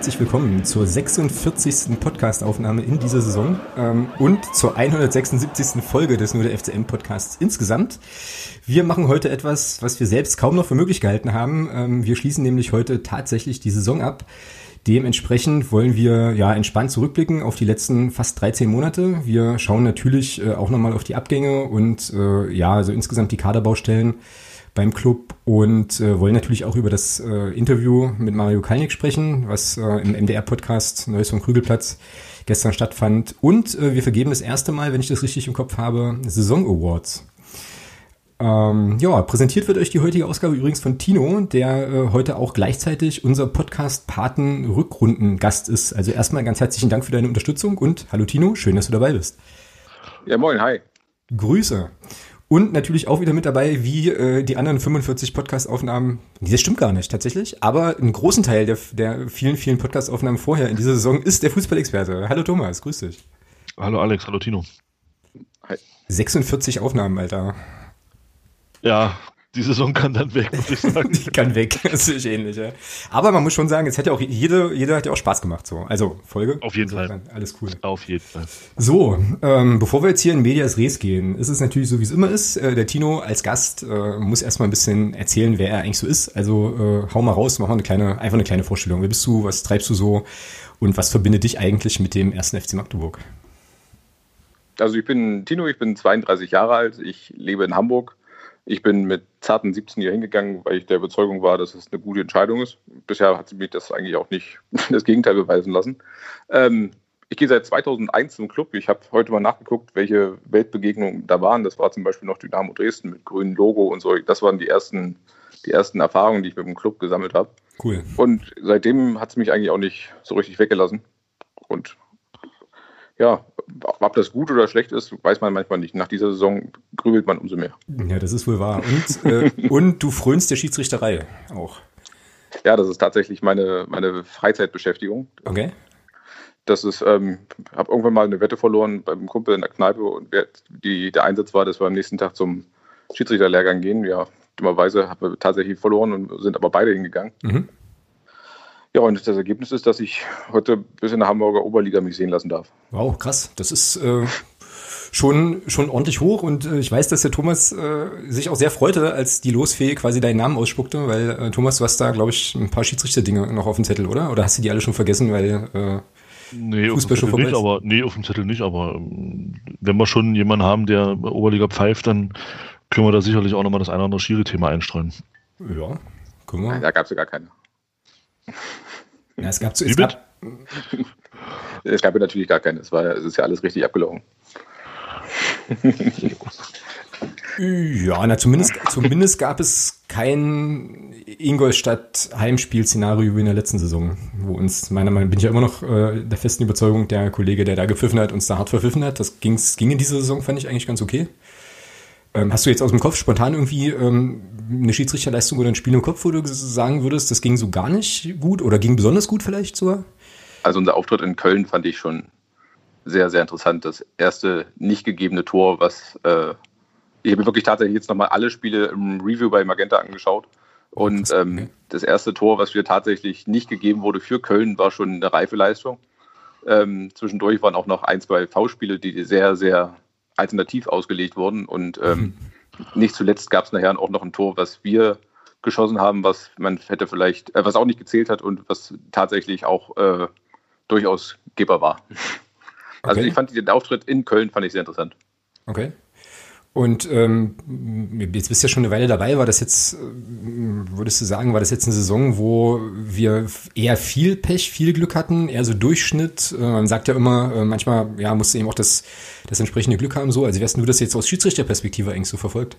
herzlich willkommen zur 46. Podcast-Aufnahme in dieser Saison ähm, und zur 176. Folge des Nur der FCM Podcasts insgesamt. Wir machen heute etwas, was wir selbst kaum noch für möglich gehalten haben. Ähm, wir schließen nämlich heute tatsächlich die Saison ab. Dementsprechend wollen wir ja entspannt zurückblicken auf die letzten fast 13 Monate. Wir schauen natürlich äh, auch nochmal auf die Abgänge und äh, ja, also insgesamt die Kaderbaustellen beim Club und äh, wollen natürlich auch über das äh, Interview mit Mario Kalnick sprechen, was äh, im MDR-Podcast Neues vom Krügelplatz gestern stattfand. Und äh, wir vergeben das erste Mal, wenn ich das richtig im Kopf habe, Saison Awards. Ähm, ja, präsentiert wird euch die heutige Ausgabe übrigens von Tino, der äh, heute auch gleichzeitig unser Podcast-Paten-Rückrunden-Gast ist. Also erstmal ganz herzlichen Dank für deine Unterstützung und hallo Tino, schön, dass du dabei bist. Ja, moin, hi. Grüße. Und natürlich auch wieder mit dabei, wie äh, die anderen 45 Podcast-Aufnahmen. Nee, das stimmt gar nicht, tatsächlich. Aber einen großen Teil der, der vielen, vielen Podcast-Aufnahmen vorher in dieser Saison ist der Fußballexperte. Hallo Thomas, grüß dich. Hallo Alex, hallo Tino. Hi. 46 Aufnahmen, Alter. Ja, die Saison kann dann weg, muss ich sagen. die kann weg, das ist ähnlich, ja. Aber man muss schon sagen, es hat ja auch jede, jeder hat ja auch Spaß gemacht, so. Also, Folge. Auf jeden also, Fall. Alles cool. Auf jeden Fall. So, ähm, bevor wir jetzt hier in Medias Res gehen, ist es natürlich so, wie es immer ist. Äh, der Tino als Gast äh, muss erstmal ein bisschen erzählen, wer er eigentlich so ist. Also, äh, hau mal raus, mach mal eine kleine, einfach eine kleine Vorstellung. Wer bist du, was treibst du so und was verbindet dich eigentlich mit dem ersten FC Magdeburg? Also, ich bin Tino, ich bin 32 Jahre alt, ich lebe in Hamburg ich bin mit zarten 17 hier hingegangen, weil ich der Überzeugung war, dass es eine gute Entscheidung ist. Bisher hat sie mich das eigentlich auch nicht das Gegenteil beweisen lassen. Ähm, ich gehe seit 2001 zum Club. Ich habe heute mal nachgeguckt, welche Weltbegegnungen da waren. Das war zum Beispiel noch Dynamo Dresden mit grünem Logo und so. Das waren die ersten, die ersten Erfahrungen, die ich mit dem Club gesammelt habe. Cool. Und seitdem hat es mich eigentlich auch nicht so richtig weggelassen. Und ja, ob das gut oder schlecht ist, weiß man manchmal nicht. Nach dieser Saison grübelt man umso mehr. Ja, das ist wohl wahr. Und, äh, und du frönst der Schiedsrichterei auch. Ja, das ist tatsächlich meine, meine Freizeitbeschäftigung. Okay. Das ist, ähm, habe irgendwann mal eine Wette verloren beim Kumpel in der Kneipe und die, der Einsatz war, dass wir am nächsten Tag zum Schiedsrichterlehrgang gehen. Ja, dummerweise haben wir tatsächlich verloren und sind aber beide hingegangen. Mhm. Ja, und das Ergebnis ist, dass ich heute bis in der Hamburger Oberliga mich sehen lassen darf. Wow, krass. Das ist äh, schon, schon ordentlich hoch und äh, ich weiß, dass der Thomas äh, sich auch sehr freute, als die Losfee quasi deinen Namen ausspuckte, weil äh, Thomas, du hast da, glaube ich, ein paar Schiedsrichter-Dinge noch auf dem Zettel, oder? Oder hast du die alle schon vergessen, weil äh, Nee, Fußball auf dem Zettel nicht, aber nee, auf dem Zettel nicht, aber ähm, wenn wir schon jemanden haben, der Oberliga pfeift, dann können wir da sicherlich auch nochmal das eine oder andere Schiri-Thema einstreuen. Ja, können wir. Da gab es ja gar keine. Ja, es gab, es gab, es gab ja natürlich gar keine. Es, war, es ist ja alles richtig abgelaufen. Ja, na zumindest, zumindest gab es kein Ingolstadt-Heimspiel-Szenario wie in der letzten Saison, wo uns, meiner Meinung nach, bin ich ja immer noch äh, der festen Überzeugung, der Kollege, der da gepfiffen hat, uns da hart verpfiffen hat. Das ging's, ging in dieser Saison, fand ich eigentlich ganz okay. Ähm, hast du jetzt aus dem Kopf spontan irgendwie ähm, eine Schiedsrichterleistung oder ein Spiel im Kopf, wo du sagen würdest, das ging so gar nicht gut oder ging besonders gut vielleicht sogar? Also unser Auftritt in Köln fand ich schon sehr, sehr interessant. Das erste nicht gegebene Tor, was äh, ich habe wirklich tatsächlich jetzt nochmal alle Spiele im Review bei Magenta angeschaut. Und ähm, das erste Tor, was wir tatsächlich nicht gegeben wurde für Köln, war schon eine reife Leistung. Ähm, zwischendurch waren auch noch ein, zwei V-Spiele, die sehr, sehr alternativ ausgelegt wurden. Und ähm, mhm. nicht zuletzt gab es nachher auch noch ein Tor, was wir geschossen haben, was man hätte vielleicht, äh, was auch nicht gezählt hat und was tatsächlich auch äh, durchaus Geber war. Also okay. ich fand den Auftritt in Köln fand ich sehr interessant. Okay. Und ähm, jetzt bist du ja schon eine Weile dabei. War das jetzt, äh, würdest du sagen, war das jetzt eine Saison, wo wir eher viel Pech, viel Glück hatten, eher so Durchschnitt? Äh, man sagt ja immer, äh, manchmal ja, musst du eben auch das, das entsprechende Glück haben. So, also hast du das jetzt aus Schiedsrichterperspektive eigentlich so verfolgt?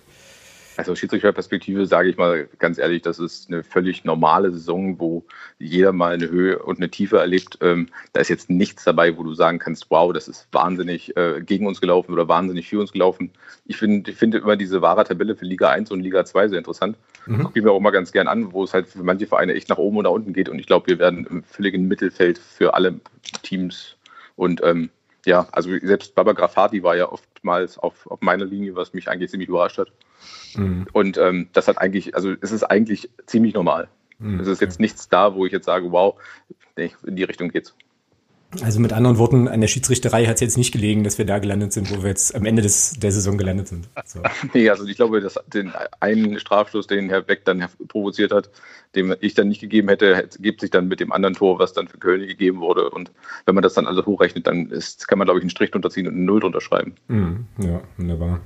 Also aus Schiedsrichterperspektive sage ich mal ganz ehrlich, das ist eine völlig normale Saison, wo jeder mal eine Höhe und eine Tiefe erlebt. Ähm, da ist jetzt nichts dabei, wo du sagen kannst, wow, das ist wahnsinnig äh, gegen uns gelaufen oder wahnsinnig für uns gelaufen. Ich, find, finde immer diese wahre Tabelle für Liga 1 und Liga 2 sehr interessant. Mhm. Gucke ich mir auch immer ganz gern an, wo es halt für manche Vereine echt nach oben oder unten geht. Und ich glaube, wir werden im völligen Mittelfeld für alle Teams. Und ähm, ja, also selbst Baba Grafati war ja oftmals auf, auf meiner Linie, was mich eigentlich ziemlich überrascht hat. Mhm. Und ähm, das hat eigentlich, also es ist eigentlich ziemlich normal. Mhm. Es ist jetzt nichts da, wo ich jetzt sage, wow, in die Richtung geht's. Also mit anderen Worten, an der Schiedsrichterei hat es jetzt nicht gelegen, dass wir da gelandet sind, wo wir jetzt am Ende des, der Saison gelandet sind. So. Nee, also ich glaube, dass den einen Strafschluss, den Herr Beck dann provoziert hat, dem ich dann nicht gegeben hätte, gibt sich dann mit dem anderen Tor, was dann für Köln gegeben wurde. Und wenn man das dann alles hochrechnet, dann ist, kann man, glaube ich, einen Strich drunter ziehen und eine Null drunter schreiben. Mhm, ja, wunderbar.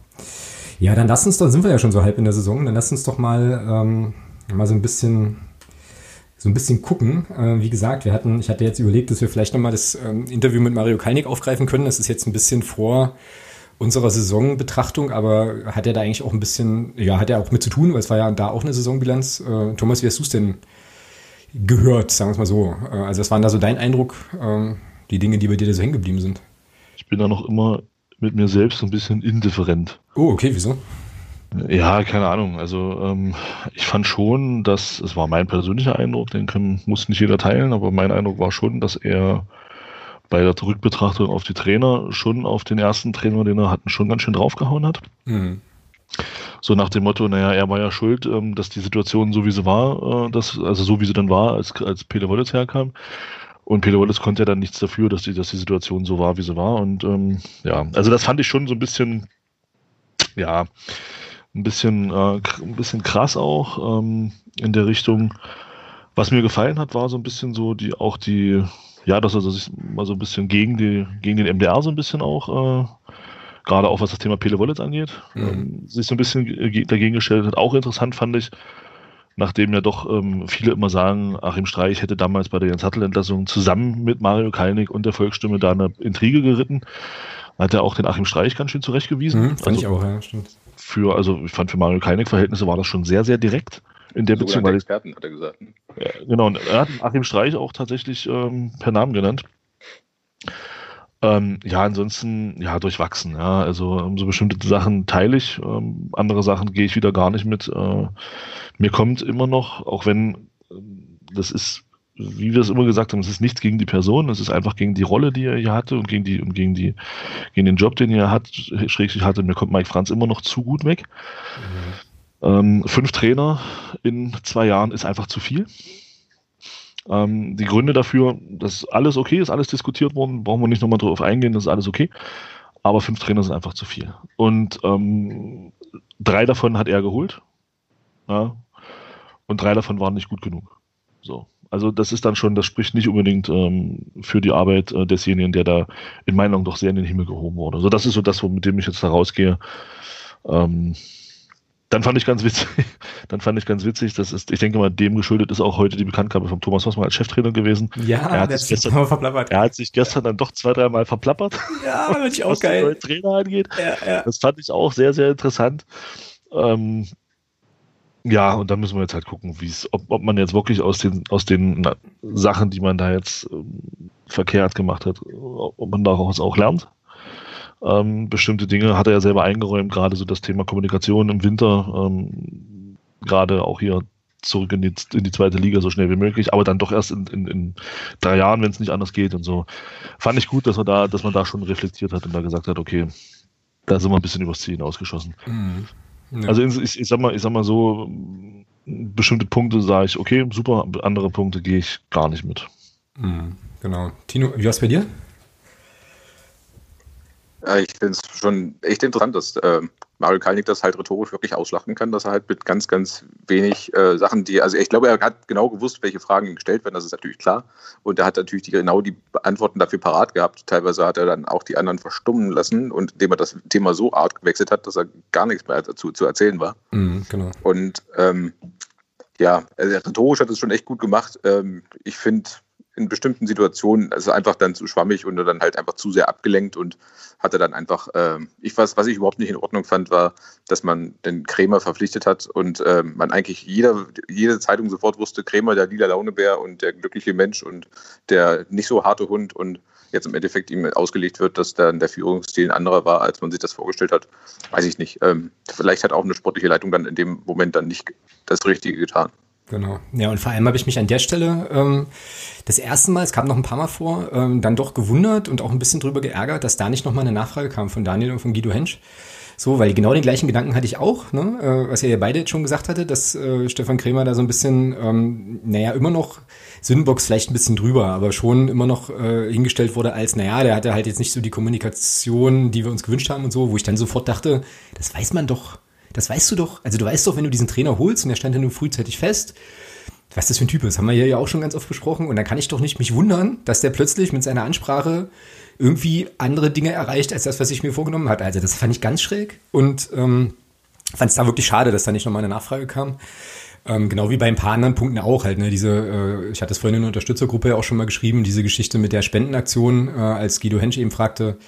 Ja, dann lass uns doch, sind wir ja schon so halb in der Saison, dann lass uns doch mal, ähm, mal so ein bisschen so ein bisschen gucken. Äh, wie gesagt, wir hatten, ich hatte jetzt überlegt, dass wir vielleicht nochmal das ähm, Interview mit Mario Kalnick aufgreifen können. Das ist jetzt ein bisschen vor unserer Saisonbetrachtung, aber hat er da eigentlich auch ein bisschen, ja, hat er auch mit zu tun, weil es war ja da auch eine Saisonbilanz. Äh, Thomas, wie hast du es denn gehört, sagen wir es mal so? Äh, also was war da so dein Eindruck, äh, die Dinge, die bei dir da so hängen geblieben sind? Ich bin da noch immer mit mir selbst so ein bisschen indifferent. Oh, okay, wieso? Ja, keine Ahnung. Also ähm, ich fand schon, dass, es war mein persönlicher Eindruck, den kann, muss nicht jeder teilen, aber mein Eindruck war schon, dass er bei der Rückbetrachtung auf die Trainer schon auf den ersten Trainer, den er hatten, schon ganz schön draufgehauen hat. Mhm. So nach dem Motto, naja, er war ja schuld, ähm, dass die Situation so wie sie war, äh, dass, also so wie sie dann war, als, als Peter Wollitz herkam. Und Peter Wollitz konnte ja dann nichts dafür, dass die, dass die Situation so war, wie sie war. Und ähm, ja, also das fand ich schon so ein bisschen, ja, ein bisschen, äh, ein bisschen krass auch ähm, in der Richtung. Was mir gefallen hat, war so ein bisschen so die, auch die, ja, dass er sich mal so ein bisschen gegen die, gegen den MDR so ein bisschen auch, äh, gerade auch was das Thema Pele Wallet angeht, mhm. ähm, sich so ein bisschen dagegen gestellt hat. Auch interessant fand ich, nachdem ja doch ähm, viele immer sagen, Achim Streich hätte damals bei der Jens Hattel-Entlassung zusammen mit Mario Kalnick und der Volksstimme da eine Intrige geritten, hat er auch den Achim Streich ganz schön zurechtgewiesen. Mhm, fand also, ich auch, ja, stimmt für, also ich fand für Mario Keinig-Verhältnisse war das schon sehr, sehr direkt in der Beziehung. Weil Experten, hat er gesagt. Ne? Ja, genau, und er hat Achim Streich auch tatsächlich ähm, per Namen genannt. Ähm, ja, ansonsten, ja, durchwachsen. Ja, also um, so bestimmte Sachen teile ich, ähm, andere Sachen gehe ich wieder gar nicht mit. Äh, mir kommt immer noch, auch wenn ähm, das ist wie wir es immer gesagt haben, es ist nichts gegen die Person, es ist einfach gegen die Rolle, die er hier hatte und gegen die und gegen die gegen den Job, den er hat, schrägstrich hatte. Mir kommt Mike Franz immer noch zu gut weg. Mhm. Ähm, fünf Trainer in zwei Jahren ist einfach zu viel. Ähm, die Gründe dafür, dass alles okay ist, alles diskutiert worden, brauchen wir nicht nochmal drauf eingehen, das ist alles okay. Aber fünf Trainer sind einfach zu viel. Und ähm, drei davon hat er geholt. Ja, und drei davon waren nicht gut genug. So. Also das ist dann schon, das spricht nicht unbedingt ähm, für die Arbeit äh, desjenigen, der da in meiner Meinung doch sehr in den Himmel gehoben wurde. Also das ist so das, mit dem ich jetzt da rausgehe. Ähm, dann fand ich ganz witzig, dann fand ich ganz witzig, das ist, ich denke mal, dem geschuldet ist auch heute die Bekanntgabe von Thomas Hossmann als Cheftrainer gewesen. Ja, er hat, sich gestern, verplappert. er hat sich gestern dann doch zwei, dreimal verplappert. Ja, finde ich auch was geil. Was Trainer angeht. Ja, ja. Das fand ich auch sehr, sehr interessant. Ähm, ja, und dann müssen wir jetzt halt gucken, wie es, ob, ob man jetzt wirklich aus den, aus den na, Sachen, die man da jetzt ähm, verkehrt gemacht hat, ob man daraus auch lernt. Ähm, bestimmte Dinge hat er ja selber eingeräumt, gerade so das Thema Kommunikation im Winter, ähm, gerade auch hier zurück in die, in die zweite Liga so schnell wie möglich, aber dann doch erst in, in, in drei Jahren, wenn es nicht anders geht und so. Fand ich gut, dass man da, dass man da schon reflektiert hat und da gesagt hat, okay, da sind wir ein bisschen übers Ziel ausgeschossen. Mhm. Ja. Also ich, ich, sag mal, ich sag mal so, bestimmte Punkte sage ich, okay, super, andere Punkte gehe ich gar nicht mit. Mhm, genau. Tino, wie war es bei dir? Ja, ich finde es schon echt interessant, dass äh, Mario Kalnick das halt rhetorisch wirklich ausschlachten kann, dass er halt mit ganz, ganz wenig äh, Sachen, die, also ich glaube, er hat genau gewusst, welche Fragen gestellt werden, das ist natürlich klar. Und er hat natürlich die, genau die Antworten dafür parat gehabt. Teilweise hat er dann auch die anderen verstummen lassen und indem er das Thema so art gewechselt hat, dass er gar nichts mehr dazu zu erzählen war. Mhm, genau. Und ähm, ja, also rhetorisch hat es schon echt gut gemacht. Ähm, ich finde, in bestimmten Situationen also einfach dann zu schwammig und dann halt einfach zu sehr abgelenkt und hatte dann einfach, äh, ich was, was ich überhaupt nicht in Ordnung fand, war, dass man den Krämer verpflichtet hat und äh, man eigentlich jeder, jede Zeitung sofort wusste, Krämer, der lila Launebär und der glückliche Mensch und der nicht so harte Hund und jetzt im Endeffekt ihm ausgelegt wird, dass dann der Führungsstil ein anderer war, als man sich das vorgestellt hat, weiß ich nicht. Ähm, vielleicht hat auch eine sportliche Leitung dann in dem Moment dann nicht das Richtige getan. Genau. Ja, und vor allem habe ich mich an der Stelle ähm, das erste Mal, es kam noch ein paar Mal vor, ähm, dann doch gewundert und auch ein bisschen drüber geärgert, dass da nicht nochmal eine Nachfrage kam von Daniel und von Guido Hensch. So, weil genau den gleichen Gedanken hatte ich auch, ne? äh, was ihr ja beide jetzt schon gesagt hatte, dass äh, Stefan Krämer da so ein bisschen, ähm, naja, immer noch Sündenbox vielleicht ein bisschen drüber, aber schon immer noch äh, hingestellt wurde als, naja, der hatte halt jetzt nicht so die Kommunikation, die wir uns gewünscht haben und so, wo ich dann sofort dachte, das weiß man doch, das weißt du doch. Also du weißt doch, wenn du diesen Trainer holst und der stand ja nur frühzeitig fest, was das für ein Typ ist, haben wir hier ja auch schon ganz oft besprochen. Und dann kann ich doch nicht mich wundern, dass der plötzlich mit seiner Ansprache irgendwie andere Dinge erreicht, als das, was ich mir vorgenommen hatte. Also das fand ich ganz schräg und ähm, fand es da wirklich schade, dass da nicht nochmal eine Nachfrage kam. Ähm, genau wie bei ein paar anderen Punkten auch halt, ne, diese, äh, ich hatte es vorhin in der Unterstützergruppe ja auch schon mal geschrieben, diese Geschichte mit der Spendenaktion, äh, als Guido Hensch eben fragte,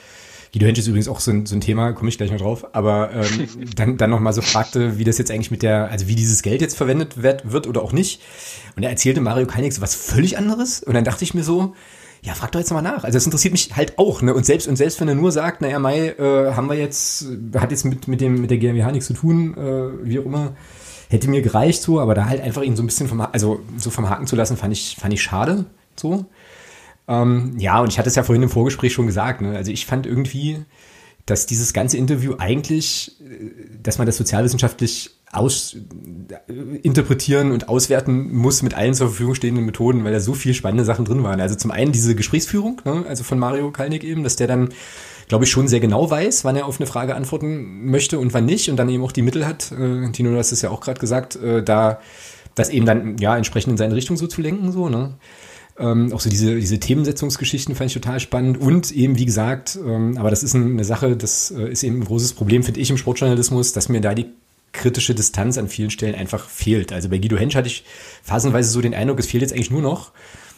Guido Hensch ist übrigens auch so ein, so ein Thema, komme ich gleich noch drauf, aber ähm, dann, dann nochmal so fragte, wie das jetzt eigentlich mit der, also wie dieses Geld jetzt verwendet wird, wird oder auch nicht. Und er erzählte Mario Kalnix was völlig anderes. Und dann dachte ich mir so, ja, frag doch jetzt mal nach. Also das interessiert mich halt auch, ne? Und selbst und selbst wenn er nur sagt, naja, Mai, äh, haben wir jetzt, hat jetzt mit mit dem mit der GmbH nichts zu tun, äh, wie auch immer, hätte mir gereicht so, aber da halt einfach ihn so ein bisschen vom also so vom Haken zu lassen, fand ich fand ich schade so. Ähm, ja, und ich hatte es ja vorhin im Vorgespräch schon gesagt. Ne? Also ich fand irgendwie, dass dieses ganze Interview eigentlich, äh, dass man das sozialwissenschaftlich aus äh, interpretieren und auswerten muss mit allen zur Verfügung stehenden Methoden, weil da so viel spannende Sachen drin waren. Also zum einen diese Gesprächsführung, ne, also von Mario Kalnick eben, dass der dann, glaube ich, schon sehr genau weiß, wann er auf eine Frage antworten möchte und wann nicht und dann eben auch die Mittel hat. Äh, Tino, du hast es ja auch gerade gesagt, äh, da das eben dann ja entsprechend in seine Richtung so zu lenken, so ne. Ähm, auch so diese, diese Themensetzungsgeschichten fand ich total spannend. Und eben, wie gesagt, ähm, aber das ist eine Sache, das äh, ist eben ein großes Problem, finde ich, im Sportjournalismus, dass mir da die kritische Distanz an vielen Stellen einfach fehlt. Also bei Guido Hensch hatte ich phasenweise so den Eindruck, es fehlt jetzt eigentlich nur noch,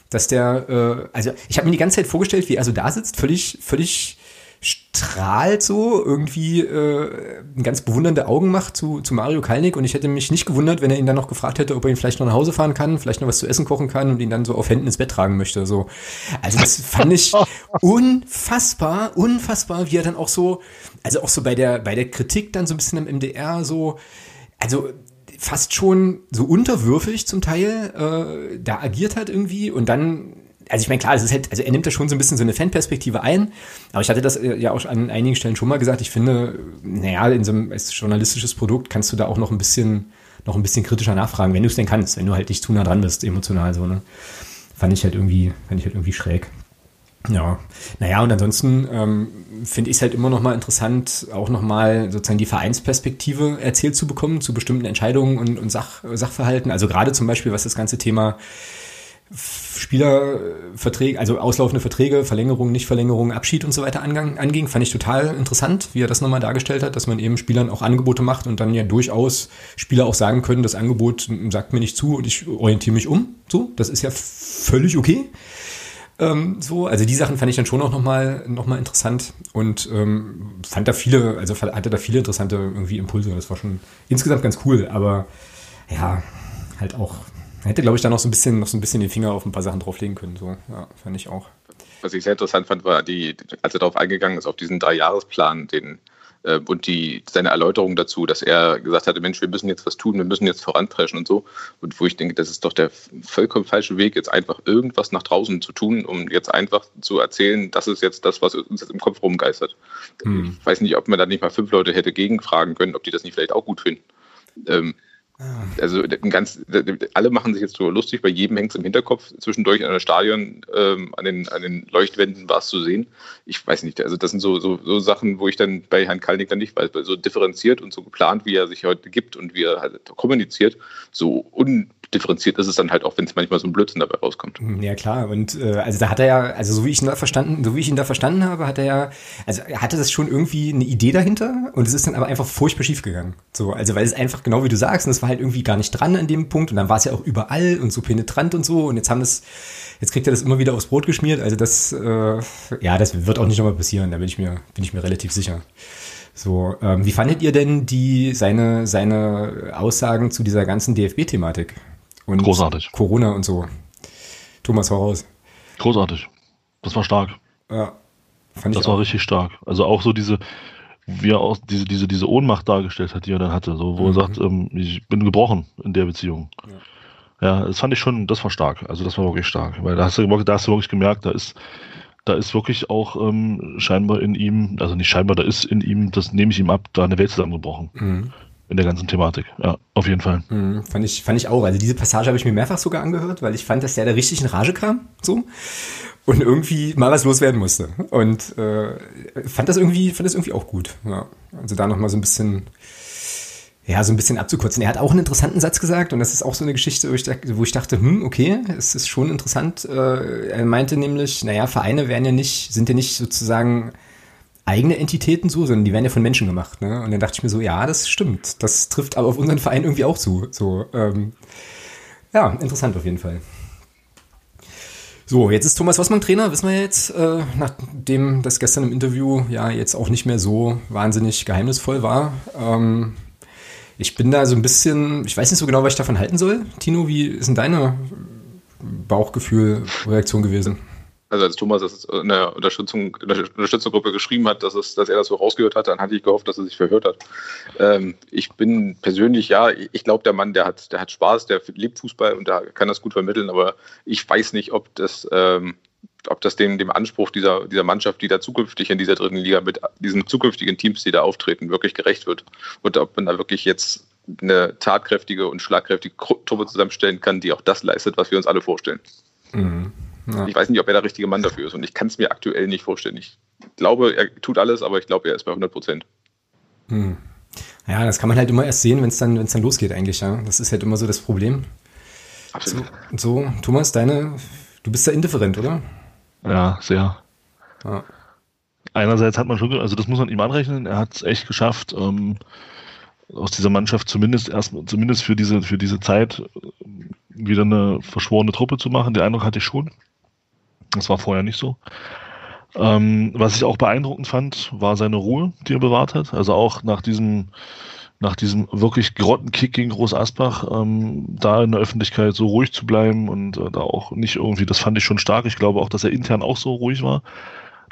dass der, äh, also ich habe mir die ganze Zeit vorgestellt, wie er so da sitzt, völlig, völlig strahlt so, irgendwie äh, ganz bewundernde Augen macht zu, zu Mario Kalnick und ich hätte mich nicht gewundert, wenn er ihn dann noch gefragt hätte, ob er ihn vielleicht noch nach Hause fahren kann, vielleicht noch was zu essen kochen kann und ihn dann so auf Händen ins Bett tragen möchte. So. Also das fand ich unfassbar, unfassbar, wie er dann auch so, also auch so bei der, bei der Kritik dann so ein bisschen am MDR so, also fast schon so unterwürfig zum Teil äh, da agiert hat irgendwie und dann also ich meine, klar, es ist halt, also er nimmt da schon so ein bisschen so eine Fanperspektive ein, aber ich hatte das äh, ja auch an einigen Stellen schon mal gesagt, ich finde, naja, in so einem journalistisches Produkt kannst du da auch noch ein bisschen, noch ein bisschen kritischer nachfragen, wenn du es denn kannst, wenn du halt nicht zu nah dran bist, emotional so, ne? Fand ich halt irgendwie, fand ich halt irgendwie schräg. Ja, naja, und ansonsten ähm, finde ich es halt immer noch mal interessant, auch noch mal sozusagen die Vereinsperspektive erzählt zu bekommen zu bestimmten Entscheidungen und, und Sach, Sachverhalten. Also gerade zum Beispiel, was das ganze Thema Spielerverträge, also auslaufende Verträge, Verlängerung, Nichtverlängerung, Abschied und so weiter anging, fand ich total interessant, wie er das nochmal dargestellt hat, dass man eben Spielern auch Angebote macht und dann ja durchaus Spieler auch sagen können, das Angebot sagt mir nicht zu und ich orientiere mich um. So, das ist ja völlig okay. Ähm, so, also die Sachen fand ich dann schon auch nochmal noch mal interessant und ähm, fand da viele, also hatte da viele interessante irgendwie Impulse. Das war schon insgesamt ganz cool, aber ja, halt auch Hätte, glaube ich, da noch so ein bisschen, noch so ein bisschen den Finger auf ein paar Sachen drauflegen können. So, ja, fand ich auch. Was ich sehr interessant fand, war die, als er darauf eingegangen ist, auf diesen Dreijahresplan, den äh, und die, seine Erläuterung dazu, dass er gesagt hatte, Mensch, wir müssen jetzt was tun, wir müssen jetzt voranpreschen und so. Und wo ich denke, das ist doch der vollkommen falsche Weg, jetzt einfach irgendwas nach draußen zu tun, um jetzt einfach zu erzählen, das ist jetzt das, was uns jetzt im Kopf rumgeistert. Hm. Ich weiß nicht, ob man da nicht mal fünf Leute hätte gegenfragen können, ob die das nicht vielleicht auch gut finden. Ähm, also ganz, alle machen sich jetzt so lustig, bei jedem hängt es im Hinterkopf, zwischendurch in einem Stadion ähm, an, den, an den Leuchtwänden war es zu sehen. Ich weiß nicht, also das sind so, so, so Sachen, wo ich dann bei Herrn Kalnick dann nicht weiß, weil so differenziert und so geplant, wie er sich heute gibt und wie er halt kommuniziert, so un differenziert ist es dann halt auch, wenn es manchmal so ein Blödsinn dabei rauskommt. Hm, ja klar, und äh, also da hat er ja, also so wie ich ihn da verstanden, so wie ich ihn da verstanden habe, hat er ja, also er hatte das schon irgendwie eine Idee dahinter und es ist dann aber einfach furchtbar schief gegangen. So, also weil es einfach genau wie du sagst, und es war halt irgendwie gar nicht dran an dem Punkt und dann war es ja auch überall und so penetrant und so und jetzt haben das, jetzt kriegt er das immer wieder aufs Brot geschmiert. Also das, äh, ja, das wird auch nicht nochmal passieren, da bin ich mir, bin ich mir relativ sicher. So, ähm, wie fandet ihr denn die seine seine Aussagen zu dieser ganzen DFB-Thematik? Und Großartig. Corona und so. Thomas, voraus. Großartig. Das war stark. Ja. Fand das war auch. richtig stark. Also auch so diese, wie er auch diese, diese, diese Ohnmacht dargestellt hat, die er dann hatte, so, wo mhm. er sagt, ähm, ich bin gebrochen in der Beziehung. Ja. Ja, das fand ich schon, das war stark. Also das war wirklich stark, weil da hast du, da hast du wirklich gemerkt, da ist, da ist wirklich auch ähm, scheinbar in ihm, also nicht scheinbar, da ist in ihm, das nehme ich ihm ab, da eine Welt zusammengebrochen. Mhm. In der ganzen Thematik. Ja, auf jeden Fall. Mhm, fand, ich, fand ich auch. Also diese Passage habe ich mir mehrfach sogar angehört, weil ich fand, dass der da richtig in Rage kam. So. Und irgendwie mal was loswerden musste. Und äh, fand das irgendwie, fand das irgendwie auch gut. Ja. Also da nochmal so ein bisschen ja, so ein bisschen abzukürzen. Er hat auch einen interessanten Satz gesagt und das ist auch so eine Geschichte, wo ich, wo ich dachte, hm, okay, es ist schon interessant. Äh, er meinte nämlich, naja, Vereine werden ja nicht, sind ja nicht sozusagen eigene Entitäten so, sondern die werden ja von Menschen gemacht. Ne? Und dann dachte ich mir so, ja, das stimmt. Das trifft aber auf unseren Verein irgendwie auch zu. So, ähm, ja, interessant auf jeden Fall. So, jetzt ist Thomas Wassmann Trainer, wissen wir jetzt, äh, nachdem das gestern im Interview ja jetzt auch nicht mehr so wahnsinnig geheimnisvoll war. Ähm, ich bin da so ein bisschen, ich weiß nicht so genau, was ich davon halten soll. Tino, wie ist denn deine Bauchgefühl-Reaktion gewesen? Also als Thomas das in der Unterstützung, in der Unterstützergruppe geschrieben hat, dass, es, dass er das so rausgehört hat, dann hatte ich gehofft, dass er sich verhört hat. Ähm, ich bin persönlich, ja, ich glaube, der Mann, der hat, der hat Spaß, der liebt Fußball und der kann das gut vermitteln, aber ich weiß nicht, ob das ähm, ob das dem, dem Anspruch dieser, dieser Mannschaft, die da zukünftig in dieser dritten Liga mit diesen zukünftigen Teams, die da auftreten, wirklich gerecht wird. Und ob man da wirklich jetzt eine tatkräftige und schlagkräftige Truppe zusammenstellen kann, die auch das leistet, was wir uns alle vorstellen. Mhm. Ja. Ich weiß nicht, ob er der richtige Mann dafür ist und ich kann es mir aktuell nicht vorstellen. Ich glaube, er tut alles, aber ich glaube, er ist bei 100 Prozent. Mhm. Ja, das kann man halt immer erst sehen, wenn es dann, dann losgeht eigentlich. Ja, Das ist halt immer so das Problem. Absolut. So, so Thomas, deine, du bist ja indifferent, oder? Ja, sehr. Ja. Einerseits hat man schon, also das muss man ihm anrechnen, er hat es echt geschafft, ähm, aus dieser Mannschaft zumindest erst, zumindest für diese, für diese Zeit wieder eine verschworene Truppe zu machen. Den Eindruck hatte ich schon. Das war vorher nicht so. Ähm, was ich auch beeindruckend fand, war seine Ruhe, die er bewahrt hat. Also auch nach diesem, nach diesem wirklich Grottenkick gegen Groß Asbach, ähm, da in der Öffentlichkeit so ruhig zu bleiben und äh, da auch nicht irgendwie, das fand ich schon stark. Ich glaube auch, dass er intern auch so ruhig war,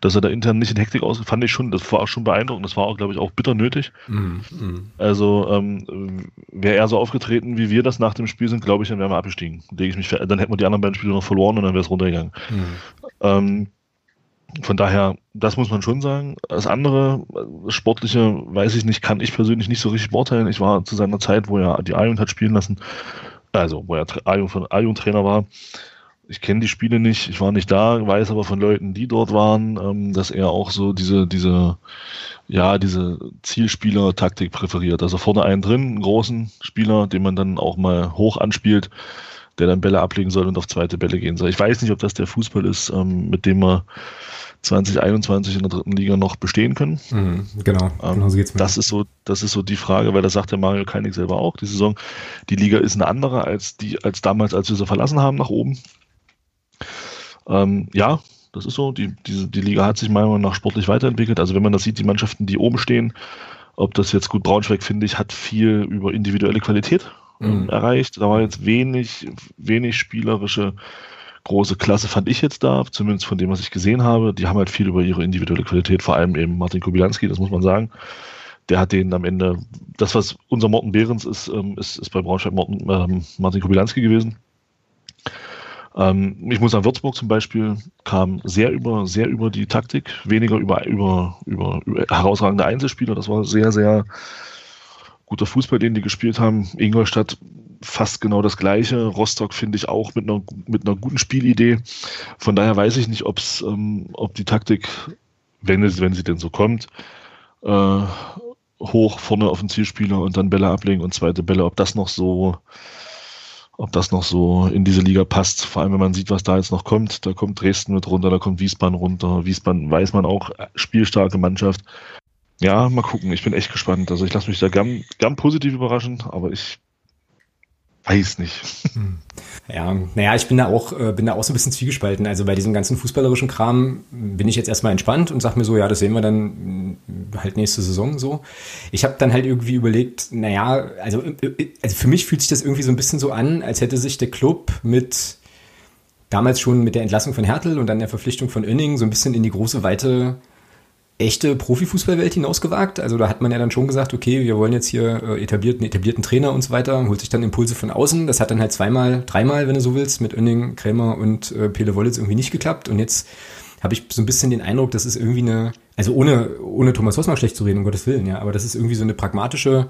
dass er da intern nicht in Hektik aus, fand ich schon, das war auch schon beeindruckend. Das war auch, glaube ich, auch bitter nötig. Mm, mm. Also ähm, wäre er so aufgetreten, wie wir das nach dem Spiel sind, glaube ich, dann wären wir abgestiegen. Ich mich, dann hätten wir die anderen beiden Spiele noch verloren und dann wäre es runtergegangen. Mm. Ähm, von daher, das muss man schon sagen. Das andere, das Sportliche, weiß ich nicht, kann ich persönlich nicht so richtig beurteilen. Ich war zu seiner Zeit, wo er die Ayun hat spielen lassen, also wo er Ayun von Ayun Trainer war. Ich kenne die Spiele nicht, ich war nicht da, weiß aber von Leuten, die dort waren, ähm, dass er auch so diese, diese, ja, diese Zielspieler-Taktik präferiert. Also vorne einen drin, einen großen Spieler, den man dann auch mal hoch anspielt, der dann Bälle ablegen soll und auf zweite Bälle gehen soll. Ich weiß nicht, ob das der Fußball ist, ähm, mit dem wir 2021 in der dritten Liga noch bestehen können. Mhm, genau, ähm, genau so geht's mir. Das ist so, das ist so die Frage, weil das sagt der Mario Keinig selber auch. Die Saison, die Liga ist eine andere als die, als damals, als wir sie verlassen haben nach oben. Ähm, ja, das ist so. Die, die, die Liga hat sich meiner Meinung nach sportlich weiterentwickelt. Also wenn man das sieht, die Mannschaften, die oben stehen, ob das jetzt gut Braunschweig, finde ich, hat viel über individuelle Qualität ähm, mhm. erreicht. Da war jetzt wenig, wenig spielerische große Klasse fand ich jetzt da, zumindest von dem, was ich gesehen habe. Die haben halt viel über ihre individuelle Qualität, vor allem eben Martin Kubilanski, das muss man sagen. Der hat denen am Ende, das, was unser Morten Behrens ist, ähm, ist, ist bei Braunschweig Morten, ähm, Martin Kubilanski gewesen. Ähm, ich muss sagen, Würzburg zum Beispiel kam sehr über, sehr über die Taktik, weniger über, über, über, über herausragende Einzelspieler. Das war sehr, sehr guter Fußball, den die gespielt haben. Ingolstadt fast genau das gleiche. Rostock finde ich auch mit einer, mit einer guten Spielidee. Von daher weiß ich nicht, ob's, ähm, ob die Taktik, wenn, es, wenn sie denn so kommt, äh, hoch vorne auf den Zielspieler und dann Bälle ablegen und zweite Bälle, ob das noch so, ob das noch so in diese Liga passt. Vor allem, wenn man sieht, was da jetzt noch kommt. Da kommt Dresden mit runter, da kommt Wiesbaden runter. Wiesbaden weiß man auch, spielstarke Mannschaft. Ja, mal gucken. Ich bin echt gespannt. Also ich lasse mich da gern, gern positiv überraschen, aber ich weiß nicht. Hm. Ja, naja, ich bin da auch, äh, bin da auch so ein bisschen zwiegespalten. Also bei diesem ganzen fußballerischen Kram bin ich jetzt erstmal entspannt und sag mir so, ja, das sehen wir dann hm, halt nächste Saison so. Ich habe dann halt irgendwie überlegt, naja, also, äh, also für mich fühlt sich das irgendwie so ein bisschen so an, als hätte sich der Club mit damals schon mit der Entlassung von Hertel und dann der Verpflichtung von Oenning so ein bisschen in die große Weite echte Profifußballwelt hinausgewagt. Also da hat man ja dann schon gesagt, okay, wir wollen jetzt hier äh, etablierten, etablierten Trainer und so weiter, holt sich dann Impulse von außen. Das hat dann halt zweimal, dreimal, wenn du so willst, mit Önning, Krämer und äh, Pele Wollitz irgendwie nicht geklappt. Und jetzt habe ich so ein bisschen den Eindruck, das ist irgendwie eine, also ohne, ohne Thomas Hossmann schlecht zu reden, um Gottes Willen, ja, aber das ist irgendwie so eine pragmatische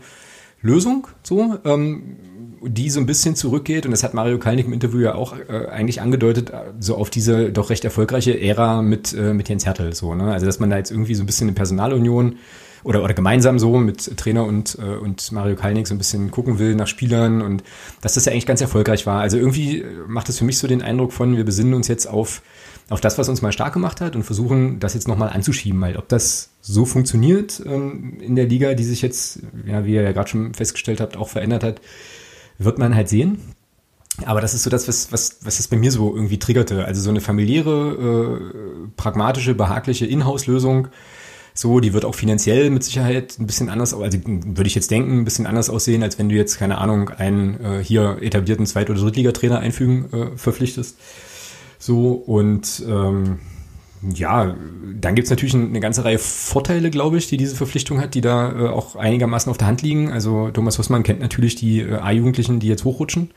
Lösung, so, ähm, die so ein bisschen zurückgeht, und das hat Mario Kalnick im Interview ja auch äh, eigentlich angedeutet, so auf diese doch recht erfolgreiche Ära mit, äh, mit Jens Hertel, so, ne? Also, dass man da jetzt irgendwie so ein bisschen eine Personalunion oder, oder gemeinsam so mit Trainer und, äh, und Mario Kalnick so ein bisschen gucken will nach Spielern und dass das ja eigentlich ganz erfolgreich war. Also irgendwie macht es für mich so den Eindruck von, wir besinnen uns jetzt auf auf das, was uns mal stark gemacht hat und versuchen, das jetzt nochmal anzuschieben. Weil ob das so funktioniert ähm, in der Liga, die sich jetzt, ja, wie ihr ja gerade schon festgestellt habt, auch verändert hat, wird man halt sehen. Aber das ist so das, was, was, was es bei mir so irgendwie triggerte. Also so eine familiäre, äh, pragmatische, behagliche Inhouse-Lösung. So, die wird auch finanziell mit Sicherheit ein bisschen anders, also würde ich jetzt denken, ein bisschen anders aussehen, als wenn du jetzt, keine Ahnung, einen äh, hier etablierten Zweit- oder Drittligatrainer einfügen äh, verpflichtest. So, und ähm, ja, dann gibt's natürlich eine ganze Reihe Vorteile, glaube ich, die diese Verpflichtung hat, die da äh, auch einigermaßen auf der Hand liegen. Also Thomas Hossmann kennt natürlich die äh, A-Jugendlichen, die jetzt hochrutschen.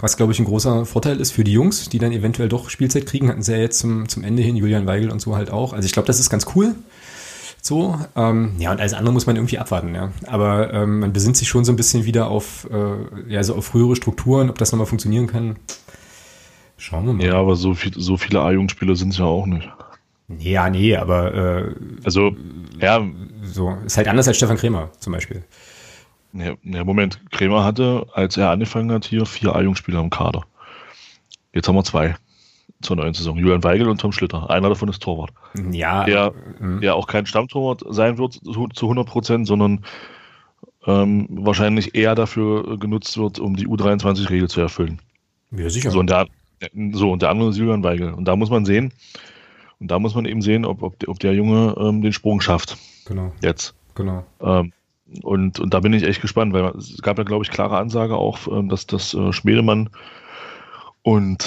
Was, glaube ich, ein großer Vorteil ist für die Jungs, die dann eventuell doch Spielzeit kriegen, hatten sie ja jetzt zum, zum Ende hin, Julian Weigel und so halt auch. Also ich glaube, das ist ganz cool. So, ähm, ja, und alles andere muss man irgendwie abwarten, ja. Aber ähm, man besinnt sich schon so ein bisschen wieder auf, äh, ja, so auf frühere Strukturen, ob das nochmal funktionieren kann. Schauen wir mal. Ja, aber so, viel, so viele A-Jugendspieler sind es ja auch nicht. Ja, nee, aber äh, also ja, so ist halt anders als Stefan Krämer zum Beispiel. Ja, ja Moment, Krämer hatte, als er angefangen hat, hier vier A-Jugendspieler im Kader. Jetzt haben wir zwei zur neuen Saison. Julian Weigel und Tom Schlitter. Einer davon ist Torwart. Ja. Der, äh, der auch kein Stammtorwart sein wird zu, zu 100 Prozent, sondern ähm, wahrscheinlich eher dafür genutzt wird, um die U23-Regel zu erfüllen. Ja, sicher. So, und der, so, und der andere ist Julian Weigel. Und da muss man sehen, und da muss man eben sehen, ob, ob, der, ob der Junge ähm, den Sprung schafft. Genau. Jetzt. Genau. Ähm, und, und da bin ich echt gespannt, weil es gab ja, glaube ich, klare Ansage auch, ähm, dass das äh, Schmedemann und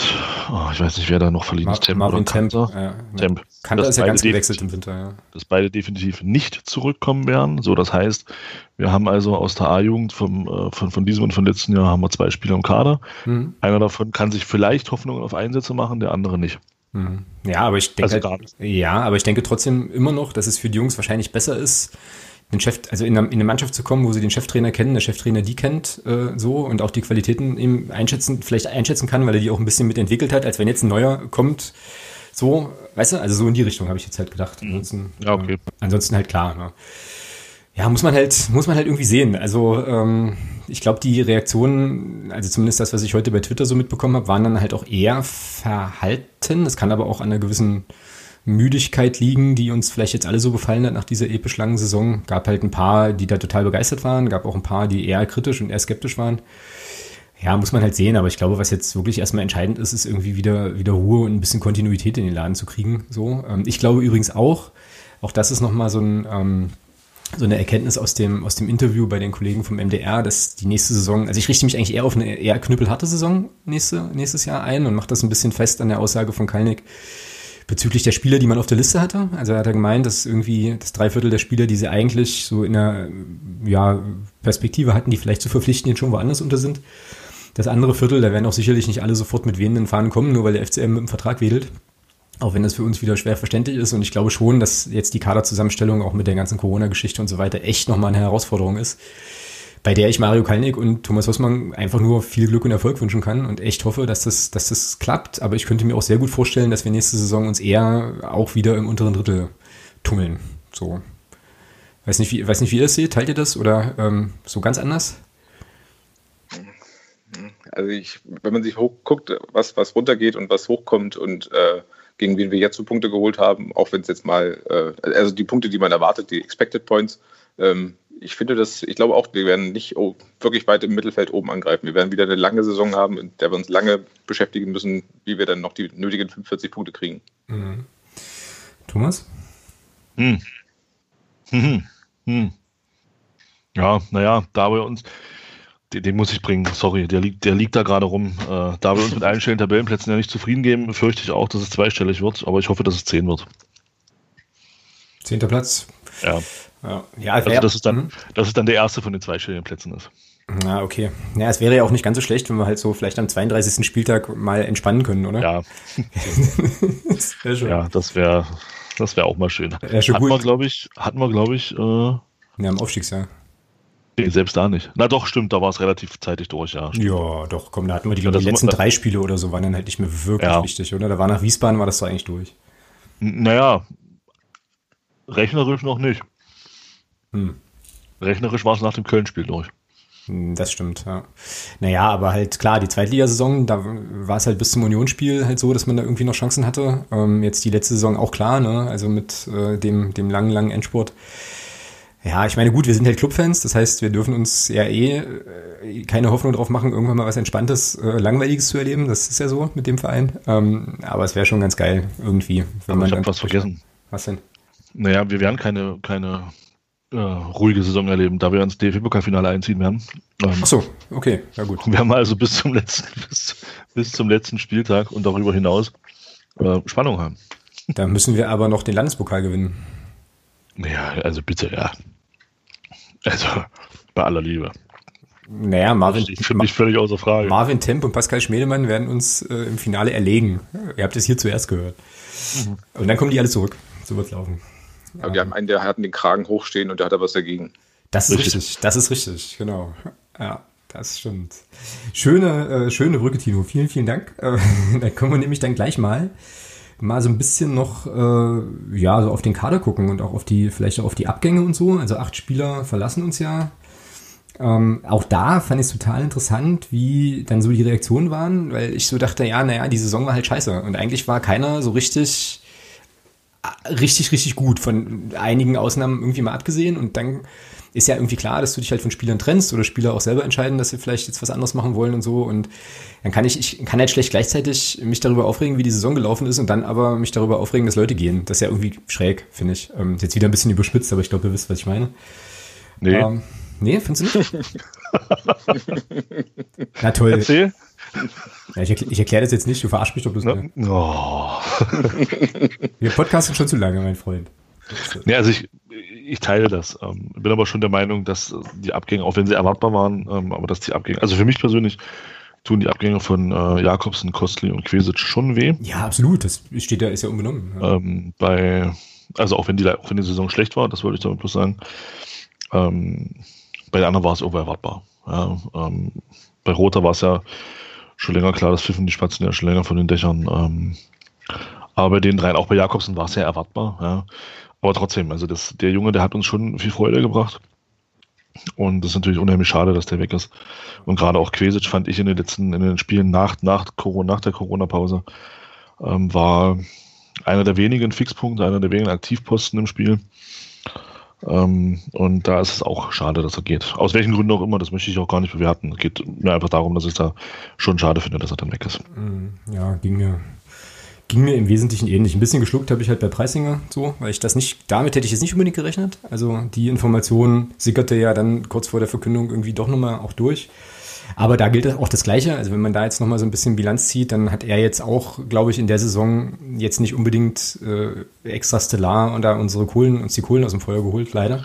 oh, ich weiß nicht, wer da noch verliehen ist. Temp Marvin Temp. Ja, Temp. Kanter ist ja ganz gewechselt im Winter, ja. Dass beide definitiv nicht zurückkommen werden. So, das heißt, wir haben also aus der A-Jugend äh, von, von diesem und von letzten Jahr haben wir zwei Spieler im Kader. Mhm. Einer davon kann sich vielleicht Hoffnungen auf Einsätze machen, der andere nicht. Mhm. Ja, aber ich denke also halt, ja, aber ich denke trotzdem immer noch, dass es für die Jungs wahrscheinlich besser ist, den Chef, also in eine, in eine Mannschaft zu kommen, wo sie den Cheftrainer kennen, der Cheftrainer die kennt, äh, so und auch die Qualitäten eben einschätzen, vielleicht einschätzen kann, weil er die auch ein bisschen mitentwickelt hat, als wenn jetzt ein neuer kommt. So, weißt du, also so in die Richtung habe ich jetzt halt gedacht. Mhm. Ansonsten, ja, okay. Äh, ansonsten halt klar. Ne? Ja, muss man halt, muss man halt irgendwie sehen. Also ähm, ich glaube, die Reaktionen, also zumindest das, was ich heute bei Twitter so mitbekommen habe, waren dann halt auch eher verhalten. Das kann aber auch an einer gewissen Müdigkeit liegen, die uns vielleicht jetzt alle so gefallen hat nach dieser episch langen Saison. Gab halt ein paar, die da total begeistert waren, gab auch ein paar, die eher kritisch und eher skeptisch waren. Ja, muss man halt sehen, aber ich glaube, was jetzt wirklich erstmal entscheidend ist, ist irgendwie wieder, wieder Ruhe und ein bisschen Kontinuität in den Laden zu kriegen. So, ähm, ich glaube übrigens auch, auch das ist nochmal so ein, ähm, so eine Erkenntnis aus dem, aus dem Interview bei den Kollegen vom MDR, dass die nächste Saison, also ich richte mich eigentlich eher auf eine eher knüppelharte Saison nächste, nächstes Jahr ein und mache das ein bisschen fest an der Aussage von Kalnick, bezüglich der Spieler, die man auf der Liste hatte. Also er hat er gemeint, dass irgendwie das Dreiviertel der Spieler, die sie eigentlich so in der ja, Perspektive hatten, die vielleicht zu verpflichten, jetzt schon woanders unter sind. Das andere Viertel, da werden auch sicherlich nicht alle sofort mit wehenden Fahnen kommen, nur weil der FCM mit dem Vertrag wedelt. Auch wenn das für uns wieder schwer verständlich ist. Und ich glaube schon, dass jetzt die Kaderzusammenstellung auch mit der ganzen Corona-Geschichte und so weiter echt nochmal eine Herausforderung ist bei der ich Mario Kalnick und Thomas Hossmann einfach nur viel Glück und Erfolg wünschen kann und echt hoffe, dass das, dass das klappt. Aber ich könnte mir auch sehr gut vorstellen, dass wir nächste Saison uns eher auch wieder im unteren Drittel tummeln. So. Weiß nicht, wie, weiß nicht, wie ihr das seht. Teilt ihr das oder ähm, so ganz anders? Also ich, wenn man sich hochguckt, was, was runtergeht und was hochkommt und äh, gegen wen wir jetzt so Punkte geholt haben, auch wenn es jetzt mal, äh, also die Punkte, die man erwartet, die Expected Points, ähm, ich finde das, ich glaube auch, wir werden nicht wirklich weit im Mittelfeld oben angreifen. Wir werden wieder eine lange Saison haben, in der wir uns lange beschäftigen müssen, wie wir dann noch die nötigen 45 Punkte kriegen. Mhm. Thomas? Hm. Hm. Hm. Ja, naja, da wir uns, den, den, muss ich bringen, sorry, der liegt, der liegt da gerade rum. Äh, da wir uns mit einstellenden Tabellenplätzen ja nicht zufrieden geben, fürchte ich auch, dass es zweistellig wird, aber ich hoffe, dass es zehn wird. Zehnter Platz. Ja. Ja, ja also das ist dann, mhm. das ist dann der erste von den zweistelligen Plätzen ist. Na, okay. Ja, es wäre ja auch nicht ganz so schlecht, wenn wir halt so vielleicht am 32. Spieltag mal entspannen können, oder? Ja. das ja, das wäre das wäre auch mal schön. Ja, schon hatten gut. wir, glaube ich, hatten wir, glaube ich, äh, ja, im Aufstiegsjahr. Nee, selbst da nicht. Na doch, stimmt, da war es relativ zeitig durch, ja. Stimmt. Ja, doch, komm, da hatten wir die, ja, die letzten drei Spiele oder so, waren dann halt nicht mehr wirklich ja. wichtig, oder? Da war nach Wiesbaden, war das so eigentlich durch. naja, rechnerisch noch nicht. Hm. Rechnerisch war es nach dem Köln-Spiel durch. Hm, das stimmt, ja. Naja, aber halt klar, die Zweitligasaison, da war es halt bis zum Unionsspiel halt so, dass man da irgendwie noch Chancen hatte. Ähm, jetzt die letzte Saison auch klar, ne? Also mit äh, dem, dem langen, langen Endspurt. Ja, ich meine, gut, wir sind halt Clubfans, das heißt, wir dürfen uns ja eh äh, keine Hoffnung drauf machen, irgendwann mal was Entspanntes, äh, Langweiliges zu erleben. Das ist ja so mit dem Verein. Ähm, aber es wäre schon ganz geil, irgendwie. Wenn aber man ich habe was vergessen. Was denn? Naja, wir werden keine, keine äh, ruhige Saison erleben, da wir ins DFB-Pokalfinale einziehen werden. Ähm, Ach so, okay, ja gut. Wir haben also bis zum letzten, bis, bis zum letzten Spieltag und darüber hinaus äh, Spannung haben. Da müssen wir aber noch den Landespokal gewinnen. Ja, also bitte, ja. Also, bei aller Liebe. Naja, Marvin. Ich finde mich völlig außer Frage. Marvin Temp und Pascal Schmedemann werden uns äh, im Finale erlegen. Ihr habt es hier zuerst gehört. Mhm. Und dann kommen die alle zurück. So wird es laufen. Aber wir haben einen, der hat den Kragen hochstehen und der hat da was dagegen. Das ist richtig. richtig. Das ist richtig, genau. Ja, das stimmt. Schöne, äh, schöne Brücke, Tino. Vielen, vielen Dank. Äh, dann können wir nämlich dann gleich mal mal so ein bisschen noch äh, ja so auf den Kader gucken und auch auf die vielleicht auch auf die Abgänge und so. Also acht Spieler verlassen uns ja. Ähm, auch da fand ich es total interessant, wie dann so die Reaktionen waren, weil ich so dachte, ja, naja, die Saison war halt scheiße. Und eigentlich war keiner so richtig richtig, richtig gut, von einigen Ausnahmen irgendwie mal abgesehen. Und dann ist ja irgendwie klar, dass du dich halt von Spielern trennst oder Spieler auch selber entscheiden, dass sie vielleicht jetzt was anderes machen wollen und so. Und dann kann ich, ich kann halt schlecht gleichzeitig mich darüber aufregen, wie die Saison gelaufen ist und dann aber mich darüber aufregen, dass Leute gehen. Das ist ja irgendwie schräg, finde ich. Ähm, jetzt wieder ein bisschen überspitzt, aber ich glaube, ihr wisst, was ich meine. Nee. Ähm, nee, findest du nicht? Na toll. Erzähl. Ja, ich, erkläre, ich erkläre das jetzt nicht, du verarsch mich doch bloß. Ne? Oh. Wir podcasten schon zu lange, mein Freund. Ja, also ich, ich teile das. Ähm, bin aber schon der Meinung, dass die Abgänge, auch wenn sie erwartbar waren, ähm, aber dass die Abgänge, also für mich persönlich tun die Abgänge von äh, Jakobsen, Kostli und Quesic schon weh. Ja, absolut. Das steht da, ist ja unbenommen. Ja. Ähm, bei, also auch wenn die, auch wenn die Saison schlecht war, das wollte ich damit bloß sagen. Ähm, bei den anderen war es irgendwo erwartbar. Ja, ähm, bei Roter war es ja schon länger klar, das pfiffen die Spatzen ja schon länger von den Dächern. Ähm, aber bei den dreien, auch bei Jakobsen, war es ja erwartbar. Ja. Aber trotzdem, also das, der Junge, der hat uns schon viel Freude gebracht. Und das ist natürlich unheimlich schade, dass der weg ist. Und gerade auch Quesic fand ich in den letzten, in den Spielen nach, nach, Corona, nach der Corona-Pause, ähm, war einer der wenigen Fixpunkte, einer der wenigen Aktivposten im Spiel. Ähm, und da ist es auch schade, dass er geht. Aus welchen Gründen auch immer, das möchte ich auch gar nicht bewerten. Es geht mir einfach darum, dass ich da schon schade finde, dass er dann weg ist. Mm, ja, ging mir, ging mir im Wesentlichen ähnlich. Ein bisschen geschluckt habe ich halt bei Preisinger so, weil ich das nicht, damit hätte ich jetzt nicht unbedingt gerechnet. Also die Information sickerte ja dann kurz vor der Verkündung irgendwie doch nochmal auch durch. Aber da gilt auch das Gleiche. Also wenn man da jetzt nochmal so ein bisschen Bilanz zieht, dann hat er jetzt auch, glaube ich, in der Saison jetzt nicht unbedingt äh, extra stellar und da unsere Kohlen, uns die Kohlen aus dem Feuer geholt, leider.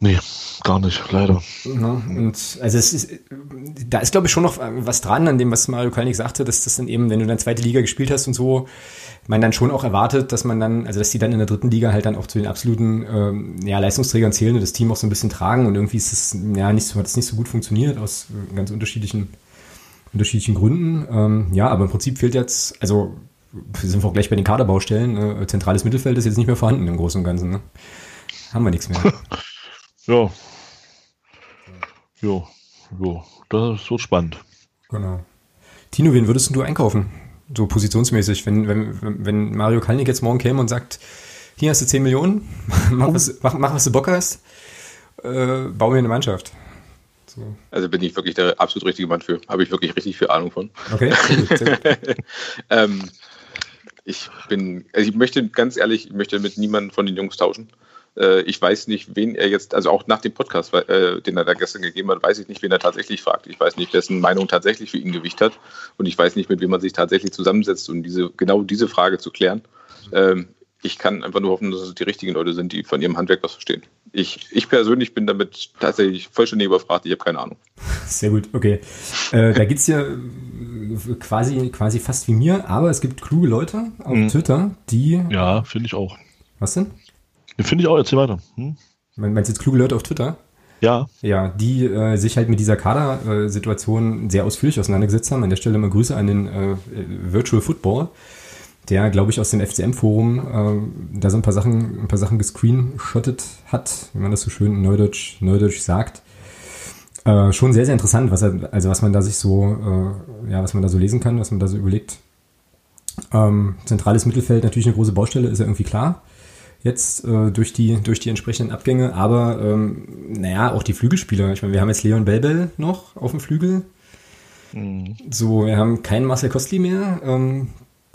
Nee, gar nicht, leider. Ja, und also es ist, da ist, glaube ich, schon noch was dran an dem, was Mario Kalnick sagte, dass das dann eben, wenn du dann zweite Liga gespielt hast und so, man dann schon auch erwartet, dass man dann, also dass die dann in der dritten Liga halt dann auch zu den absoluten ähm, ja, Leistungsträgern zählen und das Team auch so ein bisschen tragen und irgendwie ist es ja nicht so, hat es nicht so gut funktioniert aus äh, ganz unterschiedlichen, unterschiedlichen Gründen. Ähm, ja, aber im Prinzip fehlt jetzt, also wir sind auch gleich bei den Kaderbaustellen, äh, zentrales Mittelfeld ist jetzt nicht mehr vorhanden im Großen und Ganzen. Ne? Haben wir nichts mehr. ja. Ja, ja, das wird spannend. Genau. Tino, wen würdest du einkaufen? So positionsmäßig, wenn, wenn, wenn Mario Kalnick jetzt morgen käme und sagt, hier hast du 10 Millionen, mach, was, mach, mach was du Bock hast, äh, bau mir eine Mannschaft. So. Also bin ich wirklich der absolut richtige Mann für. Habe ich wirklich richtig viel Ahnung von. Okay. ähm, ich bin, also ich möchte ganz ehrlich, ich möchte mit niemandem von den Jungs tauschen. Äh, ich weiß nicht, wen er jetzt, also auch nach dem Podcast, äh, den er da gestern gegeben hat, weiß ich nicht, wen er tatsächlich fragt. Ich weiß nicht, wessen Meinung tatsächlich für ihn Gewicht hat. Und ich weiß nicht, mit wem man sich tatsächlich zusammensetzt, um diese, genau diese Frage zu klären. Ähm, ich kann einfach nur hoffen, dass es die richtigen Leute sind, die von ihrem Handwerk was verstehen. Ich, ich persönlich bin damit tatsächlich vollständig überfragt, ich habe keine Ahnung. Sehr gut, okay. Äh, da es ja quasi, quasi fast wie mir, aber es gibt kluge Leute auf hm. Twitter, die. Ja, finde ich auch. Was denn? Finde ich auch, erzähl weiter. Hm? Meinst du jetzt kluge Leute auf Twitter? Ja. Ja, die äh, sich halt mit dieser Kader-Situation sehr ausführlich auseinandergesetzt haben. An der Stelle mal Grüße an den äh, Virtual Football, der, glaube ich, aus dem FCM-Forum äh, da so ein paar Sachen, ein paar Sachen gescreenshottet hat, wie man das so schön in Neudeutsch, Neudeutsch sagt. Äh, schon sehr, sehr interessant, was er, also was man da sich so, äh, ja, was man da so lesen kann, was man da so überlegt. Ähm, zentrales Mittelfeld natürlich eine große Baustelle, ist ja irgendwie klar jetzt äh, durch, die, durch die entsprechenden Abgänge. Aber ähm, naja, auch die Flügelspieler. Ich meine, wir haben jetzt Leon Belbel noch auf dem Flügel. Mhm. So, wir haben keinen Marcel Kostli mehr. Ähm,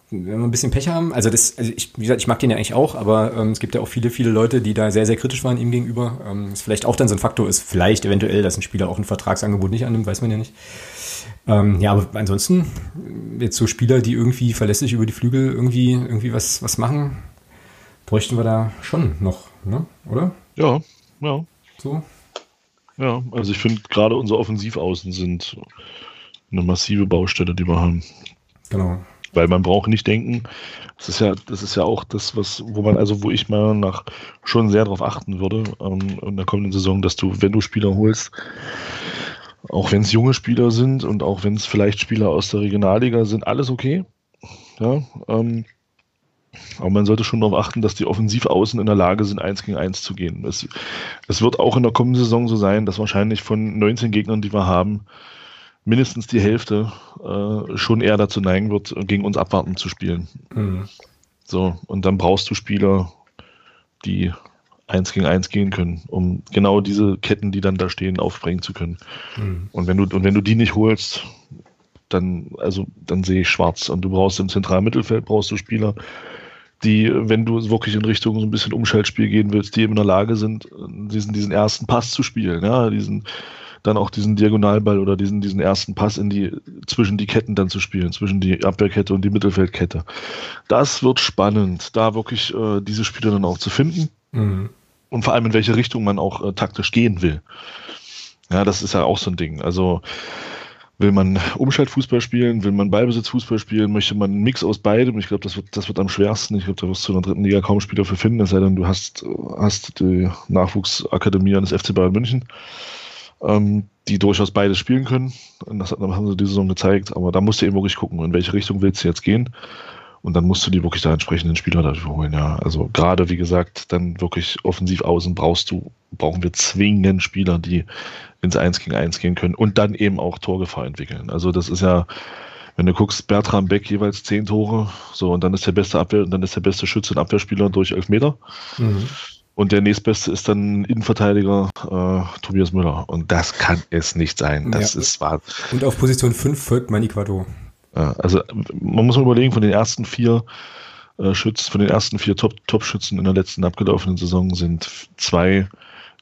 wenn wir ein bisschen Pech haben, also das, also ich, wie gesagt, ich mag den ja eigentlich auch, aber ähm, es gibt ja auch viele, viele Leute, die da sehr, sehr kritisch waren ihm gegenüber. Ähm, ist vielleicht auch dann so ein Faktor ist, vielleicht eventuell, dass ein Spieler auch ein Vertragsangebot nicht annimmt, weiß man ja nicht. Ähm, ja, aber ansonsten, jetzt so Spieler, die irgendwie verlässlich über die Flügel irgendwie, irgendwie was, was machen, bräuchten wir da schon noch, ne? oder? Ja, ja. So? Ja, also ich finde gerade unsere Offensivaußen sind eine massive Baustelle, die wir haben. Genau. Weil man braucht nicht denken, das ist ja, das ist ja auch das, was, wo man, also wo ich mal nach schon sehr darauf achten würde, ähm, in der kommenden Saison, dass du, wenn du Spieler holst, auch wenn es junge Spieler sind und auch wenn es vielleicht Spieler aus der Regionalliga sind, alles okay. Ja, ähm, aber man sollte schon darauf achten, dass die Offensivaußen in der Lage sind, eins gegen eins zu gehen. Es, es wird auch in der kommenden Saison so sein, dass wahrscheinlich von 19 Gegnern, die wir haben, mindestens die Hälfte äh, schon eher dazu neigen wird, gegen uns abwarten zu spielen. Mhm. So, und dann brauchst du Spieler, die eins gegen eins gehen können, um genau diese Ketten, die dann da stehen, aufbringen zu können. Mhm. Und wenn du, und wenn du die nicht holst, dann, also, dann sehe ich schwarz. Und du brauchst im zentralen Mittelfeld brauchst du Spieler, die, wenn du wirklich in Richtung so ein bisschen Umschaltspiel gehen willst, die eben in der Lage sind, diesen, diesen ersten Pass zu spielen, ja, diesen, dann auch diesen Diagonalball oder diesen, diesen ersten Pass in die, zwischen die Ketten dann zu spielen, zwischen die Abwehrkette und die Mittelfeldkette. Das wird spannend, da wirklich äh, diese Spieler dann auch zu finden. Mhm. Und vor allem in welche Richtung man auch äh, taktisch gehen will. Ja, das ist ja auch so ein Ding. Also, Will man Umschaltfußball spielen? Will man Ballbesitzfußball spielen? Möchte man einen Mix aus beidem? Ich glaube, das wird, das wird am schwersten. Ich glaube, da wirst du in der dritten Liga kaum Spieler für finden, es sei denn, du hast, hast die Nachwuchsakademie eines FC Bayern München, ähm, die durchaus beides spielen können. Und das haben sie diese Saison gezeigt. Aber da musst du eben wirklich gucken, in welche Richtung willst du jetzt gehen. Und dann musst du die wirklich da entsprechenden Spieler dafür holen, ja. Also gerade, wie gesagt, dann wirklich offensiv außen brauchst du, brauchen wir zwingend Spieler, die ins Eins gegen Eins gehen können und dann eben auch Torgefahr entwickeln. Also das ist ja, wenn du guckst, Bertram Beck jeweils zehn Tore, so und dann ist der beste Abwehr, und dann ist der beste Schütze und Abwehrspieler durch elf Meter. Mhm. Und der nächstbeste ist dann Innenverteidiger äh, Tobias Müller. Und das kann es nicht sein. Das ja. ist wahr. Und auf Position 5 folgt Manny Quadro. Ja, also man muss mal überlegen, von den ersten vier äh, Schützen, von den ersten vier Top-Schützen in der letzten abgelaufenen Saison sind zwei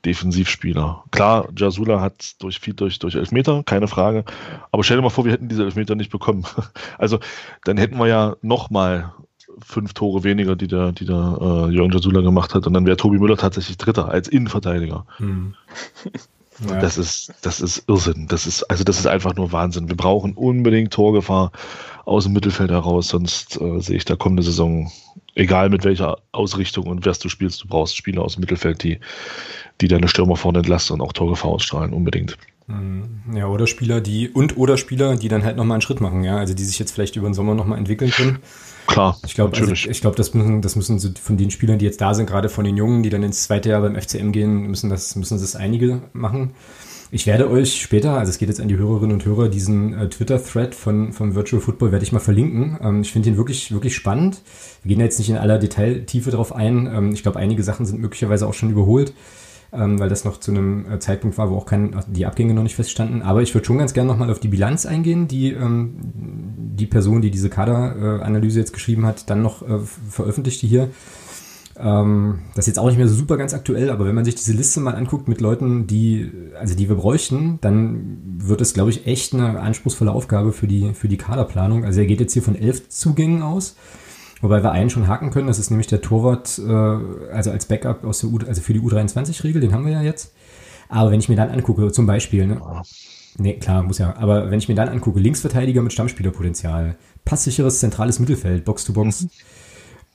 Defensivspieler. Klar, Jasula hat durch viel durch, durch Elfmeter, keine Frage. Aber stell dir mal vor, wir hätten diese Elfmeter nicht bekommen. Also dann hätten wir ja nochmal fünf Tore weniger, die der, die der äh, Jürgen Jasula gemacht hat. Und dann wäre Tobi Müller tatsächlich Dritter als Innenverteidiger. Hm. Ja. Das ist, das ist Irrsinn. Das ist, also das ist einfach nur Wahnsinn. Wir brauchen unbedingt Torgefahr aus dem Mittelfeld heraus, sonst äh, sehe ich da kommende Saison, egal mit welcher Ausrichtung und wer du spielst, du brauchst Spieler aus dem Mittelfeld, die, die deine Stürmer vorne entlasten und auch Torgefahr ausstrahlen, unbedingt. Mhm. Ja, oder Spieler, die, und oder Spieler, die dann halt nochmal einen Schritt machen, ja, also die sich jetzt vielleicht über den Sommer nochmal entwickeln können. Klar, ich glaube, also, ich glaube, das müssen, das müssen so von den Spielern, die jetzt da sind, gerade von den Jungen, die dann ins zweite Jahr beim FCM gehen, müssen das, müssen das einige machen. Ich werde euch später, also es geht jetzt an die Hörerinnen und Hörer, diesen äh, Twitter-Thread von, vom Virtual Football werde ich mal verlinken. Ähm, ich finde ihn wirklich, wirklich spannend. Wir gehen jetzt nicht in aller Detailtiefe drauf ein. Ähm, ich glaube, einige Sachen sind möglicherweise auch schon überholt ähm, weil das noch zu einem äh, Zeitpunkt war, wo auch kein, die Abgänge noch nicht feststanden. Aber ich würde schon ganz gerne nochmal auf die Bilanz eingehen, die ähm, die Person, die diese Kaderanalyse jetzt geschrieben hat, dann noch äh, veröffentlichte hier. Ähm, das ist jetzt auch nicht mehr so super ganz aktuell, aber wenn man sich diese Liste mal anguckt mit Leuten, die, also die wir bräuchten, dann wird es, glaube ich, echt eine anspruchsvolle Aufgabe für die, für die Kaderplanung. Also er geht jetzt hier von elf Zugängen aus. Wobei wir einen schon haken können, das ist nämlich der Torwart, äh, also als Backup aus der U, also für die U23-Regel, den haben wir ja jetzt. Aber wenn ich mir dann angucke, zum Beispiel, ne? Nee, klar, muss ja. Aber wenn ich mir dann angucke, Linksverteidiger mit Stammspielerpotenzial, passsicheres zentrales Mittelfeld, Box to Box, mhm.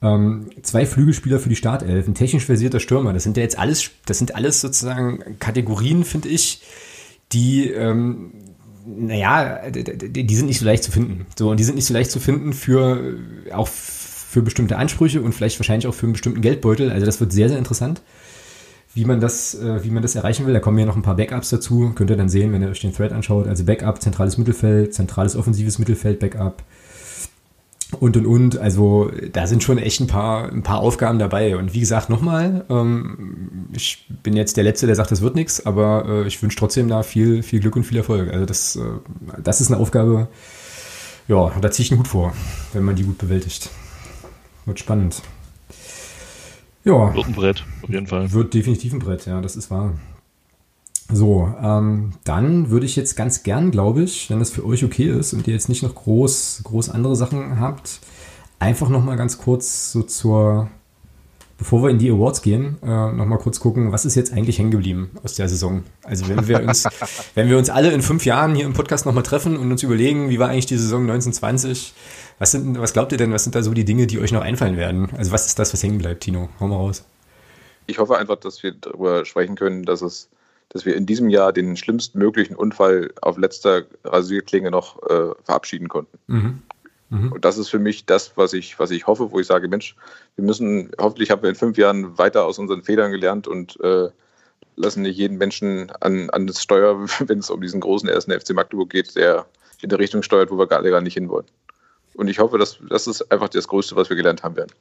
ähm, zwei Flügelspieler für die Startelf, ein technisch versierter Stürmer, das sind ja jetzt alles, das sind alles sozusagen Kategorien, finde ich, die, ähm, naja, die, die sind nicht so leicht zu finden. So, und die sind nicht so leicht zu finden für auch für bestimmte Ansprüche und vielleicht wahrscheinlich auch für einen bestimmten Geldbeutel. Also das wird sehr, sehr interessant, wie man das, äh, wie man das erreichen will. Da kommen ja noch ein paar Backups dazu. Könnt ihr dann sehen, wenn ihr euch den Thread anschaut. Also Backup, zentrales Mittelfeld, zentrales offensives Mittelfeld, Backup und und und. Also da sind schon echt ein paar, ein paar Aufgaben dabei. Und wie gesagt, nochmal, ähm, ich bin jetzt der Letzte, der sagt, das wird nichts, aber äh, ich wünsche trotzdem da viel, viel Glück und viel Erfolg. Also das, äh, das ist eine Aufgabe, ja, da ziehe ich einen Hut vor, wenn man die gut bewältigt. Wird spannend. Ja. Wird ein Brett, auf jeden Fall. Wird definitiv ein Brett, ja, das ist wahr. So, ähm, dann würde ich jetzt ganz gern, glaube ich, wenn das für euch okay ist und ihr jetzt nicht noch groß, groß andere Sachen habt, einfach nochmal ganz kurz so zur, bevor wir in die Awards gehen, äh, nochmal kurz gucken, was ist jetzt eigentlich hängen geblieben aus der Saison? Also wenn wir uns, wenn wir uns alle in fünf Jahren hier im Podcast nochmal treffen und uns überlegen, wie war eigentlich die Saison 1920, was, sind, was glaubt ihr denn, was sind da so die Dinge, die euch noch einfallen werden? Also was ist das, was hängen bleibt, Tino? Hau mal raus. Ich hoffe einfach, dass wir darüber sprechen können, dass es, dass wir in diesem Jahr den schlimmsten möglichen Unfall auf letzter Rasierklinge noch äh, verabschieden konnten. Mhm. Mhm. Und das ist für mich das, was ich, was ich hoffe, wo ich sage, Mensch, wir müssen, hoffentlich haben wir in fünf Jahren weiter aus unseren Fehlern gelernt und äh, lassen nicht jeden Menschen an, an das Steuer, wenn es um diesen großen ersten FC Magdeburg geht, der in der Richtung steuert, wo wir alle gar nicht hinwollen. Und ich hoffe, dass das ist einfach das Größte, was wir gelernt haben werden.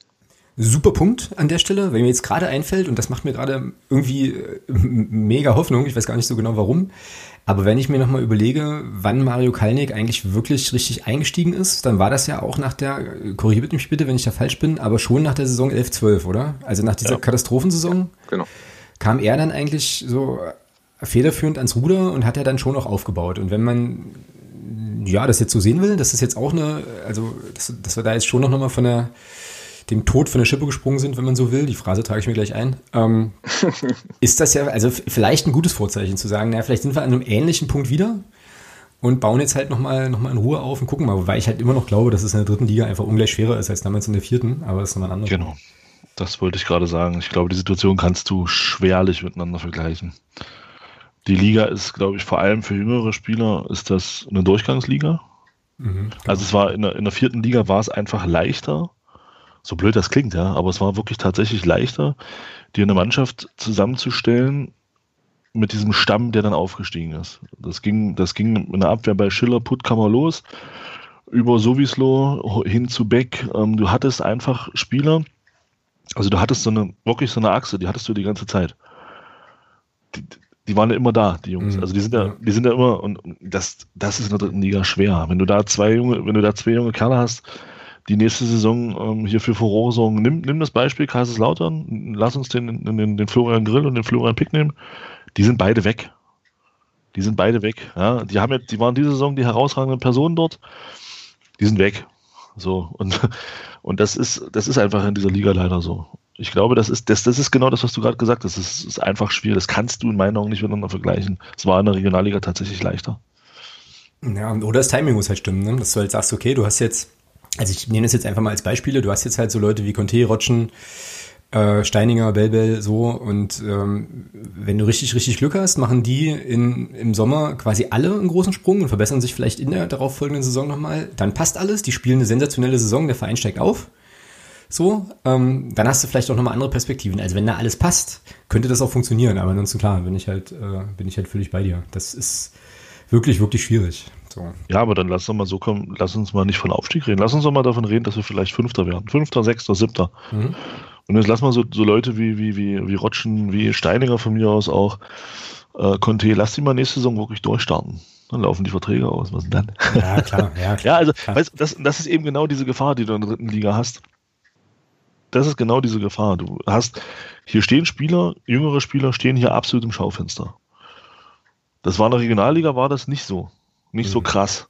Super Punkt an der Stelle, wenn mir jetzt gerade einfällt, und das macht mir gerade irgendwie äh, mega Hoffnung, ich weiß gar nicht so genau warum, aber wenn ich mir nochmal überlege, wann Mario Kalnick eigentlich wirklich richtig eingestiegen ist, dann war das ja auch nach der, korrigiert mich bitte, wenn ich da falsch bin, aber schon nach der Saison 11-12, oder? Also nach dieser ja. Katastrophensaison genau. kam er dann eigentlich so federführend ans Ruder und hat er dann schon auch aufgebaut. Und wenn man ja, das jetzt so sehen will, das ist jetzt auch eine, also dass, dass wir da jetzt schon noch mal von der, dem Tod von der Schippe gesprungen sind, wenn man so will, die Phrase trage ich mir gleich ein, ähm, ist das ja also vielleicht ein gutes Vorzeichen zu sagen, naja, vielleicht sind wir an einem ähnlichen Punkt wieder und bauen jetzt halt nochmal noch mal in Ruhe auf und gucken mal, wobei ich halt immer noch glaube, dass es in der dritten Liga einfach ungleich schwerer ist als damals in der vierten, aber das ist nochmal ein anderes. Genau, das wollte ich gerade sagen. Ich glaube, die Situation kannst du schwerlich miteinander vergleichen. Die Liga ist, glaube ich, vor allem für jüngere Spieler ist das eine Durchgangsliga. Mhm, also es war in der, in der vierten Liga war es einfach leichter, so blöd das klingt, ja, aber es war wirklich tatsächlich leichter, dir eine Mannschaft zusammenzustellen mit diesem Stamm, der dann aufgestiegen ist. Das ging, das ging in der Abwehr bei Schiller, Puttkammer los, über Sowislo hin zu Beck. Ähm, du hattest einfach Spieler, also du hattest so eine, wirklich so eine Achse, die hattest du die ganze Zeit. Die, die waren ja immer da, die Jungs. Mhm. Also die sind ja, die sind ja immer, und das, das ist in der dritten Liga schwer. Wenn du da zwei junge, wenn du da zwei junge Kerle hast, die nächste Saison ähm, hier für Furore sorgen, nimm, nimm das Beispiel Kaiserslautern, lass uns den, den, den Florian Grill und den Florian Pick nehmen. Die sind beide weg. Die sind beide weg. Ja, die haben jetzt, die waren diese Saison die herausragenden Personen dort. Die sind weg. So, und, und das ist, das ist einfach in dieser Liga leider so. Ich glaube, das ist, das, das ist genau das, was du gerade gesagt hast. Das ist, ist einfach schwierig. Das kannst du in meinen Augen nicht miteinander vergleichen. Es war in der Regionalliga tatsächlich leichter. Ja, oder das Timing muss halt stimmen, ne? dass du halt sagst, okay, du hast jetzt, also ich nehme das jetzt einfach mal als Beispiele, du hast jetzt halt so Leute wie Conte, Rotschen, äh, Steininger, Belbel, so und ähm, wenn du richtig, richtig Glück hast, machen die in, im Sommer quasi alle einen großen Sprung und verbessern sich vielleicht in der darauffolgenden Saison nochmal. Dann passt alles, die spielen eine sensationelle Saison, der Verein steigt auf so, ähm, dann hast du vielleicht auch nochmal andere Perspektiven. Also wenn da alles passt, könnte das auch funktionieren. Aber ansonsten klar, bin ich halt, äh, bin ich halt völlig bei dir. Das ist wirklich, wirklich schwierig. So. Ja, aber dann lass uns mal so kommen, lass uns mal nicht von Aufstieg reden. Lass uns doch mal davon reden, dass wir vielleicht Fünfter werden. Fünfter, Sechster, Siebter. Mhm. Und jetzt lass mal so, so Leute wie, wie, wie, wie Rotschen, wie Steininger von mir aus auch, äh, Conte, lass die mal nächste Saison wirklich durchstarten. Dann laufen die Verträge aus. Was denn dann? Ja, klar. Ja, klar. ja also, klar. Weißt, das, das ist eben genau diese Gefahr, die du in der dritten Liga hast das ist genau diese Gefahr. Du hast, hier stehen Spieler, jüngere Spieler stehen hier absolut im Schaufenster. Das war in der Regionalliga, war das nicht so. Nicht mhm. so krass.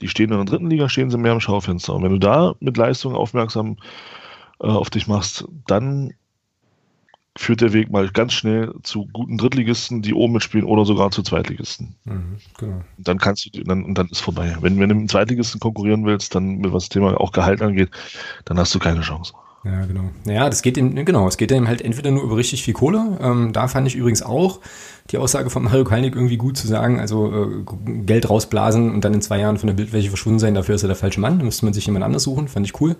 Die stehen in der dritten Liga, stehen sie mehr im Schaufenster. Und wenn du da mit Leistung aufmerksam äh, auf dich machst, dann führt der Weg mal ganz schnell zu guten Drittligisten, die oben mitspielen oder sogar zu Zweitligisten. Mhm, genau. Und dann kannst du, dann, und dann ist vorbei. Wenn, wenn du mit dem Zweitligisten konkurrieren willst, dann, was das Thema auch Gehalt angeht, dann hast du keine Chance. Ja, genau. Naja, das geht eben, genau, es geht eben halt entweder nur über richtig viel Kohle. Ähm, da fand ich übrigens auch die Aussage von Mario Kalnick irgendwie gut zu sagen, also äh, Geld rausblasen und dann in zwei Jahren von der Bildfläche verschwunden sein, dafür ist er der falsche Mann. Da müsste man sich jemand anders suchen, fand ich cool.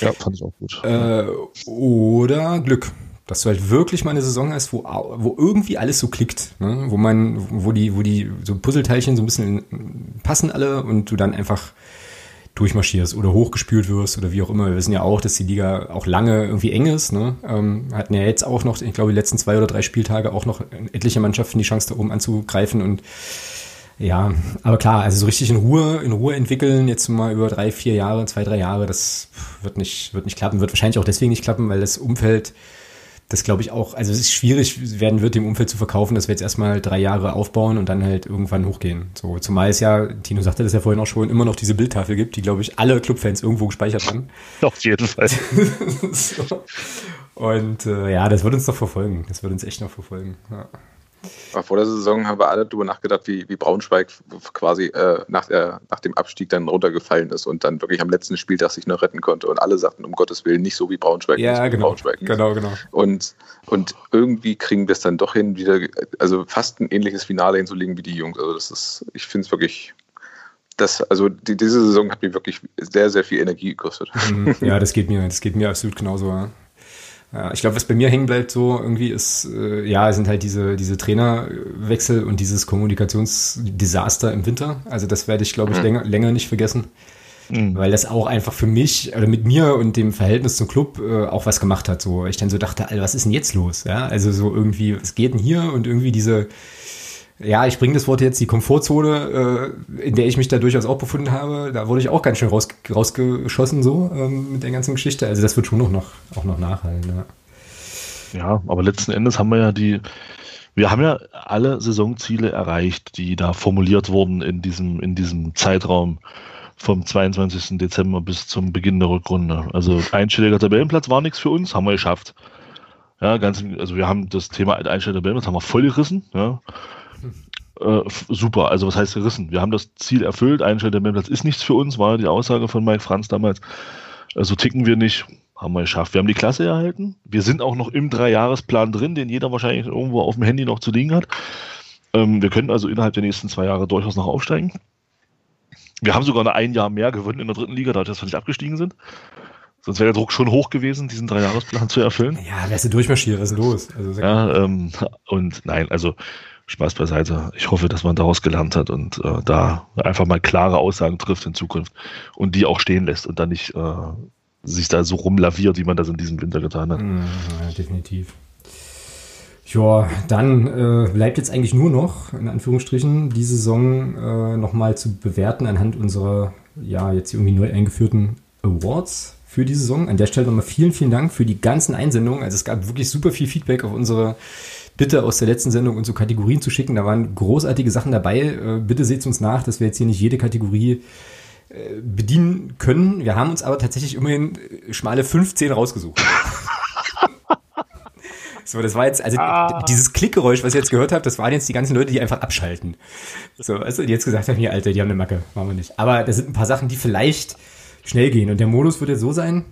Ja, fand ich auch gut. Äh, oder Glück. Dass du halt wirklich mal eine Saison hast, wo, wo irgendwie alles so klickt, ne? wo man, wo die, wo die so Puzzleteilchen so ein bisschen passen alle und du dann einfach durchmarschierst oder hochgespült wirst oder wie auch immer. Wir wissen ja auch, dass die Liga auch lange irgendwie eng ist. Ne? Ähm, hatten ja jetzt auch noch, ich glaube, die letzten zwei oder drei Spieltage auch noch etliche Mannschaften die Chance, da oben anzugreifen und ja, aber klar, also so richtig in Ruhe, in Ruhe entwickeln, jetzt mal über drei, vier Jahre, zwei, drei Jahre, das wird nicht, wird nicht klappen, wird wahrscheinlich auch deswegen nicht klappen, weil das Umfeld das glaube ich auch, also es ist schwierig werden wird, im Umfeld zu verkaufen, dass wir jetzt erstmal drei Jahre aufbauen und dann halt irgendwann hochgehen. So, zumal es ja, Tino sagte das ja vorhin auch schon, immer noch diese Bildtafel gibt, die, glaube ich, alle Clubfans irgendwo gespeichert haben. Auf jeden Fall. so. Und äh, ja, das wird uns noch verfolgen. Das wird uns echt noch verfolgen. Ja. Vor der Saison haben wir alle darüber nachgedacht, wie, wie Braunschweig quasi äh, nach, der, nach dem Abstieg dann runtergefallen ist und dann wirklich am letzten Spieltag sich noch retten konnte. Und alle sagten, um Gottes Willen, nicht so wie Braunschweig. Ja, genau. Braunschweig genau, genau. Und, und irgendwie kriegen wir es dann doch hin, wieder, also fast ein ähnliches Finale hinzulegen wie die Jungs. Also das ist, ich finde es wirklich das, also die, diese Saison hat mir wirklich sehr, sehr viel Energie gekostet. Mhm. Ja, das geht mir, das geht mir absolut genauso. Ja. Ich glaube, was bei mir hängen bleibt so irgendwie ist, äh, ja, sind halt diese, diese Trainerwechsel und dieses Kommunikationsdesaster im Winter. Also das werde ich, glaube ich, mhm. länger, länger nicht vergessen. Mhm. Weil das auch einfach für mich oder mit mir und dem Verhältnis zum Club äh, auch was gemacht hat. So, ich dann so dachte, Alter, was ist denn jetzt los? Ja, also so irgendwie, was geht denn hier? Und irgendwie diese, ja, ich bringe das Wort jetzt, die Komfortzone, äh, in der ich mich da durchaus auch befunden habe, da wurde ich auch ganz schön raus, rausgeschossen so ähm, mit der ganzen Geschichte. Also das wird schon noch, noch auch noch nachhalten. Ja. ja, aber letzten Endes haben wir ja die, wir haben ja alle Saisonziele erreicht, die da formuliert wurden in diesem, in diesem Zeitraum vom 22. Dezember bis zum Beginn der Rückrunde. Also einstelliger Tabellenplatz war nichts für uns, haben wir geschafft. Ja, ganz, also wir haben das Thema einstelliger Tabellenplatz haben wir voll gerissen. Ja. Äh, super, also was heißt gerissen? Wir haben das Ziel erfüllt, einstelliger Tabellenplatz ist nichts für uns, war die Aussage von Mike Franz damals. So also ticken wir nicht, haben wir geschafft. Wir haben die Klasse erhalten. Wir sind auch noch im Dreijahresplan drin, den jeder wahrscheinlich irgendwo auf dem Handy noch zu liegen hat. Ähm, wir können also innerhalb der nächsten zwei Jahre durchaus noch aufsteigen. Wir haben sogar noch ein Jahr mehr gewonnen in der dritten Liga, dadurch, dass wir nicht abgestiegen sind. Sonst wäre der Druck schon hoch gewesen, diesen Dreijahresplan zu erfüllen. Ja, wärst du durchmarschiert, was ist los? Also, ja, ähm, und nein, also Spaß beiseite. Ich hoffe, dass man daraus gelernt hat und äh, da einfach mal klare Aussagen trifft in Zukunft und die auch stehen lässt und dann nicht äh, sich da so rumlaviert, wie man das in diesem Winter getan hat. Ja, definitiv. Ja, dann äh, bleibt jetzt eigentlich nur noch, in Anführungsstrichen, die Saison äh, nochmal zu bewerten anhand unserer, ja, jetzt irgendwie neu eingeführten Awards für die Saison. An der Stelle nochmal vielen, vielen Dank für die ganzen Einsendungen. Also es gab wirklich super viel Feedback auf unsere Bitte aus der letzten Sendung uns so Kategorien zu schicken. Da waren großartige Sachen dabei. Äh, bitte seht uns nach, dass wir jetzt hier nicht jede Kategorie äh, bedienen können. Wir haben uns aber tatsächlich immerhin äh, schmale 15 rausgesucht. So, das war jetzt, also ah. dieses Klickgeräusch, was ihr jetzt gehört habt, das waren jetzt die ganzen Leute, die einfach abschalten. So, also die jetzt gesagt haben, hier, Alter, die haben eine Macke, machen wir nicht. Aber da sind ein paar Sachen, die vielleicht schnell gehen. Und der Modus wird jetzt so sein,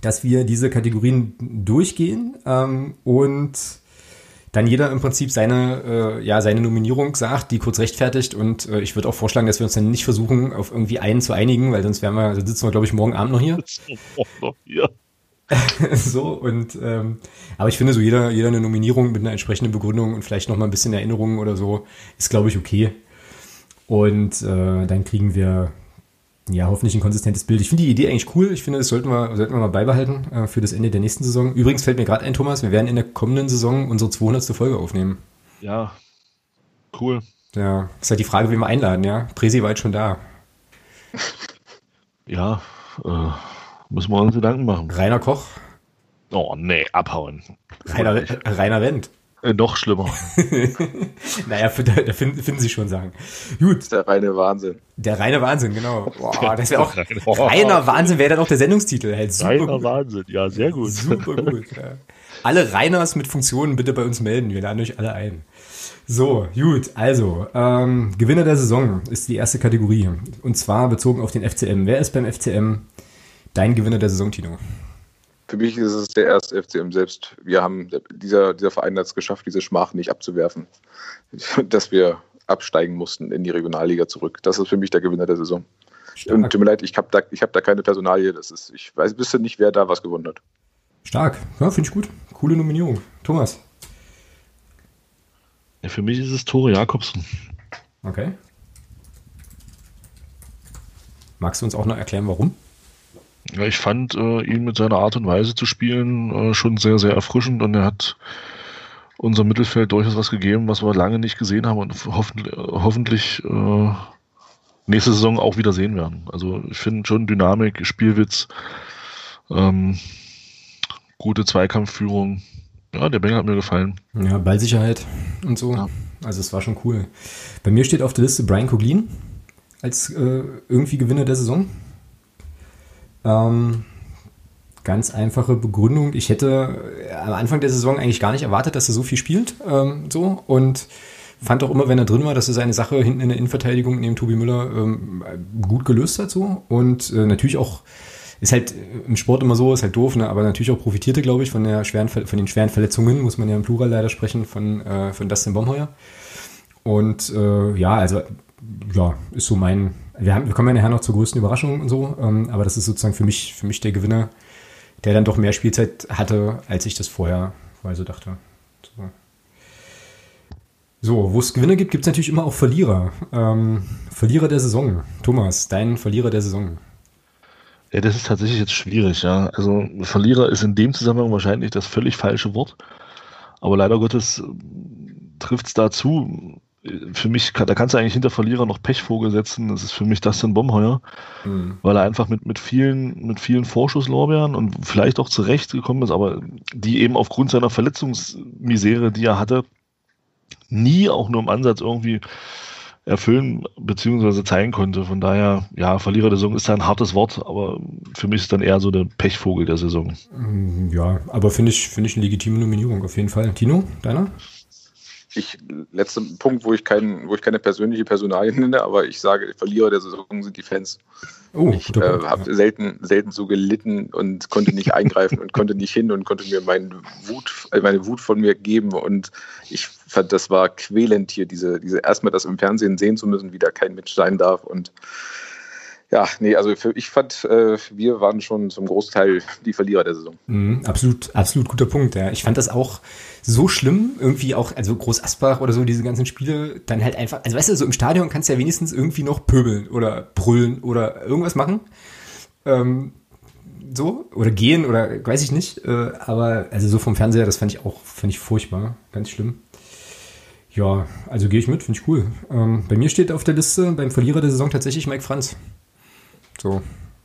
dass wir diese Kategorien durchgehen ähm, und dann jeder im Prinzip seine, äh, ja, seine Nominierung sagt, die kurz rechtfertigt. Und äh, ich würde auch vorschlagen, dass wir uns dann nicht versuchen, auf irgendwie einen zu einigen, weil sonst wären wir, dann sitzen wir, glaube ich, morgen Abend noch hier. noch hier. so, und ähm, aber ich finde, so jeder, jeder eine Nominierung mit einer entsprechenden Begründung und vielleicht noch mal ein bisschen Erinnerungen oder so, ist, glaube ich, okay. Und äh, dann kriegen wir ja, hoffentlich ein konsistentes Bild. Ich finde die Idee eigentlich cool. Ich finde, das sollten wir, sollten wir mal beibehalten äh, für das Ende der nächsten Saison. Übrigens fällt mir gerade ein, Thomas, wir werden in der kommenden Saison unsere 200. Folge aufnehmen. Ja, cool. Ja, ist halt die Frage, wie wir einladen, ja. Presi war jetzt schon da. Ja, äh, müssen wir uns Gedanken machen. Rainer Koch. Oh, nee, abhauen. Rainer, Rainer Wendt. Äh, noch schlimmer. naja, da, da finden, finden Sie schon sagen. Gut. Der reine Wahnsinn. Der reine Wahnsinn, genau. Boah, das wäre auch reiner Wahnsinn wäre dann auch der Sendungstitel. Halt super reiner gut. Wahnsinn, ja, sehr gut. Super gut. Ja. Alle Reiners mit Funktionen bitte bei uns melden. Wir laden euch alle ein. So, gut. Also, ähm, Gewinner der Saison ist die erste Kategorie. Und zwar bezogen auf den FCM. Wer ist beim FCM dein Gewinner der Saison, Tino? Für mich ist es der erste FCM selbst. Wir haben, dieser, dieser Verein hat es geschafft, diese Schmach nicht abzuwerfen, dass wir absteigen mussten in die Regionalliga zurück. Das ist für mich der Gewinner der Saison. Stark. Und tut mir leid, ich habe da, hab da keine Personalie. Das ist, ich weiß, wüsste nicht, wer da was gewonnen hat. Stark. Ja, finde ich gut. Coole Nominierung. Thomas. Ja, für mich ist es Tore Jakobsen. Okay. Magst du uns auch noch erklären, warum? Ja, ich fand äh, ihn mit seiner Art und Weise zu spielen äh, schon sehr, sehr erfrischend und er hat unser Mittelfeld durchaus was gegeben, was wir lange nicht gesehen haben und hoffentlich, hoffentlich äh, nächste Saison auch wieder sehen werden. Also ich finde schon Dynamik, Spielwitz, ähm, gute Zweikampfführung. Ja, der Bengel hat mir gefallen. Ja, Ballsicherheit und so. Ja. Also es war schon cool. Bei mir steht auf der Liste Brian Coglin als äh, irgendwie Gewinner der Saison. Ähm, ganz einfache Begründung. Ich hätte äh, am Anfang der Saison eigentlich gar nicht erwartet, dass er so viel spielt. Ähm, so und fand auch immer, wenn er drin war, dass er seine Sache hinten in der Innenverteidigung neben Tobi Müller ähm, gut gelöst hat. So und äh, natürlich auch ist halt im Sport immer so, ist halt doof, ne? aber natürlich auch profitierte, glaube ich, von der schweren von den schweren Verletzungen, muss man ja im Plural leider sprechen, von, äh, von Dustin Baumheuer. Und äh, ja, also ja, ist so mein wir, haben, wir kommen ja nachher noch zur größten Überraschung und so, ähm, aber das ist sozusagen für mich, für mich der Gewinner, der dann doch mehr Spielzeit hatte, als ich das vorher weil so dachte. So. So, wo es Gewinner gibt, gibt es natürlich immer auch Verlierer. Ähm, Verlierer der Saison. Thomas, dein Verlierer der Saison. Ja, das ist tatsächlich jetzt schwierig, ja. Also Verlierer ist in dem Zusammenhang wahrscheinlich das völlig falsche Wort. Aber leider Gottes trifft es dazu für mich, da kannst du eigentlich hinter Verlierer noch Pechvogel setzen. Das ist für mich Dustin Bomheuer, mhm. weil er einfach mit, mit vielen, mit vielen Vorschusslorbeeren und vielleicht auch zurecht gekommen ist, aber die eben aufgrund seiner Verletzungsmisere, die er hatte, nie auch nur im Ansatz irgendwie erfüllen bzw. zeigen konnte. Von daher, ja, Verlierer der Saison ist ein hartes Wort, aber für mich ist dann eher so der Pechvogel der Saison. Mhm, ja, aber finde ich, finde ich eine legitime Nominierung auf jeden Fall. Tino, deiner? Ich, letzter Punkt, wo ich, kein, wo ich keine persönliche Personalie nenne, aber ich sage, Verlierer der Saison sind die Fans. Oh, ich äh, habe selten, selten so gelitten und konnte nicht eingreifen und konnte nicht hin und konnte mir meine Wut, äh, meine Wut von mir geben. Und ich fand, das war quälend hier, diese, diese erstmal das im Fernsehen sehen zu müssen, wie da kein Mensch sein darf. Und ja, nee, also für, ich fand, äh, wir waren schon zum Großteil die Verlierer der Saison. Mhm, absolut, absolut guter Punkt. Ja. Ich fand das auch so schlimm, irgendwie auch, also Groß Asbach oder so, diese ganzen Spiele, dann halt einfach, also weißt du, so im Stadion kannst du ja wenigstens irgendwie noch pöbeln oder brüllen oder irgendwas machen. Ähm, so, oder gehen oder weiß ich nicht. Äh, aber also so vom Fernseher, das fand ich auch, fand ich furchtbar, ganz schlimm. Ja, also gehe ich mit, finde ich cool. Ähm, bei mir steht auf der Liste beim Verlierer der Saison tatsächlich Mike Franz. So,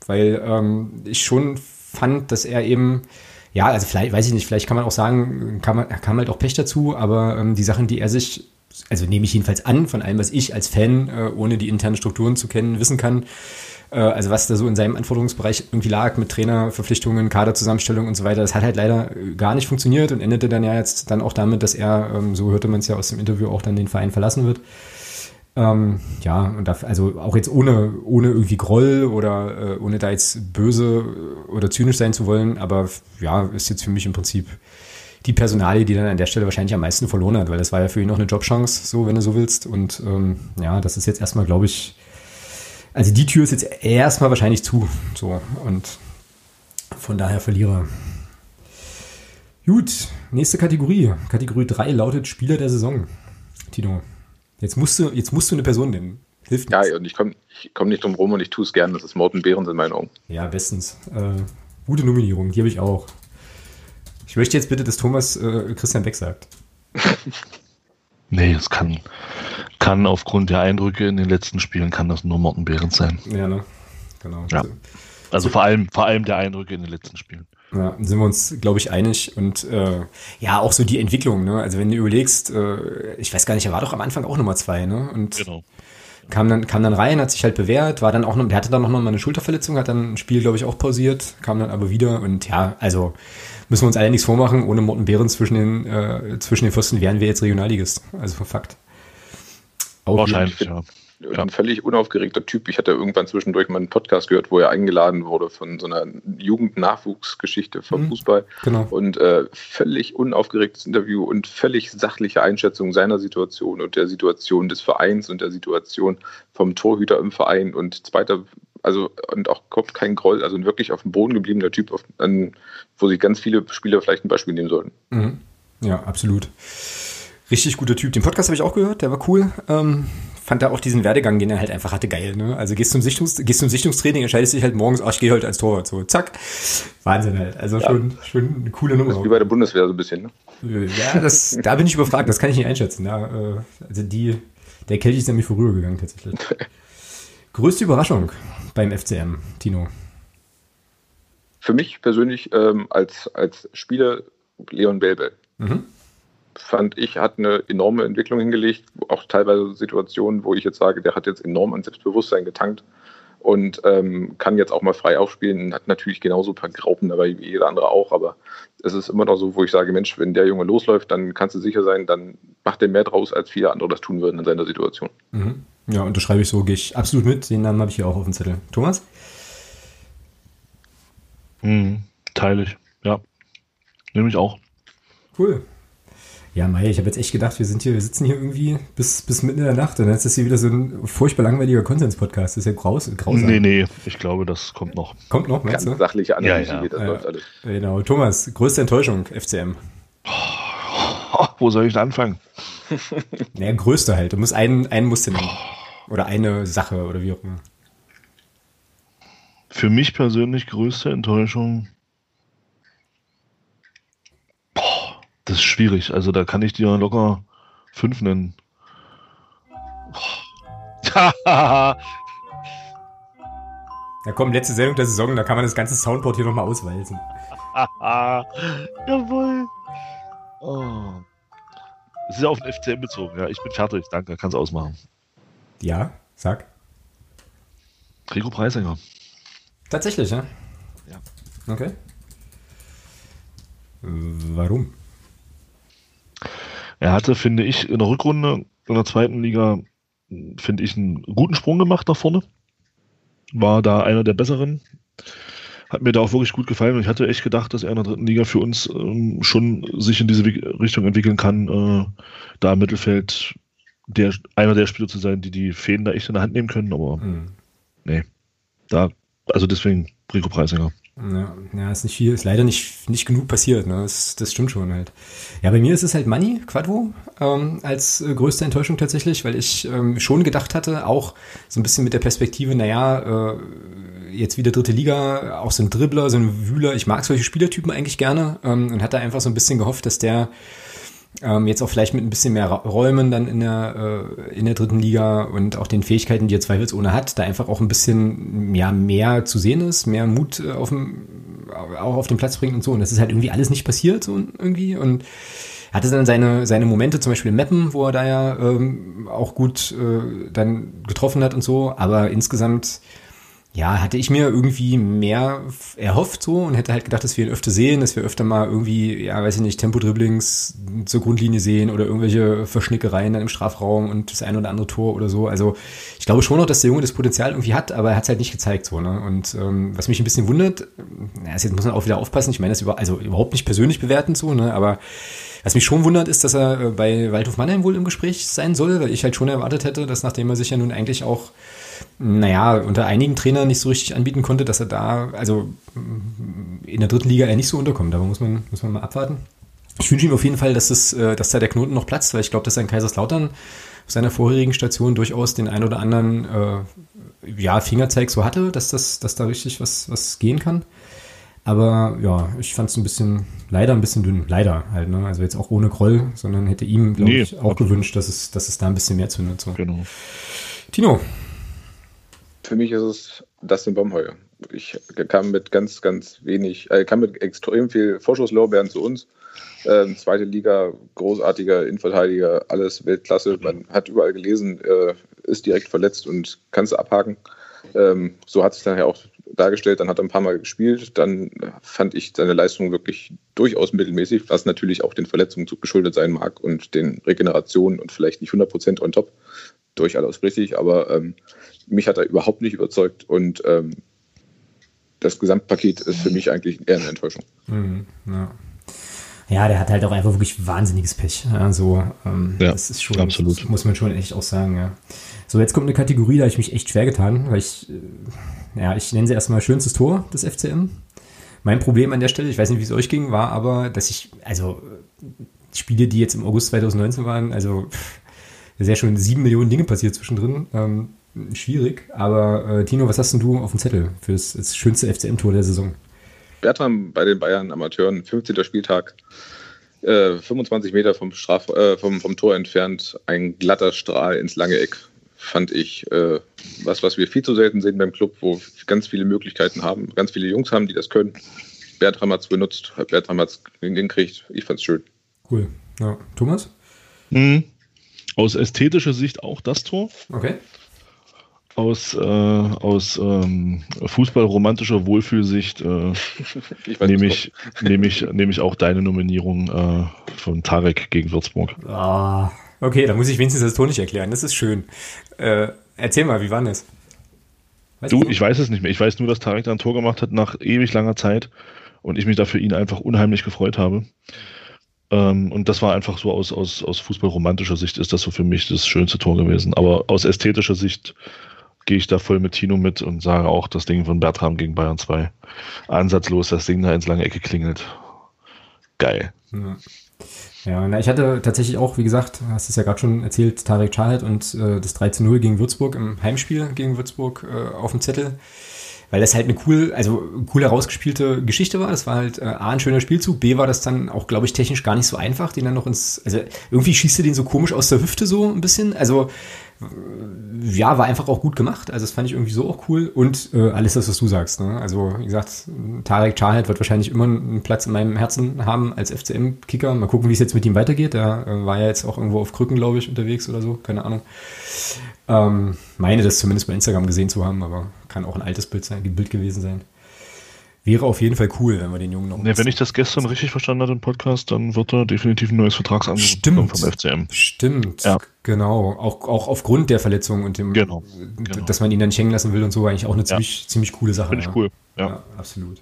weil ähm, ich schon fand, dass er eben, ja, also vielleicht, weiß ich nicht, vielleicht kann man auch sagen, kam, man, kam halt auch Pech dazu, aber ähm, die Sachen, die er sich, also nehme ich jedenfalls an, von allem, was ich als Fan, äh, ohne die internen Strukturen zu kennen, wissen kann, äh, also was da so in seinem Anforderungsbereich irgendwie lag mit Trainerverpflichtungen, Kaderzusammenstellung und so weiter, das hat halt leider gar nicht funktioniert und endete dann ja jetzt dann auch damit, dass er, ähm, so hörte man es ja aus dem Interview, auch dann den Verein verlassen wird. Ähm, ja, und dafür, also auch jetzt ohne, ohne irgendwie Groll oder äh, ohne da jetzt böse oder zynisch sein zu wollen, aber ja, ist jetzt für mich im Prinzip die Personalie, die dann an der Stelle wahrscheinlich am meisten verloren hat, weil das war ja für ihn noch eine Jobchance, so wenn du so willst. Und ähm, ja, das ist jetzt erstmal, glaube ich, also die Tür ist jetzt erstmal wahrscheinlich zu. So, und von daher Verlierer. Gut, nächste Kategorie. Kategorie 3 lautet Spieler der Saison. Tino. Jetzt musst du, jetzt musst du eine Person nehmen. Hilft nichts. Ja, und ich komme ich komm nicht drum rum und ich tue es gern. Das ist Morten Behrens in meinen Augen. Ja, bestens. Äh, gute Nominierung, die habe ich auch. Ich möchte jetzt bitte, dass Thomas äh, Christian Beck sagt. nee, es kann, kann aufgrund der Eindrücke in den letzten Spielen kann das nur Morten Behrens sein. Ja, ne? Genau. Ja. Also vor allem, vor allem der Eindrücke in den letzten Spielen. Ja, sind wir uns, glaube ich, einig. Und äh, ja, auch so die Entwicklung, ne? Also wenn du überlegst, äh, ich weiß gar nicht, er war doch am Anfang auch Nummer zwei, ne? Und genau. kam dann, kam dann rein, hat sich halt bewährt, war dann auch noch, der hatte dann noch mal eine Schulterverletzung, hat dann ein Spiel, glaube ich, auch pausiert, kam dann aber wieder und ja, also müssen wir uns alle nichts vormachen, ohne Morten Behren zwischen den, äh, zwischen den Pfosten wären wir jetzt Regionalligist. Also Fakt. Auch Wahrscheinlich, ja. Ein völlig unaufgeregter Typ. Ich hatte irgendwann zwischendurch mal einen Podcast gehört, wo er eingeladen wurde von so einer Jugendnachwuchsgeschichte vom mhm, Fußball. Genau. Und äh, völlig unaufgeregtes Interview und völlig sachliche Einschätzung seiner Situation und der Situation des Vereins und der Situation vom Torhüter im Verein und zweiter also und auch kommt kein Groll, also ein wirklich auf dem Boden gebliebener Typ, auf, an, wo sich ganz viele Spieler vielleicht ein Beispiel nehmen sollten. Mhm. Ja, absolut. Richtig guter Typ. Den Podcast habe ich auch gehört, der war cool. Ähm, fand da auch diesen Werdegang, den er halt einfach hatte, geil. Ne? Also gehst zum, Sichtungs gehst zum Sichtungstraining, entscheidest dich halt morgens, ach, ich gehe heute als Torwart. So, zack. Wahnsinn halt. Also ja. schon, schon eine coole Nummer. Das ist wie bei der Bundeswehr so ein bisschen, ne? Ja, das, da bin ich überfragt, das kann ich nicht einschätzen. Ja, äh, also die, der Kelch ist nämlich vorübergegangen tatsächlich. Größte Überraschung beim FCM, Tino? Für mich persönlich ähm, als, als Spieler Leon Belbel. Mhm fand ich, hat eine enorme Entwicklung hingelegt. Auch teilweise Situationen, wo ich jetzt sage, der hat jetzt enorm an Selbstbewusstsein getankt und ähm, kann jetzt auch mal frei aufspielen. Hat natürlich genauso ein paar Graupen dabei wie jeder andere auch, aber es ist immer noch so, wo ich sage, Mensch, wenn der Junge losläuft, dann kannst du sicher sein, dann macht er mehr draus, als viele andere das tun würden in seiner Situation. Mhm. Ja, unterschreibe ich so, gehe ich absolut mit. Den Namen habe ich hier auch auf dem Zettel. Thomas? Mhm, teile ich, ja. Nehme ich auch. Cool. Ja, Mai, ich habe jetzt echt gedacht, wir sind hier, wir sitzen hier irgendwie bis, bis mitten in der Nacht und dann ist das hier wieder so ein furchtbar langweiliger Konsens-Podcast. Das ist ja graus, grausam. Nee, nee, ich glaube, das kommt noch. Kommt noch, meinst Ganz du? sachliche Analyse, ja, ja. das ja, läuft alles. Genau. Thomas, größte Enttäuschung, FCM. Oh, wo soll ich da anfangen? naja, größte halt. Du musst einen, einen musst du nennen. Oder eine Sache oder wie auch immer. Für mich persönlich größte Enttäuschung Das ist schwierig. Also da kann ich dir locker fünf nennen. ja komm, letzte Sendung der Saison, da kann man das ganze Soundboard hier nochmal auswalzen. Jawohl. Oh. Es ist ja auf den FCM bezogen, ja. Ich bin fertig, danke, kannst ausmachen. Ja, sag. Rico Preisinger. Tatsächlich, ja? Ja. Okay. Warum? Er hatte, finde ich, in der Rückrunde in der zweiten Liga, finde ich, einen guten Sprung gemacht nach vorne. War da einer der besseren. Hat mir da auch wirklich gut gefallen und ich hatte echt gedacht, dass er in der dritten Liga für uns ähm, schon sich in diese Richtung entwickeln kann, äh, da im Mittelfeld der, einer der Spieler zu sein, die die Fäden da echt in der Hand nehmen können, aber mhm. nee. Da, also deswegen Rico Preisinger. Ja, ja, ist nicht viel, ist leider nicht, nicht genug passiert, ne? Das, das stimmt schon halt. Ja, bei mir ist es halt Money, Quadvo, ähm, als äh, größte Enttäuschung tatsächlich, weil ich ähm, schon gedacht hatte, auch so ein bisschen mit der Perspektive, naja, äh, jetzt wieder dritte Liga, auch so ein Dribbler, so ein Wühler, ich mag solche Spielertypen eigentlich gerne ähm, und hatte einfach so ein bisschen gehofft, dass der ähm, jetzt auch vielleicht mit ein bisschen mehr Räumen dann in der, äh, in der dritten Liga und auch den Fähigkeiten, die er zweifelsohne hat, da einfach auch ein bisschen ja, mehr zu sehen ist, mehr Mut äh, auf dem, auch auf den Platz bringt und so. Und das ist halt irgendwie alles nicht passiert so irgendwie. Und hatte dann seine, seine Momente, zum Beispiel in Meppen, wo er da ja ähm, auch gut äh, dann getroffen hat und so. Aber insgesamt ja, hatte ich mir irgendwie mehr erhofft so und hätte halt gedacht, dass wir ihn öfter sehen, dass wir öfter mal irgendwie, ja, weiß ich nicht, Tempo-Dribblings zur Grundlinie sehen oder irgendwelche Verschnickereien dann im Strafraum und das ein oder andere Tor oder so. Also ich glaube schon noch, dass der Junge das Potenzial irgendwie hat, aber er hat es halt nicht gezeigt so. Ne? Und ähm, was mich ein bisschen wundert, na, jetzt muss man auch wieder aufpassen, ich meine das über, also überhaupt nicht persönlich bewerten so, ne? aber was mich schon wundert, ist, dass er äh, bei Waldhof Mannheim wohl im Gespräch sein soll, weil ich halt schon erwartet hätte, dass nachdem er sich ja nun eigentlich auch naja, unter einigen Trainern nicht so richtig anbieten konnte, dass er da, also in der dritten Liga eher nicht so unterkommt. Aber muss man, muss man mal abwarten. Ich wünsche ihm auf jeden Fall, dass, das, äh, dass da der Knoten noch platzt, weil ich glaube, dass er in Kaiserslautern auf seiner vorherigen Station durchaus den ein oder anderen äh, ja, Fingerzeig so hatte, dass, das, dass da richtig was, was gehen kann. Aber ja, ich fand es ein bisschen, leider ein bisschen dünn. Leider halt, ne? Also jetzt auch ohne Groll, sondern hätte ihm, glaube nee, ich, auch gewünscht, dass es, dass es da ein bisschen mehr zündet. So. Genau. Tino, für mich ist es Dustin Baumheuer. Ich kam mit ganz, ganz wenig, äh, kam mit extrem viel Vorschusslorbeeren zu uns. Ähm, zweite Liga, großartiger Innenverteidiger, alles Weltklasse. Man hat überall gelesen, äh, ist direkt verletzt und kannst abhaken. Ähm, so hat sich dann ja auch dargestellt. Dann hat er ein paar Mal gespielt. Dann fand ich seine Leistung wirklich durchaus mittelmäßig, was natürlich auch den Verletzungen geschuldet sein mag und den Regenerationen und vielleicht nicht 100% on top. Durchaus richtig, aber ähm, mich hat er überhaupt nicht überzeugt und ähm, das Gesamtpaket ist für mich eigentlich eher eine Enttäuschung. Mhm, ja. Ja, der hat halt auch einfach wirklich wahnsinniges Pech. Also, ähm, ja, das ist schon, absolut. Das muss man schon echt auch sagen, ja. So, jetzt kommt eine Kategorie, da habe ich mich echt schwer getan, weil ich, äh, ja, ich nenne sie erstmal schönstes Tor des FCM. Mein Problem an der Stelle, ich weiß nicht, wie es euch ging, war aber, dass ich, also, Spiele, die jetzt im August 2019 waren, also, da sind schon sieben Millionen Dinge passiert zwischendrin. Ähm, schwierig, aber äh, Tino, was hast denn du auf dem Zettel für das, das schönste FCM-Tor der Saison? Bertram bei den Bayern Amateuren, 15. Spieltag, äh, 25 Meter vom, Straf, äh, vom, vom Tor entfernt, ein glatter Strahl ins lange Eck. Fand ich äh, was, was wir viel zu selten sehen beim Club, wo wir ganz viele Möglichkeiten haben, ganz viele Jungs haben, die das können. Bertram hat es benutzt, Bertram hat es hingekriegt. Ich fand es schön. Cool. Ja. Thomas? Mhm. Aus ästhetischer Sicht auch das Tor. Okay aus, äh, aus ähm, fußballromantischer Wohlfühlsicht äh, nehme ich, nehm ich, nehm ich auch deine Nominierung äh, von Tarek gegen Würzburg. Ah, okay, da muss ich wenigstens das Tor nicht erklären. Das ist schön. Äh, erzähl mal, wie war das? Du, ich weiß es nicht mehr. Ich weiß nur, dass Tarek da ein Tor gemacht hat nach ewig langer Zeit und ich mich da für ihn einfach unheimlich gefreut habe. Ähm, und das war einfach so aus, aus, aus fußballromantischer Sicht ist das so für mich das schönste Tor gewesen. Aber aus ästhetischer Sicht gehe ich da voll mit Tino mit und sage auch, das Ding von Bertram gegen Bayern 2. Ansatzlos, das Ding da ins lange Ecke klingelt. Geil. Ja. Na, ich hatte tatsächlich auch, wie gesagt, hast es ja gerade schon erzählt, Tarek Chahed und äh, das 3 zu 0 gegen Würzburg im Heimspiel gegen Würzburg äh, auf dem Zettel weil das halt eine cool, also cool herausgespielte Geschichte war. Das war halt äh, A, ein schöner Spielzug, B war das dann auch, glaube ich, technisch gar nicht so einfach, den dann noch ins, also irgendwie schießt er den so komisch aus der Hüfte so ein bisschen. Also ja, war einfach auch gut gemacht. Also das fand ich irgendwie so auch cool. Und äh, alles das, was du sagst. Ne? Also wie gesagt, Tarek Charheit wird wahrscheinlich immer einen Platz in meinem Herzen haben als FCM-Kicker. Mal gucken, wie es jetzt mit ihm weitergeht. Er äh, war ja jetzt auch irgendwo auf Krücken, glaube ich, unterwegs oder so. Keine Ahnung. Ähm, meine das zumindest bei Instagram gesehen zu haben, aber kann auch ein altes Bild, sein, Bild gewesen sein. Wäre auf jeden Fall cool, wenn wir den Jungen noch. Nee, wenn ich das gestern richtig verstanden habe im Podcast, dann wird er definitiv ein neues Vertragsangebot vom FCM. Stimmt, ja. genau. Auch, auch aufgrund der Verletzung und dem, genau. genau. dass man ihn dann nicht hängen lassen will und so, eigentlich auch eine ziemlich, ja. ziemlich coole Sache. Finde ich cool, ja. ja. Absolut.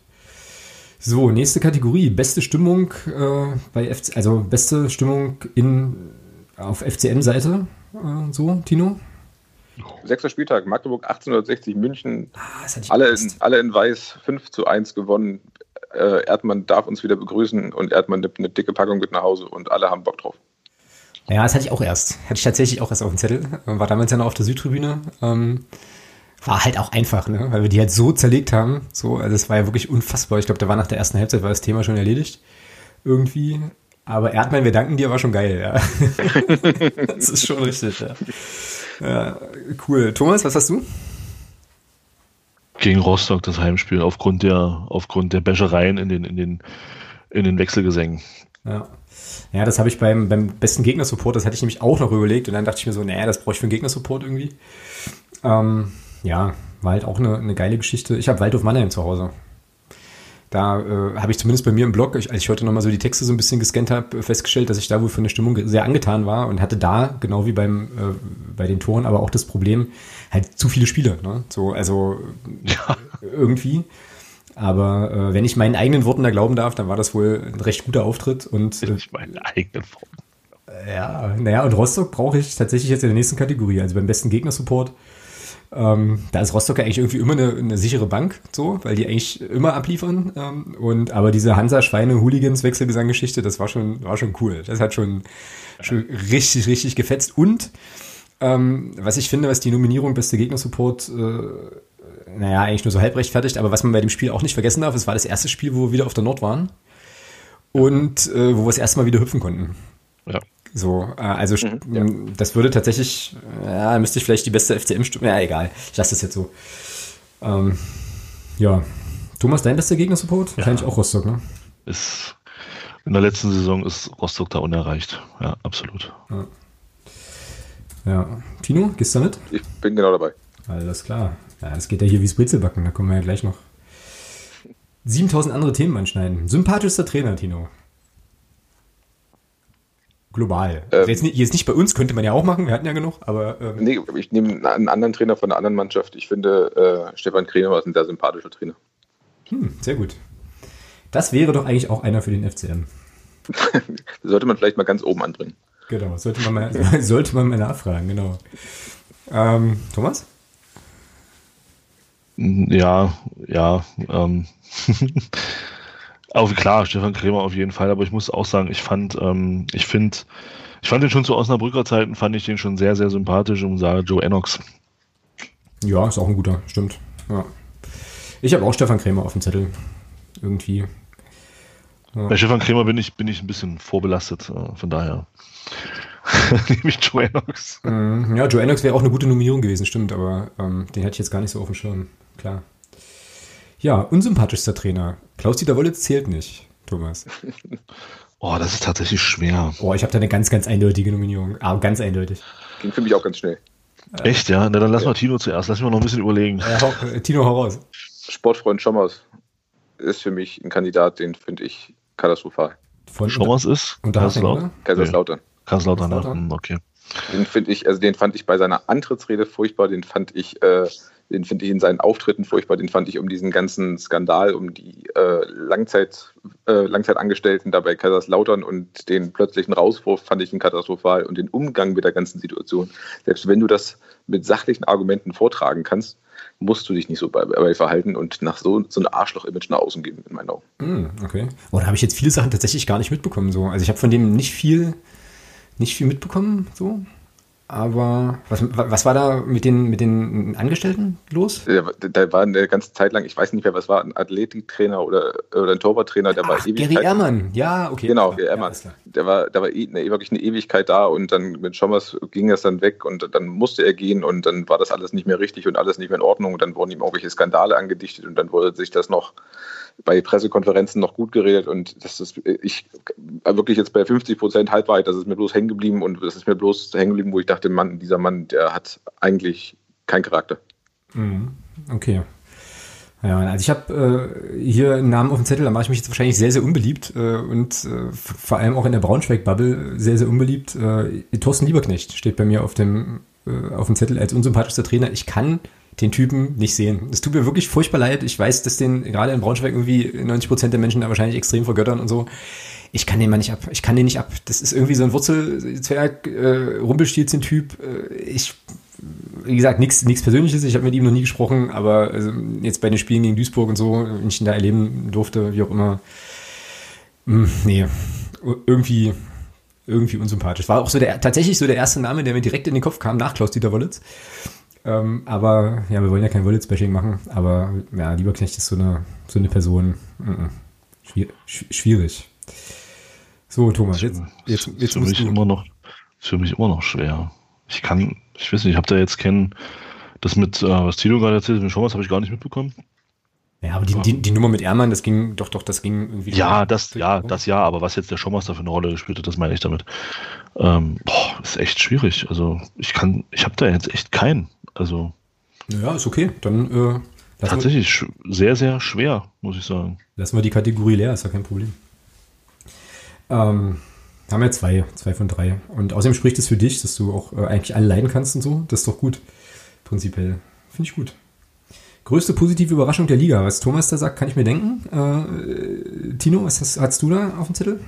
So, nächste Kategorie. Beste Stimmung äh, bei FC, also beste Stimmung in, auf FCM-Seite. Äh, so, Tino? Sechster Spieltag, Magdeburg 1860, München, ah, alle, in, alle in Weiß, 5 zu 1 gewonnen. Äh, Erdmann darf uns wieder begrüßen und Erdmann nimmt eine dicke Packung mit nach Hause und alle haben Bock drauf. Ja, das hatte ich auch erst. Hatte ich tatsächlich auch erst auf dem Zettel. War damals ja noch auf der Südtribüne. Ähm, war halt auch einfach, ne? weil wir die halt so zerlegt haben. So, also es war ja wirklich unfassbar. Ich glaube, da war nach der ersten Halbzeit war das Thema schon erledigt. Irgendwie. Aber Erdmann, wir danken dir, war schon geil, ja. das ist schon richtig, ja. Ja, cool. Thomas, was hast du? Gegen Rostock das Heimspiel aufgrund der aufgrund der Bäschereien in den in den in den Wechselgesängen. Ja. Ja, das habe ich beim, beim besten Gegnersupport, das hatte ich nämlich auch noch überlegt und dann dachte ich mir so, naja, das brauche ich für einen Gegnersupport irgendwie. Ähm, ja, war halt auch eine, eine geile Geschichte. Ich habe Waldhof Mannheim zu Hause. Da äh, habe ich zumindest bei mir im Blog, als ich heute nochmal so die Texte so ein bisschen gescannt habe, festgestellt, dass ich da wohl von der Stimmung sehr angetan war und hatte da, genau wie beim äh, bei den Toren, aber auch das Problem, halt zu viele Spiele. Ne? So, also ja. irgendwie. Aber äh, wenn ich meinen eigenen Worten da glauben darf, dann war das wohl ein recht guter Auftritt. Und, äh, ich meine eigenen Worten. Ja, naja, und Rostock brauche ich tatsächlich jetzt in der nächsten Kategorie, also beim besten Gegnersupport. Ähm, da ist Rostock ja eigentlich irgendwie immer eine, eine, sichere Bank, so, weil die eigentlich immer abliefern. Ähm, und aber diese Hansa-Schweine-Hooligans-Wechselgesang-Geschichte, das war schon, war schon cool. Das hat schon, schon richtig, richtig gefetzt. Und ähm, was ich finde, was die Nominierung beste Gegnersupport, äh, naja, eigentlich nur so halb rechtfertigt, aber was man bei dem Spiel auch nicht vergessen darf, es war das erste Spiel, wo wir wieder auf der Nord waren und äh, wo wir das erste Mal wieder hüpfen konnten. Ja. So, äh, also mhm, ja. das würde tatsächlich, ja, müsste ich vielleicht die beste FCM-Stimme, ja, egal, ich lasse das jetzt so. Ähm, ja. Thomas, dein bester Gegner-Support? Wahrscheinlich auch Rostock, ne? Ist, in der letzten Saison ist Rostock da unerreicht. Ja, absolut. Ja. ja. Tino, gehst du damit? Ich bin genau dabei. Alles klar. Ja, es geht ja hier wie Brezelbacken, da kommen wir ja gleich noch 7000 andere Themen anschneiden. Sympathischster Trainer, Tino. Global. Ähm, also jetzt, nicht, jetzt nicht bei uns, könnte man ja auch machen, wir hatten ja genug, aber. Ähm, Nee, ich nehme einen anderen Trainer von einer anderen Mannschaft. Ich finde, äh, Stefan Krämer ist ein sehr sympathischer Trainer. hm, sehr gut. Das wäre doch eigentlich auch einer für den FCM. Sollte man vielleicht mal ganz oben anbringen. Genau, sollte man mal, sollte man mal nachfragen, genau. Ähm, Thomas? Ja, ja. Ähm. Auch klar, Stefan Krämer auf jeden Fall, aber ich muss auch sagen, ich fand, ähm, ich finde, ich fand den schon zu Osnabrücker Zeiten, fand ich den schon sehr, sehr sympathisch und sage Joe Enox. Ja, ist auch ein guter, stimmt. Ja. Ich habe auch Stefan Krämer auf dem Zettel. Irgendwie. Bei Stefan Krämer bin ich, bin ich ein bisschen vorbelastet, äh, von daher nehme ich Joe Enox. Mm, Ja, Joe Enox wäre auch eine gute Nominierung gewesen, stimmt, aber ähm, den hätte ich jetzt gar nicht so auf dem Schirm. Klar. Ja, unsympathischster Trainer. Klaus-Dieter Wollitz zählt nicht, Thomas. Oh, das ist tatsächlich schwer. Oh, ich habe da eine ganz, ganz eindeutige Nominierung. Aber ganz eindeutig. Ging für mich auch ganz schnell. Echt, ja? Na, dann lass mal Tino zuerst, lass mich mal noch ein bisschen überlegen. Äh, äh, Tino, hau raus. Sportfreund Schommers ist für mich ein Kandidat, den finde ich katastrophal. Von Schommers ist? Unterhaching, Kaiserslautern? Kaiserslautern. Kaiserslautern, ja. Hm, okay. Den finde ich, also den fand ich bei seiner Antrittsrede furchtbar, den fand ich, äh, den finde ich in seinen Auftritten furchtbar, den fand ich um diesen ganzen Skandal, um die äh, Langzeit, äh, Langzeitangestellten da bei Kaiserslautern und den plötzlichen Rauswurf fand ich ihn katastrophal und den Umgang mit der ganzen Situation. Selbst wenn du das mit sachlichen Argumenten vortragen kannst, musst du dich nicht so bei, bei verhalten und nach so, so ein Arschloch-Image nach außen geben, in meinen Augen. Hm, okay. Oh, da habe ich jetzt viele Sachen tatsächlich gar nicht mitbekommen. So. Also ich habe von dem nicht viel, nicht viel mitbekommen. So. Aber was, was war da mit den, mit den Angestellten los? Da, da war eine ganze Zeit lang, ich weiß nicht mehr, was war, ein Athletiktrainer oder, oder ein Torwarttrainer, der Ach, war Gary Ehrmann. Ja, okay. Genau, Ja, Gary Ehrmann. Der war, da war eh, ne, wirklich eine Ewigkeit da und dann mit Schommers ging das dann weg und dann musste er gehen und dann war das alles nicht mehr richtig und alles nicht mehr in Ordnung und dann wurden ihm irgendwelche Skandale angedichtet und dann wurde sich das noch bei Pressekonferenzen noch gut geredet und das ist, ich wirklich jetzt bei 50 Prozent Halbwahrheit, das ist mir bloß hängen geblieben und das ist mir bloß hängen geblieben, wo ich dachte, Mann, dieser Mann, der hat eigentlich keinen Charakter. Mhm. Okay. Ja, also ich habe äh, hier einen Namen auf dem Zettel, da mache ich mich jetzt wahrscheinlich sehr, sehr unbeliebt äh, und äh, vor allem auch in der Braunschweig-Bubble sehr, sehr unbeliebt. Äh, Thorsten Lieberknecht steht bei mir auf dem, äh, auf dem Zettel als unsympathischster Trainer. Ich kann den Typen nicht sehen. Es tut mir wirklich furchtbar leid. Ich weiß, dass den gerade in Braunschweig irgendwie 90 Prozent der Menschen da wahrscheinlich extrem vergöttern und so. Ich kann den mal nicht ab. Ich kann den nicht ab. Das ist irgendwie so ein Wurzelzwerg, äh, Rumpelstilzchen-Typ. Äh, ich wie gesagt, nichts Persönliches. Ich habe mit ihm noch nie gesprochen, aber also, jetzt bei den Spielen gegen Duisburg und so, wenn ich ihn da erleben durfte, wie auch immer, mh, nee, irgendwie, irgendwie unsympathisch. War auch so der, tatsächlich so der erste Name, der mir direkt in den Kopf kam, nach Klaus-Dieter Wollitz. Ähm, aber, ja, wir wollen ja kein Wollitz-Bashing machen, aber ja, Lieberknecht ist so eine, so eine Person. Schwier sch- schwierig. So, Thomas, jetzt, jetzt, ist jetzt für musst mich du. immer noch, ist für mich immer noch schwer. Ich kann, ich weiß nicht, ich habe da jetzt kennen, das mit, äh, was Tilo gerade erzählt hat, mit Schommers habe ich gar nicht mitbekommen. Ja, aber die, die, die Nummer mit Ehrmann, das ging, doch, doch, das ging irgendwie. Ja, das, ja, das ja, aber was jetzt der Schommers da für eine Rolle gespielt hat, das meine ich damit. Ähm, boah, ist echt schwierig. Also ich kann, ich habe da jetzt echt keinen. Also Ja, ist okay. Dann äh, wir, tatsächlich sch- sehr, sehr schwer, muss ich sagen. lassen wir die Kategorie leer, ist ja kein Problem. Ähm, haben wir zwei, zwei von drei. Und außerdem spricht es für dich, dass du auch äh, eigentlich alle leiden kannst und so. Das ist doch gut. Prinzipiell. Finde ich gut. Größte positive Überraschung der Liga. Was Thomas da sagt, kann ich mir denken. Äh, Tino, was hast, hast du da auf dem Zettel?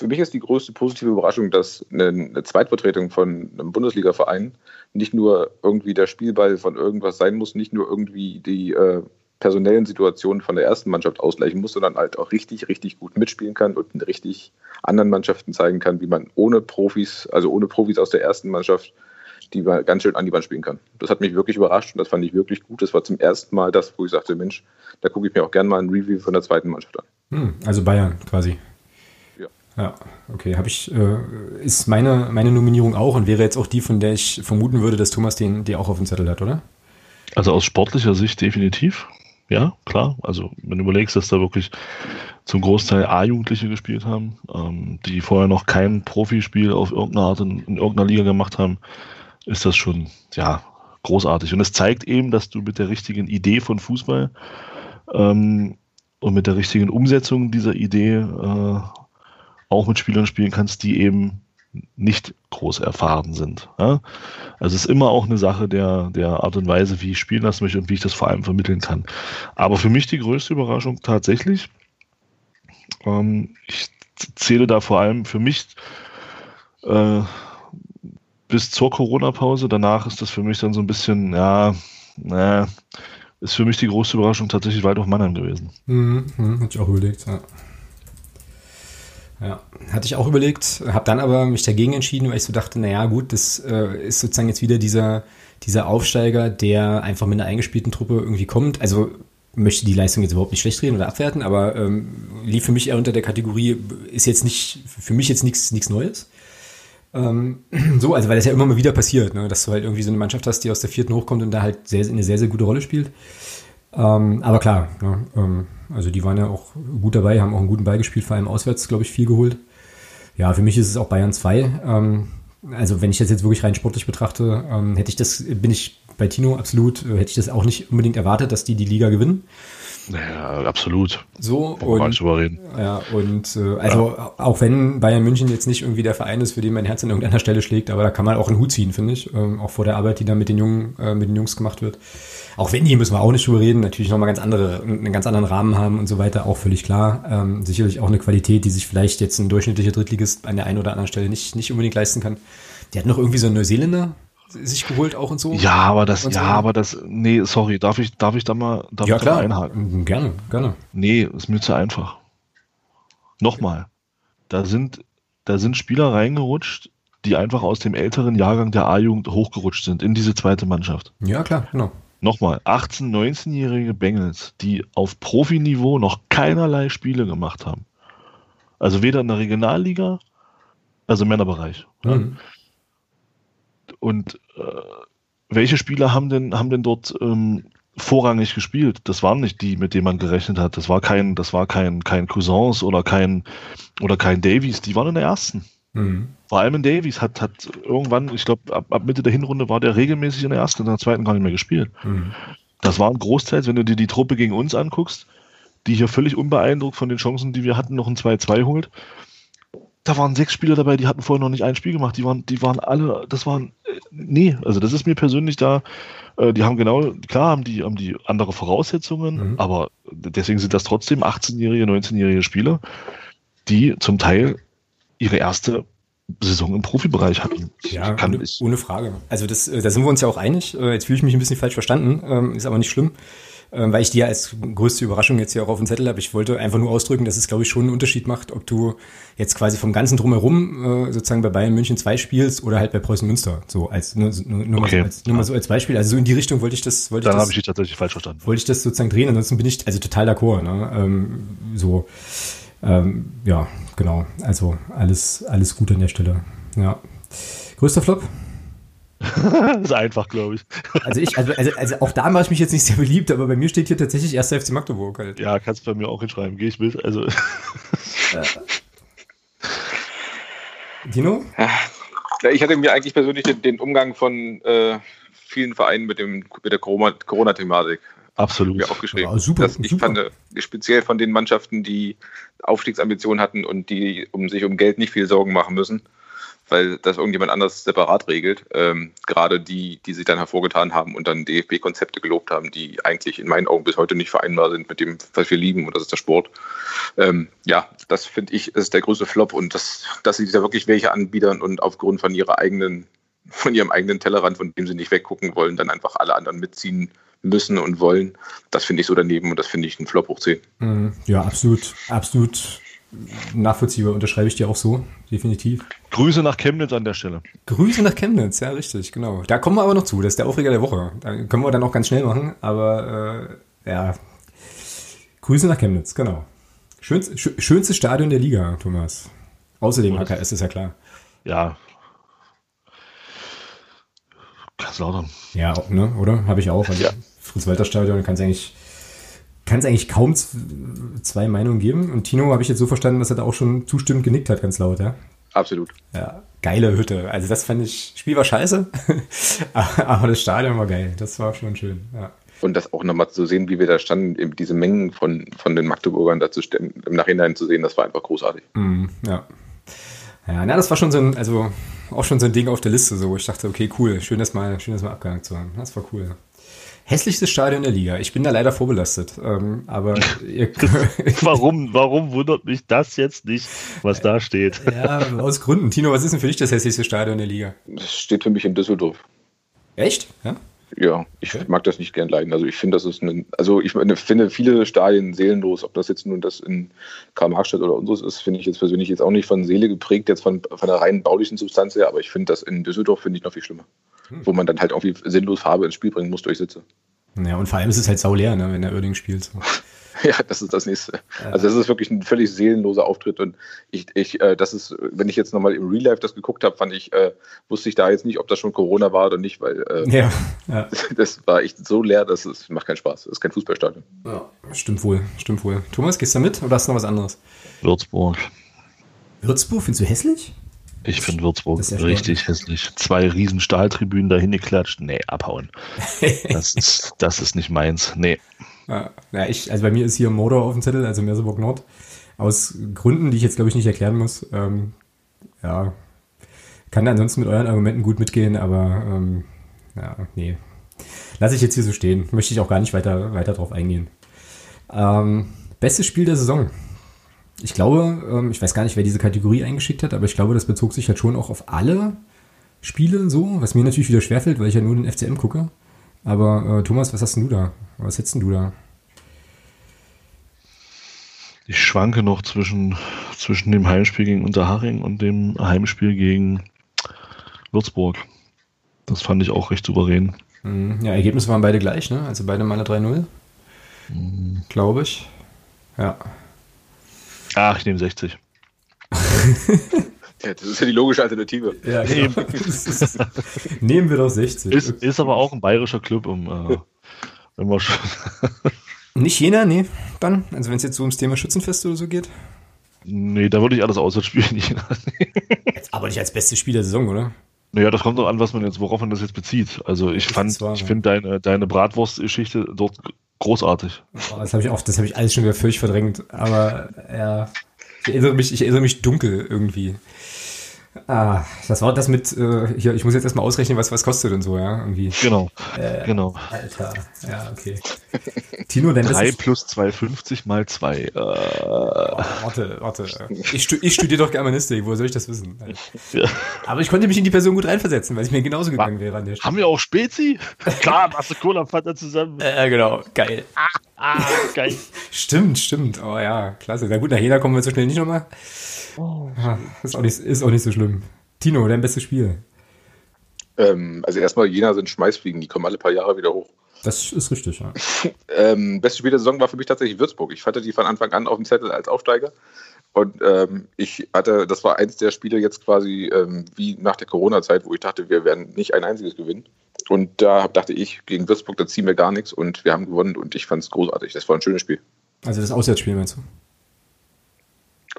Für mich ist die größte positive Überraschung, dass eine, eine Zweitvertretung von einem Bundesliga-Verein nicht nur irgendwie der Spielball von irgendwas sein muss, nicht nur irgendwie die äh, personellen Situationen von der ersten Mannschaft ausgleichen muss, sondern halt auch richtig, richtig gut mitspielen kann und richtig anderen Mannschaften zeigen kann, wie man ohne Profis, also ohne Profis aus der ersten Mannschaft, die man ganz schön an die Wand spielen kann. Das hat mich wirklich überrascht und das fand ich wirklich gut. Das war zum ersten Mal das, wo ich sagte, Mensch, da gucke ich mir auch gerne mal ein Review von der zweiten Mannschaft an. Hm, also Bayern quasi. Ja. Okay. Habe ich, äh, ist meine, meine Nominierung auch und wäre jetzt auch die, von der ich vermuten würde, dass Thomas den, die auch auf dem Zettel hat, oder? Also aus sportlicher Sicht definitiv. Ja, klar. Also wenn du überlegst, dass da wirklich zum Großteil A-Jugendliche gespielt haben, ähm, die vorher noch kein Profispiel auf irgendeine Art in, in, irgendeiner Liga gemacht haben, ist das schon, ja, großartig. Und es zeigt eben, dass du mit der richtigen Idee von Fußball ähm, und mit der richtigen Umsetzung dieser Idee äh, auch mit Spielern spielen kannst, die eben nicht groß erfahren sind. Ja? Also es ist immer auch eine Sache der, der Art und Weise, wie ich spielen lassen möchte und wie ich das vor allem vermitteln kann. Aber für mich die größte Überraschung tatsächlich, ähm, ich zähle da vor allem für mich äh, bis zur Corona-Pause. Danach ist das für mich dann so ein bisschen, ja, naja, ist für mich die große Überraschung tatsächlich Waldorf Mannheim gewesen. Mhm, mhm, hatte ich auch überlegt, ja. Ja, hatte ich auch überlegt, habe dann aber mich dagegen entschieden, weil ich so dachte, naja gut, das äh, ist sozusagen jetzt wieder dieser, dieser Aufsteiger, der einfach mit einer eingespielten Truppe irgendwie kommt. Also möchte die Leistung jetzt überhaupt nicht schlecht reden oder abwerten, aber ähm, lief für mich eher unter der Kategorie, ist jetzt nicht, für mich jetzt nichts Neues. Ähm, so, also weil das ja immer mal wieder passiert, ne, dass du halt irgendwie so eine Mannschaft hast, die aus der vierten hochkommt und da halt sehr, eine sehr, sehr gute Rolle spielt. Ähm, aber klar, ne, ähm, also die waren ja auch gut dabei, haben auch einen guten Ball gespielt, vor allem auswärts, glaube ich, viel geholt. Ja, für mich ist es auch Bayern 2. Ähm, also wenn ich das jetzt wirklich rein sportlich betrachte, ähm, hätte ich das, bin ich bei Tino absolut, äh, hätte ich das auch nicht unbedingt erwartet, dass die die Liga gewinnen. Ja, absolut. So und reden. ja und äh, also ja. auch wenn Bayern München jetzt nicht irgendwie der Verein ist, für den mein Herz an irgendeiner Stelle schlägt, aber da kann man auch einen Hut ziehen, finde ich, ähm, auch vor der Arbeit, die da mit den Jungen, äh, mit den Jungs gemacht wird. Auch wenn die müssen wir auch nicht drüber reden, natürlich nochmal ganz andere, einen ganz anderen Rahmen haben und so weiter, auch völlig klar. Ähm, sicherlich auch eine Qualität, die sich vielleicht jetzt ein durchschnittlicher Drittligist an der einen oder anderen Stelle nicht, nicht unbedingt leisten kann. Die hat noch irgendwie so einen Neuseeländer sich geholt auch und so. Ja, aber das, ja, so. aber das, nee, sorry, darf ich, darf ich da mal, darf ja, ich klar. Da mal einhaken? Gerne, gerne. Nee, ist mir zu einfach. Nochmal, da sind, da sind Spieler reingerutscht, die einfach aus dem älteren Jahrgang der A-Jugend hochgerutscht sind in diese zweite Mannschaft. Ja, klar, genau nochmal, 18-, 19-jährige Bengals, die auf Profiniveau noch keinerlei Spiele gemacht haben. Also weder in der Regionalliga, also Männerbereich. Mhm. Und äh, welche Spieler haben denn, haben denn dort ähm, vorrangig gespielt? Das waren nicht die, mit denen man gerechnet hat. Das war kein, das war kein, kein Cousins oder kein, oder kein Davies. Die waren in der ersten. Mhm. Vor allem in Davies hat, hat irgendwann, ich glaube, ab, ab, Mitte der Hinrunde war der regelmäßig in der ersten, in der zweiten gar nicht mehr gespielt. Mhm. Das war ein Großteil, wenn du dir die Truppe gegen uns anguckst, die hier völlig unbeeindruckt von den Chancen, die wir hatten, noch ein 2-2 holt. Da waren sechs Spieler dabei, die hatten vorher noch nicht ein Spiel gemacht. Die waren, die waren alle, das waren, äh, nee, also das ist mir persönlich da, äh, die haben genau, klar haben die, haben die andere Voraussetzungen, mhm. aber deswegen sind das trotzdem 18-jährige, 19-jährige Spieler, die zum Teil ihre erste Saison im Profibereich hatten. Ja, ohne, ohne, Frage. Also das, äh, da sind wir uns ja auch einig. Jetzt fühle ich mich ein bisschen falsch verstanden, ähm, ist aber nicht schlimm, weil ich die ja als größte Überraschung jetzt hier auch auf dem Zettel habe. Ich wollte einfach nur ausdrücken, dass es, glaube ich, schon einen Unterschied macht, ob du jetzt quasi vom ganzen Drumherum äh, sozusagen bei Bayern München 2 spielst oder halt bei Preußen Münster. So als nur, nur, nur, okay. mal, so als, nur mal so als Beispiel. Also so in die Richtung wollte ich das. Wollte Dann habe ich dich tatsächlich falsch verstanden. Wollte ich das sozusagen drehen. Ansonsten bin ich also total d'accord. Ne? Ähm, so ähm, ja, genau. Also alles, alles gut an der Stelle. Ja. Größter Flop? Das ist einfach, glaube ich. Also ich, also, also, also auch da mache ich mich jetzt nicht sehr beliebt, aber bei mir steht hier tatsächlich erster FC Magdeburg halt. Ja, kannst du bei mir auch hinschreiben, gehe ich mit. Also. Dino? Ja, ich hatte mir eigentlich persönlich den, den Umgang von äh, vielen Vereinen mit, dem, mit der Corona-Thematik Absolut. Mir aufgeschrieben. Ja, super, das, ich super. fand äh, speziell von den Mannschaften, die Aufstiegsambitionen hatten und die um sich um Geld nicht viel Sorgen machen müssen, weil das irgendjemand anders separat regelt. Ähm, gerade die, die sich dann hervorgetan haben und dann DFB-Konzepte gelobt haben, die eigentlich in meinen Augen bis heute nicht vereinbar sind mit dem, was wir lieben, und das ist der Sport. Ähm, ja, das finde ich ist der größte Flop und das, dass sie da wirklich welche anbiedern und aufgrund von ihrer eigenen, von ihrem eigenen Tellerrand, von dem sie nicht weggucken wollen, dann einfach alle anderen mitziehen müssen und wollen. Das finde ich so daneben und das finde ich ein Flop hoch 10. Mhm. Ja, absolut, absolut nachvollziehbar, unterschreibe ich dir auch so, definitiv. Grüße nach Chemnitz an der Stelle. Grüße nach Chemnitz, ja, richtig, genau. Da kommen wir aber noch zu, das ist der Aufreger der Woche. Da können wir dann auch ganz schnell machen, aber äh, ja, Grüße nach Chemnitz, genau. Schönst, schönstes Stadion der Liga, Thomas. Außerdem HKS ist ja klar. Ja, Kaiserslautern. Ja, auch, ne, oder? Habe ich auch. Also Ja. Fritz-Walter-Stadion kann es eigentlich, kann's eigentlich kaum zwei Meinungen geben. Und Tino habe ich jetzt so verstanden, dass er da auch schon zustimmend genickt hat, ganz laut, ja? Absolut. Ja, geile Hütte. Also das fand ich, Spiel war scheiße, aber das Stadion war geil. Das war schon schön, ja. Und das auch nochmal zu sehen, wie wir da standen, eben diese Mengen von, von den Magdeburgern dazu stehen, im Nachhinein zu sehen, das war einfach großartig. Mhm, ja. Ja, na, das war schon so ein, also auch schon so ein Ding auf der Liste, so wo ich dachte, okay, cool, schön, das mal, schön, das mal abgehakt zu haben. Das war cool. Hässlichstes Stadion der Liga. Ich bin da leider vorbelastet, ähm, aber ihr, Warum, warum wundert mich das jetzt nicht, was da steht? ja, aus Gründen. Tino, was ist denn für dich das hässlichste Stadion der Liga? Das steht für mich in Düsseldorf. Echt? Ja? Ja, ich Okay. mag das nicht gern leiden. Also ich finde, das ist ein, also ich meine, finde viele Stadien seelenlos. Ob das jetzt nun das in Karl-Marx-Stadt oder unseres ist, finde ich jetzt persönlich jetzt auch nicht von Seele geprägt, jetzt von, von der rein baulichen Substanz her. Aber ich finde das in Düsseldorf finde ich noch viel schlimmer. Wo man dann halt auch wie sinnlos Farbe ins Spiel bringen muss durch Sitze. Ja, und vor allem ist es halt sauleer, ne, wenn der Oerding spielt. So. Ja, das ist das nächste. Also das ist wirklich ein völlig seelenloser Auftritt und ich, ich äh, das ist, wenn ich jetzt nochmal im Real Life das geguckt habe, fand ich, äh, wusste ich da jetzt nicht, ob das schon Corona war oder nicht, weil äh, Ja, ja. das war echt so leer, dass es macht keinen Spaß. Das ist kein Fußballstadion. ja. Stimmt wohl, stimmt wohl. Thomas, gehst du mit oder hast du noch was anderes? Würzburg. Würzburg, findest du hässlich? Ich finde Würzburg erstaunlich. richtig hässlich. Zwei riesen Stahltribünen dahin geklatscht. Nee, abhauen. Das ist, das ist nicht meins. Nee. Ja, ja, ich, also bei mir ist hier Mordor auf dem Zettel, also Merseburg Nord. Aus Gründen, die ich jetzt glaube ich nicht erklären muss. Ähm, ja, kann ansonsten mit euren Argumenten gut mitgehen, aber ähm, ja, nee. Lasse ich jetzt hier so stehen. Möchte ich auch gar nicht weiter, weiter drauf eingehen. Ähm, bestes Spiel der Saison. Ich glaube, ähm, ich weiß gar nicht, wer diese Kategorie eingeschickt hat, aber ich glaube, das bezog sich halt schon auch auf alle Spiele so, was mir natürlich wieder schwerfällt, weil ich ja nur den FCM gucke. Aber äh, Thomas, was hast denn du da? Was hättest denn du da? Ich schwanke noch zwischen, zwischen dem Heimspiel gegen Unterhaching und dem Heimspiel gegen Würzburg. Das fand ich auch recht souverän. Mhm. Ja, Ergebnisse waren beide gleich, ne? Also beide Male 3-0. Glaube ich. Ja. Ach, ich nehme 60. Ja, das ist ja die logische Alternative. ja genau. Nehmen wir doch 60. Ist, ist aber auch ein bayerischer Club, um, äh, wenn wir schon. Nicht jener, nee, dann. Also wenn es jetzt so ums Thema Schützenfest oder so geht. nee, da würde ich alles auswärts spielen. Aber nicht als bestes Spiel der Saison, oder? naja, das kommt doch an, was man jetzt, worauf man das jetzt bezieht. Also ich Das fand, wahr, ich ja. finde deine, deine Bratwurst-Geschichte dort großartig. Das habe ich auch, das habe ich alles schon wieder völlig verdrängt. Aber ja, ich erinnere mich, ich erinnere mich dunkel irgendwie. Ah, das war das mit, äh, hier, ich muss jetzt erstmal ausrechnen, was was kostet und so, ja, irgendwie. Genau, genau. Alter, ja, okay. Tino, dein 3 bestes plus 2,50 mal 2. Äh, warte, warte. Ich, ich studiere doch Germanistik, woher soll ich das wissen? ja. Aber ich konnte mich in die Person gut reinversetzen, weil es mir genauso gegangen wäre an der Stelle. Haben wir auch Spezi? Klar, du Cola Fanta zusammen. Äh, genau, geil. Ah, geil. Stimmt, stimmt. Oh ja, klasse. Na gut, nach Jena kommen wir so schnell nicht nochmal. Ah, Ist auch nicht, ist auch nicht so schlimm. Tino, dein bestes Spiel. Ähm, also erstmal, Jena sind Schmeißfliegen, die kommen alle paar Jahre wieder hoch. Das ist richtig, ja. Ähm, beste Spiel der Saison war für mich tatsächlich Würzburg. Ich hatte die von Anfang an auf dem Zettel als Aufsteiger. Und ähm, ich hatte, das war eins der Spiele jetzt quasi ähm, wie nach der Corona-Zeit, wo ich dachte, wir werden nicht ein einziges gewinnen. Und da dachte ich, gegen Würzburg, da ziehen wir gar nichts und wir haben gewonnen und ich fand es großartig. Das war ein schönes Spiel. Also das Auswärtsspiel meinst du?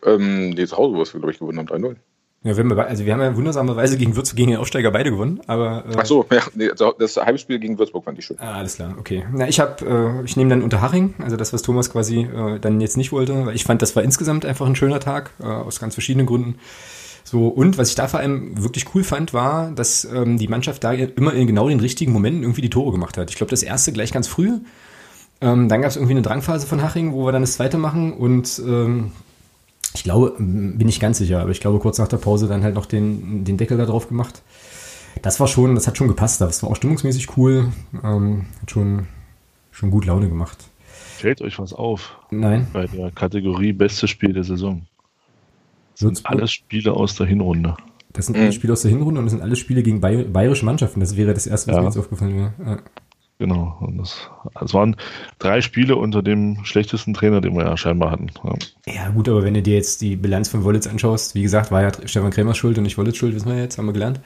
Ähm, nee, zu Hause, was wir, glaube ich, gewonnen haben, 3-0. Ja, wir haben, ja- also wir haben ja wundersamerweise gegen Würzburg gegen den Aufsteiger beide gewonnen, aber äh, Ach so, ja, nee, also das Heimspiel gegen Würzburg fand ich schön. Ah, alles klar, okay. Na, ich habe, äh, ich nehme dann Unterhaching, also das, was Thomas quasi äh, dann jetzt nicht wollte, weil ich fand, das war insgesamt einfach ein schöner Tag, äh, aus ganz verschiedenen Gründen. So, und was ich da vor allem wirklich cool fand, war, dass ähm, die Mannschaft da immer in genau den richtigen Momenten irgendwie die Tore gemacht hat. Ich glaube, das erste gleich ganz früh. Ähm, dann gab es irgendwie eine Drangphase von Haching, wo wir dann das zweite machen und ähm, ich glaube, bin ich ganz sicher, aber ich glaube, kurz nach der Pause dann halt noch den, den Deckel da drauf gemacht. Das war schon, das hat schon gepasst. Das war auch stimmungsmäßig cool. Ähm, hat schon, schon gut Laune gemacht. Fällt euch was auf Nein, bei der Kategorie Bestes Spiel der Saison? Würzburg, Alles Spiele aus der Hinrunde. das sind alles Spiele aus der Hinrunde und das sind alles Spiele gegen Bay bayerische Mannschaften. Das wäre das erste, was Ja. mir jetzt aufgefallen wäre. Ja. Genau. Und das, es waren drei Spiele unter dem schlechtesten Trainer, den wir ja scheinbar hatten. Ja. ja, gut, aber wenn du dir jetzt die Bilanz von Wollitz anschaust, wie gesagt, war ja Stefan Kremers schuld und nicht Wollitz schuld, wissen wir jetzt, haben wir gelernt.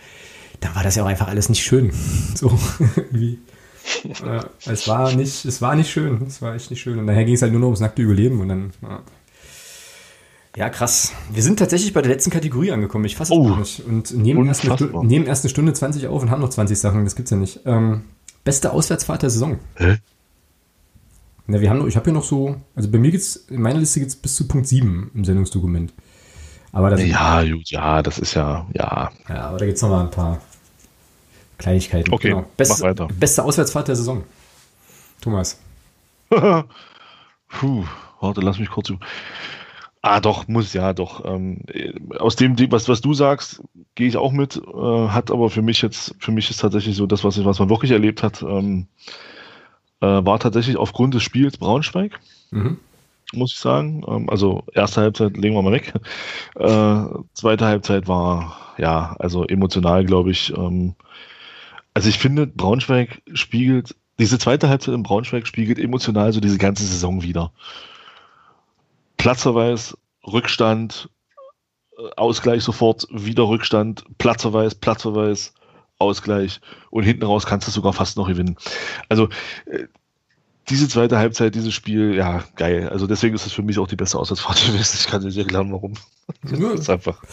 dann war das ja auch einfach alles nicht schön. So, irgendwie. Ja, es war nicht, es war nicht schön. Es war echt nicht schön. Und daher ging es halt nur noch ums nackte Überleben und dann, ja. Ja, krass. Wir sind tatsächlich bei der letzten Kategorie angekommen. Ich fasse es Oh. gar nicht. Und nehmen erst, eine nehmen erst eine Stunde 20 auf und haben noch 20 Sachen. Das gibt's ja nicht. Ähm, beste Auswärtsfahrt der Saison. Hä? Na, wir haben noch, ich habe hier noch so, also bei mir geht's, in meiner Liste geht's bis zu Punkt 7 im Sendungsdokument. Aber das, Ja, gut, ja, das ist ja, ja. ja, aber da gibt's noch mal ein paar Kleinigkeiten. Genau. Okay, Beste, mach weiter. Beste Auswärtsfahrt der Saison. Thomas. Puh, warte, lass mich kurz. über- Ah, doch, muss, ja, doch. Ähm, äh, aus dem, was, was du sagst, gehe ich auch mit. Äh, hat aber für mich jetzt, für mich ist tatsächlich so, das, was, ich- was man wirklich erlebt hat, ähm, äh, war tatsächlich aufgrund des Spiels Braunschweig, Mhm. muss ich sagen. Ähm, also, erste Halbzeit legen wir mal weg. Äh, zweite Halbzeit war, ja, also emotional, glaube ich. Ähm, also, ich finde, Braunschweig spiegelt, diese zweite Halbzeit in Braunschweig spiegelt emotional so diese ganze Saison wieder. Platzerweis, Rückstand, äh, Ausgleich sofort, wieder Rückstand, Platzerweis, Platzerweis, Ausgleich und hinten raus kannst du sogar fast noch gewinnen. Also äh, diese zweite Halbzeit, dieses Spiel, ja, geil. Also deswegen ist es für mich auch die beste Auswärtsfahrt gewesen. Ich kann dir nicht erklären, warum. Das Ja. ist einfach.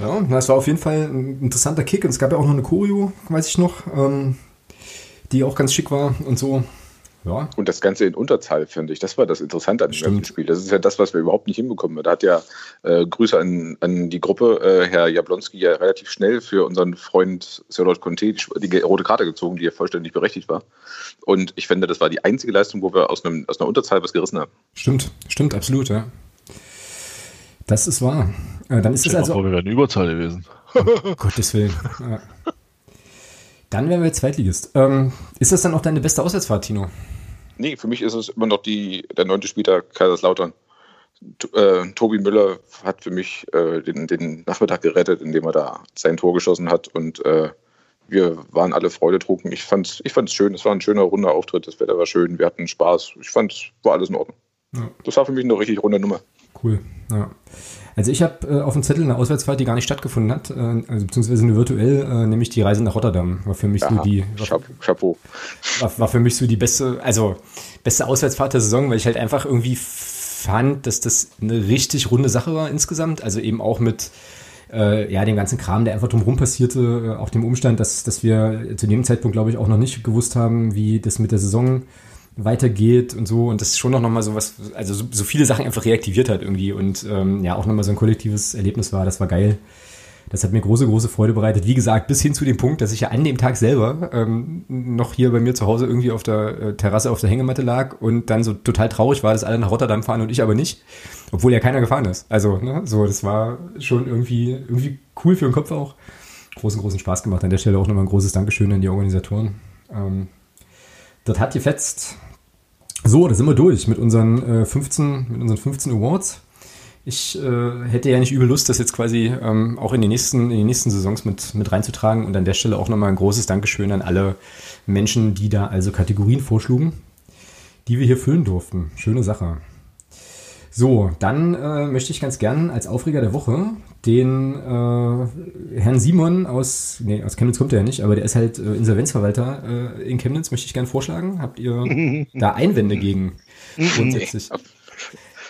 Ja, das war auf jeden Fall ein interessanter Kick und es gab ja auch noch eine Choreo, weiß ich noch, ähm, die auch ganz schick war und so. Ja, Und das Ganze in Unterzahl, finde ich. Das war das Interessante an dem Spiel. Das ist ja das, was wir überhaupt nicht hinbekommen. Da hat ja äh, Grüße an, an die Gruppe, äh, Herr Jablonski, ja relativ schnell für unseren Freund Sirlot Conte die, die rote Karte gezogen, die ja vollständig berechtigt war. Und ich finde, das war die einzige Leistung, wo wir aus, einem, aus einer Unterzahl was gerissen haben. stimmt, stimmt, absolut, ja. Das ist wahr. Äh, dann ist es also. vor, wir wären in Überzahl gewesen. Um Gottes Willen. Dann wären wir Zweitligist. Ähm, ist das dann auch deine beste Auswärtsfahrt, Tino? Nee, für mich ist es immer noch die, der neunte Spieltag Kaiserslautern. T äh, Tobi Müller hat für mich äh, den, den Nachmittag gerettet, indem er da sein Tor geschossen hat und äh, wir waren alle freudetrunken. Ich fand es ich fand's schön, es war ein schöner, runder Auftritt, das Wetter war schön, wir hatten Spaß. Ich fand, es war alles in Ordnung. Ja. Das war für mich eine richtig runde Nummer. Cool. Ja. Also ich habe äh, auf dem Zettel eine Auswärtsfahrt, die gar nicht stattgefunden hat, äh, also beziehungsweise eine virtuell, äh, nämlich die Reise nach Rotterdam. War für mich so Aha, die, war, Chapeau. War, war für mich so die beste, also beste Auswärtsfahrt der Saison, weil ich halt einfach irgendwie fand, dass das eine richtig runde Sache war insgesamt. Also eben auch mit äh, ja, dem ganzen Kram, der einfach drumherum passierte, äh, auch dem Umstand, dass, dass wir zu dem Zeitpunkt, glaube ich, auch noch nicht gewusst haben, wie das mit der Saison weitergeht und so und das schon noch mal so was, also so, so viele Sachen einfach reaktiviert hat irgendwie und ähm, ja auch noch mal so ein kollektives Erlebnis war, das war geil. Das hat mir große, große Freude bereitet. Wie gesagt, bis hin zu dem Punkt, dass ich ja an dem Tag selber ähm, noch hier bei mir zu Hause irgendwie auf der äh, Terrasse auf der Hängematte lag und dann so total traurig war, dass alle nach Rotterdam fahren und ich aber nicht, obwohl ja keiner gefahren ist. Also, ne, so, das war schon irgendwie, irgendwie cool für den Kopf auch. Großen, großen Spaß gemacht. An der Stelle auch nochmal ein großes Dankeschön an die Organisatoren. Ähm, das hat gefetzt. So, da sind wir durch mit unseren, äh, 15, mit unseren 15 Awards. Ich äh, hätte ja nicht übel Lust, das jetzt quasi ähm, auch in die nächsten, in die nächsten Saisons mit, mit reinzutragen. Und an der Stelle auch nochmal ein großes Dankeschön an alle Menschen, die da also Kategorien vorschlugen, die wir hier füllen durften. Schöne Sache. So, dann äh, möchte ich ganz gern als Aufreger der Woche den äh, Herrn Simon aus, nee, aus Chemnitz kommt er ja nicht, aber der ist halt äh, Insolvenzverwalter äh, in Chemnitz, möchte ich gern vorschlagen. Habt ihr da Einwände gegen grundsätzlich?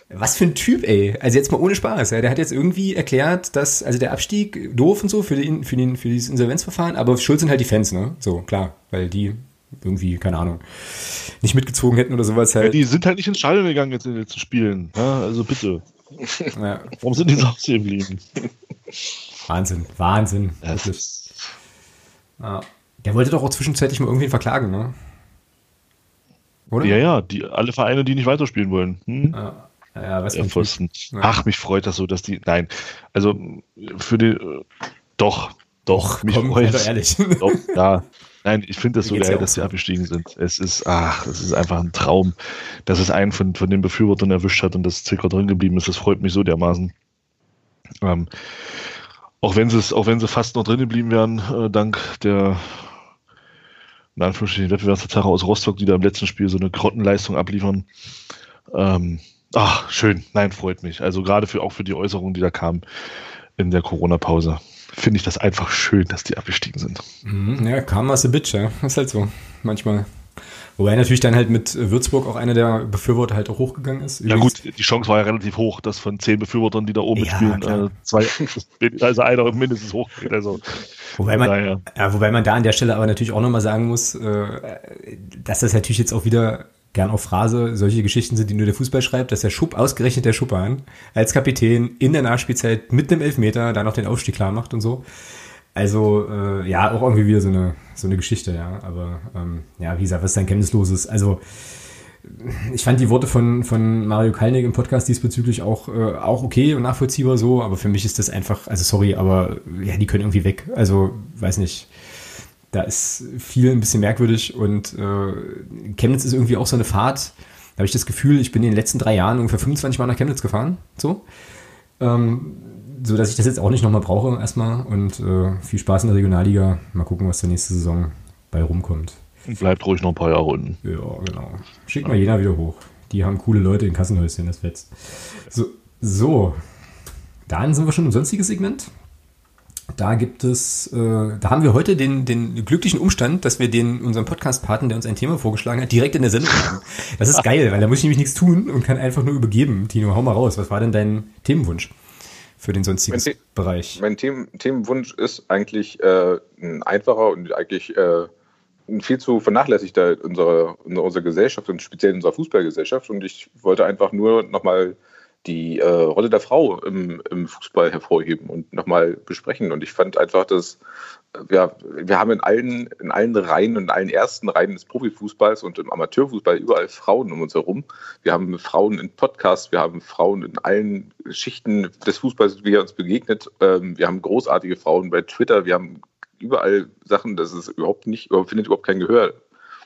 Was für ein Typ, ey. Also jetzt mal ohne Spaß. Ja. Der hat jetzt irgendwie erklärt, dass, also der Abstieg doof und so für, den, für, den, für dieses Insolvenzverfahren, aber schuld sind halt die Fans, ne? So, klar, weil die irgendwie, keine Ahnung, nicht mitgezogen hätten oder sowas Ja, halt. die sind halt nicht ins Stadion gegangen jetzt in den letzten Spielen. Ja, also bitte. Ja, Warum sind die so Hause geblieben? Wahnsinn, Wahnsinn. Das Wirklich. ist, Ja. Der wollte doch auch zwischenzeitlich mal irgendwen verklagen, ne? Oder? ja, ja, die, alle Vereine, die nicht weiterspielen wollen. Hm? Ja, ja nicht. Pfosten. Ja. Ach, mich freut das so, dass die. Nein, also für die. äh, Doch, doch, mich Komm, freut sei doch ehrlich. Doch, ja. Nein, ich finde das Mir so geil, ja dass sie abgestiegen sind. Es ist, ach, das ist einfach ein Traum, dass es einen von, von den Befürwortern erwischt hat und dass Zicker drin geblieben ist. Das freut mich so dermaßen. Ähm, auch wenn sie es, auch wenn sie fast noch drin geblieben wären, äh, dank der in Anführungsstrichen Wettbewerbsverzerrer aus Rostock, die da im letzten Spiel so eine Grottenleistung abliefern. Ähm, ach, schön. Nein, freut mich. Also gerade für auch für die Äußerungen, die da kamen in der Corona-Pause. Finde ich das einfach schön, dass die abgestiegen sind. Mhm, ja, Karma's a bitch, ja. ist halt so. Manchmal. Wobei natürlich dann halt mit Würzburg auch einer der Befürworter halt auch hochgegangen ist. Übrigens, ja gut, die Chance war ja relativ hoch, dass von zehn Befürwortern, die da oben ja, mitspielen, äh, zwei, also einer mindestens hochgeht. Also, wobei, man, ja, wobei man da an der Stelle aber natürlich auch nochmal sagen muss, äh, dass das natürlich jetzt auch wieder gern auf Phrase solche Geschichten sind, die nur der Fußball schreibt, dass der Schub, ausgerechnet der Schuppan, als Kapitän in der Nachspielzeit mit dem Elfmeter da noch den Aufstieg klar macht und so. Also, äh, ja, auch irgendwie wieder so eine, so eine Geschichte, ja. Aber, ähm, ja, wie gesagt, was dann kenntnisloses. Also, ich fand die Worte von, von Mario Kalnick im Podcast diesbezüglich auch, äh, auch okay und nachvollziehbar so, aber für mich ist das einfach, also sorry, aber ja, die können irgendwie weg. Also, weiß nicht. Da ist viel ein bisschen merkwürdig und äh, Chemnitz ist irgendwie auch so eine Fahrt. Da habe ich das Gefühl, ich bin in den letzten drei Jahren ungefähr 25 Mal nach Chemnitz gefahren. So. Ähm, so dass ich das jetzt auch nicht nochmal brauche erstmal und äh, viel Spaß in der Regionalliga. Mal gucken, was der nächste Saison bei rumkommt. Und bleibt ruhig noch ein paar Jahre unten. Ja, genau. Schickt mal jeder wieder hoch. Die haben coole Leute in Kassenhäuschen, das fetzt. So, so, dann sind wir schon im sonstigen Segment. Da gibt es, äh, da haben wir heute den, den glücklichen Umstand, dass wir den unseren Podcast-Partner, der uns ein Thema vorgeschlagen hat, direkt in der Sendung haben. Das ist geil, weil da muss ich nämlich nichts tun und kann einfach nur übergeben. Tino, hau mal raus. Was war denn dein Themenwunsch? für den sonstigen mein Bereich? Mein Themen, Themenwunsch ist eigentlich äh, ein einfacher und eigentlich äh, ein viel zu vernachlässigter unserer, unserer Gesellschaft und speziell unserer Fußballgesellschaft. Und ich wollte einfach nur nochmal die äh, Rolle der Frau im, im Fußball hervorheben und nochmal besprechen. Und ich fand einfach, dass ja, wir haben in allen, in allen Reihen und in allen ersten Reihen des Profifußballs und im Amateurfußball überall Frauen um uns herum. Wir haben Frauen in Podcasts, wir haben Frauen in allen Schichten des Fußballs, wie er uns begegnet. Ähm, wir haben großartige Frauen bei Twitter, wir haben überall Sachen, das ist überhaupt nicht, findet überhaupt kein Gehör.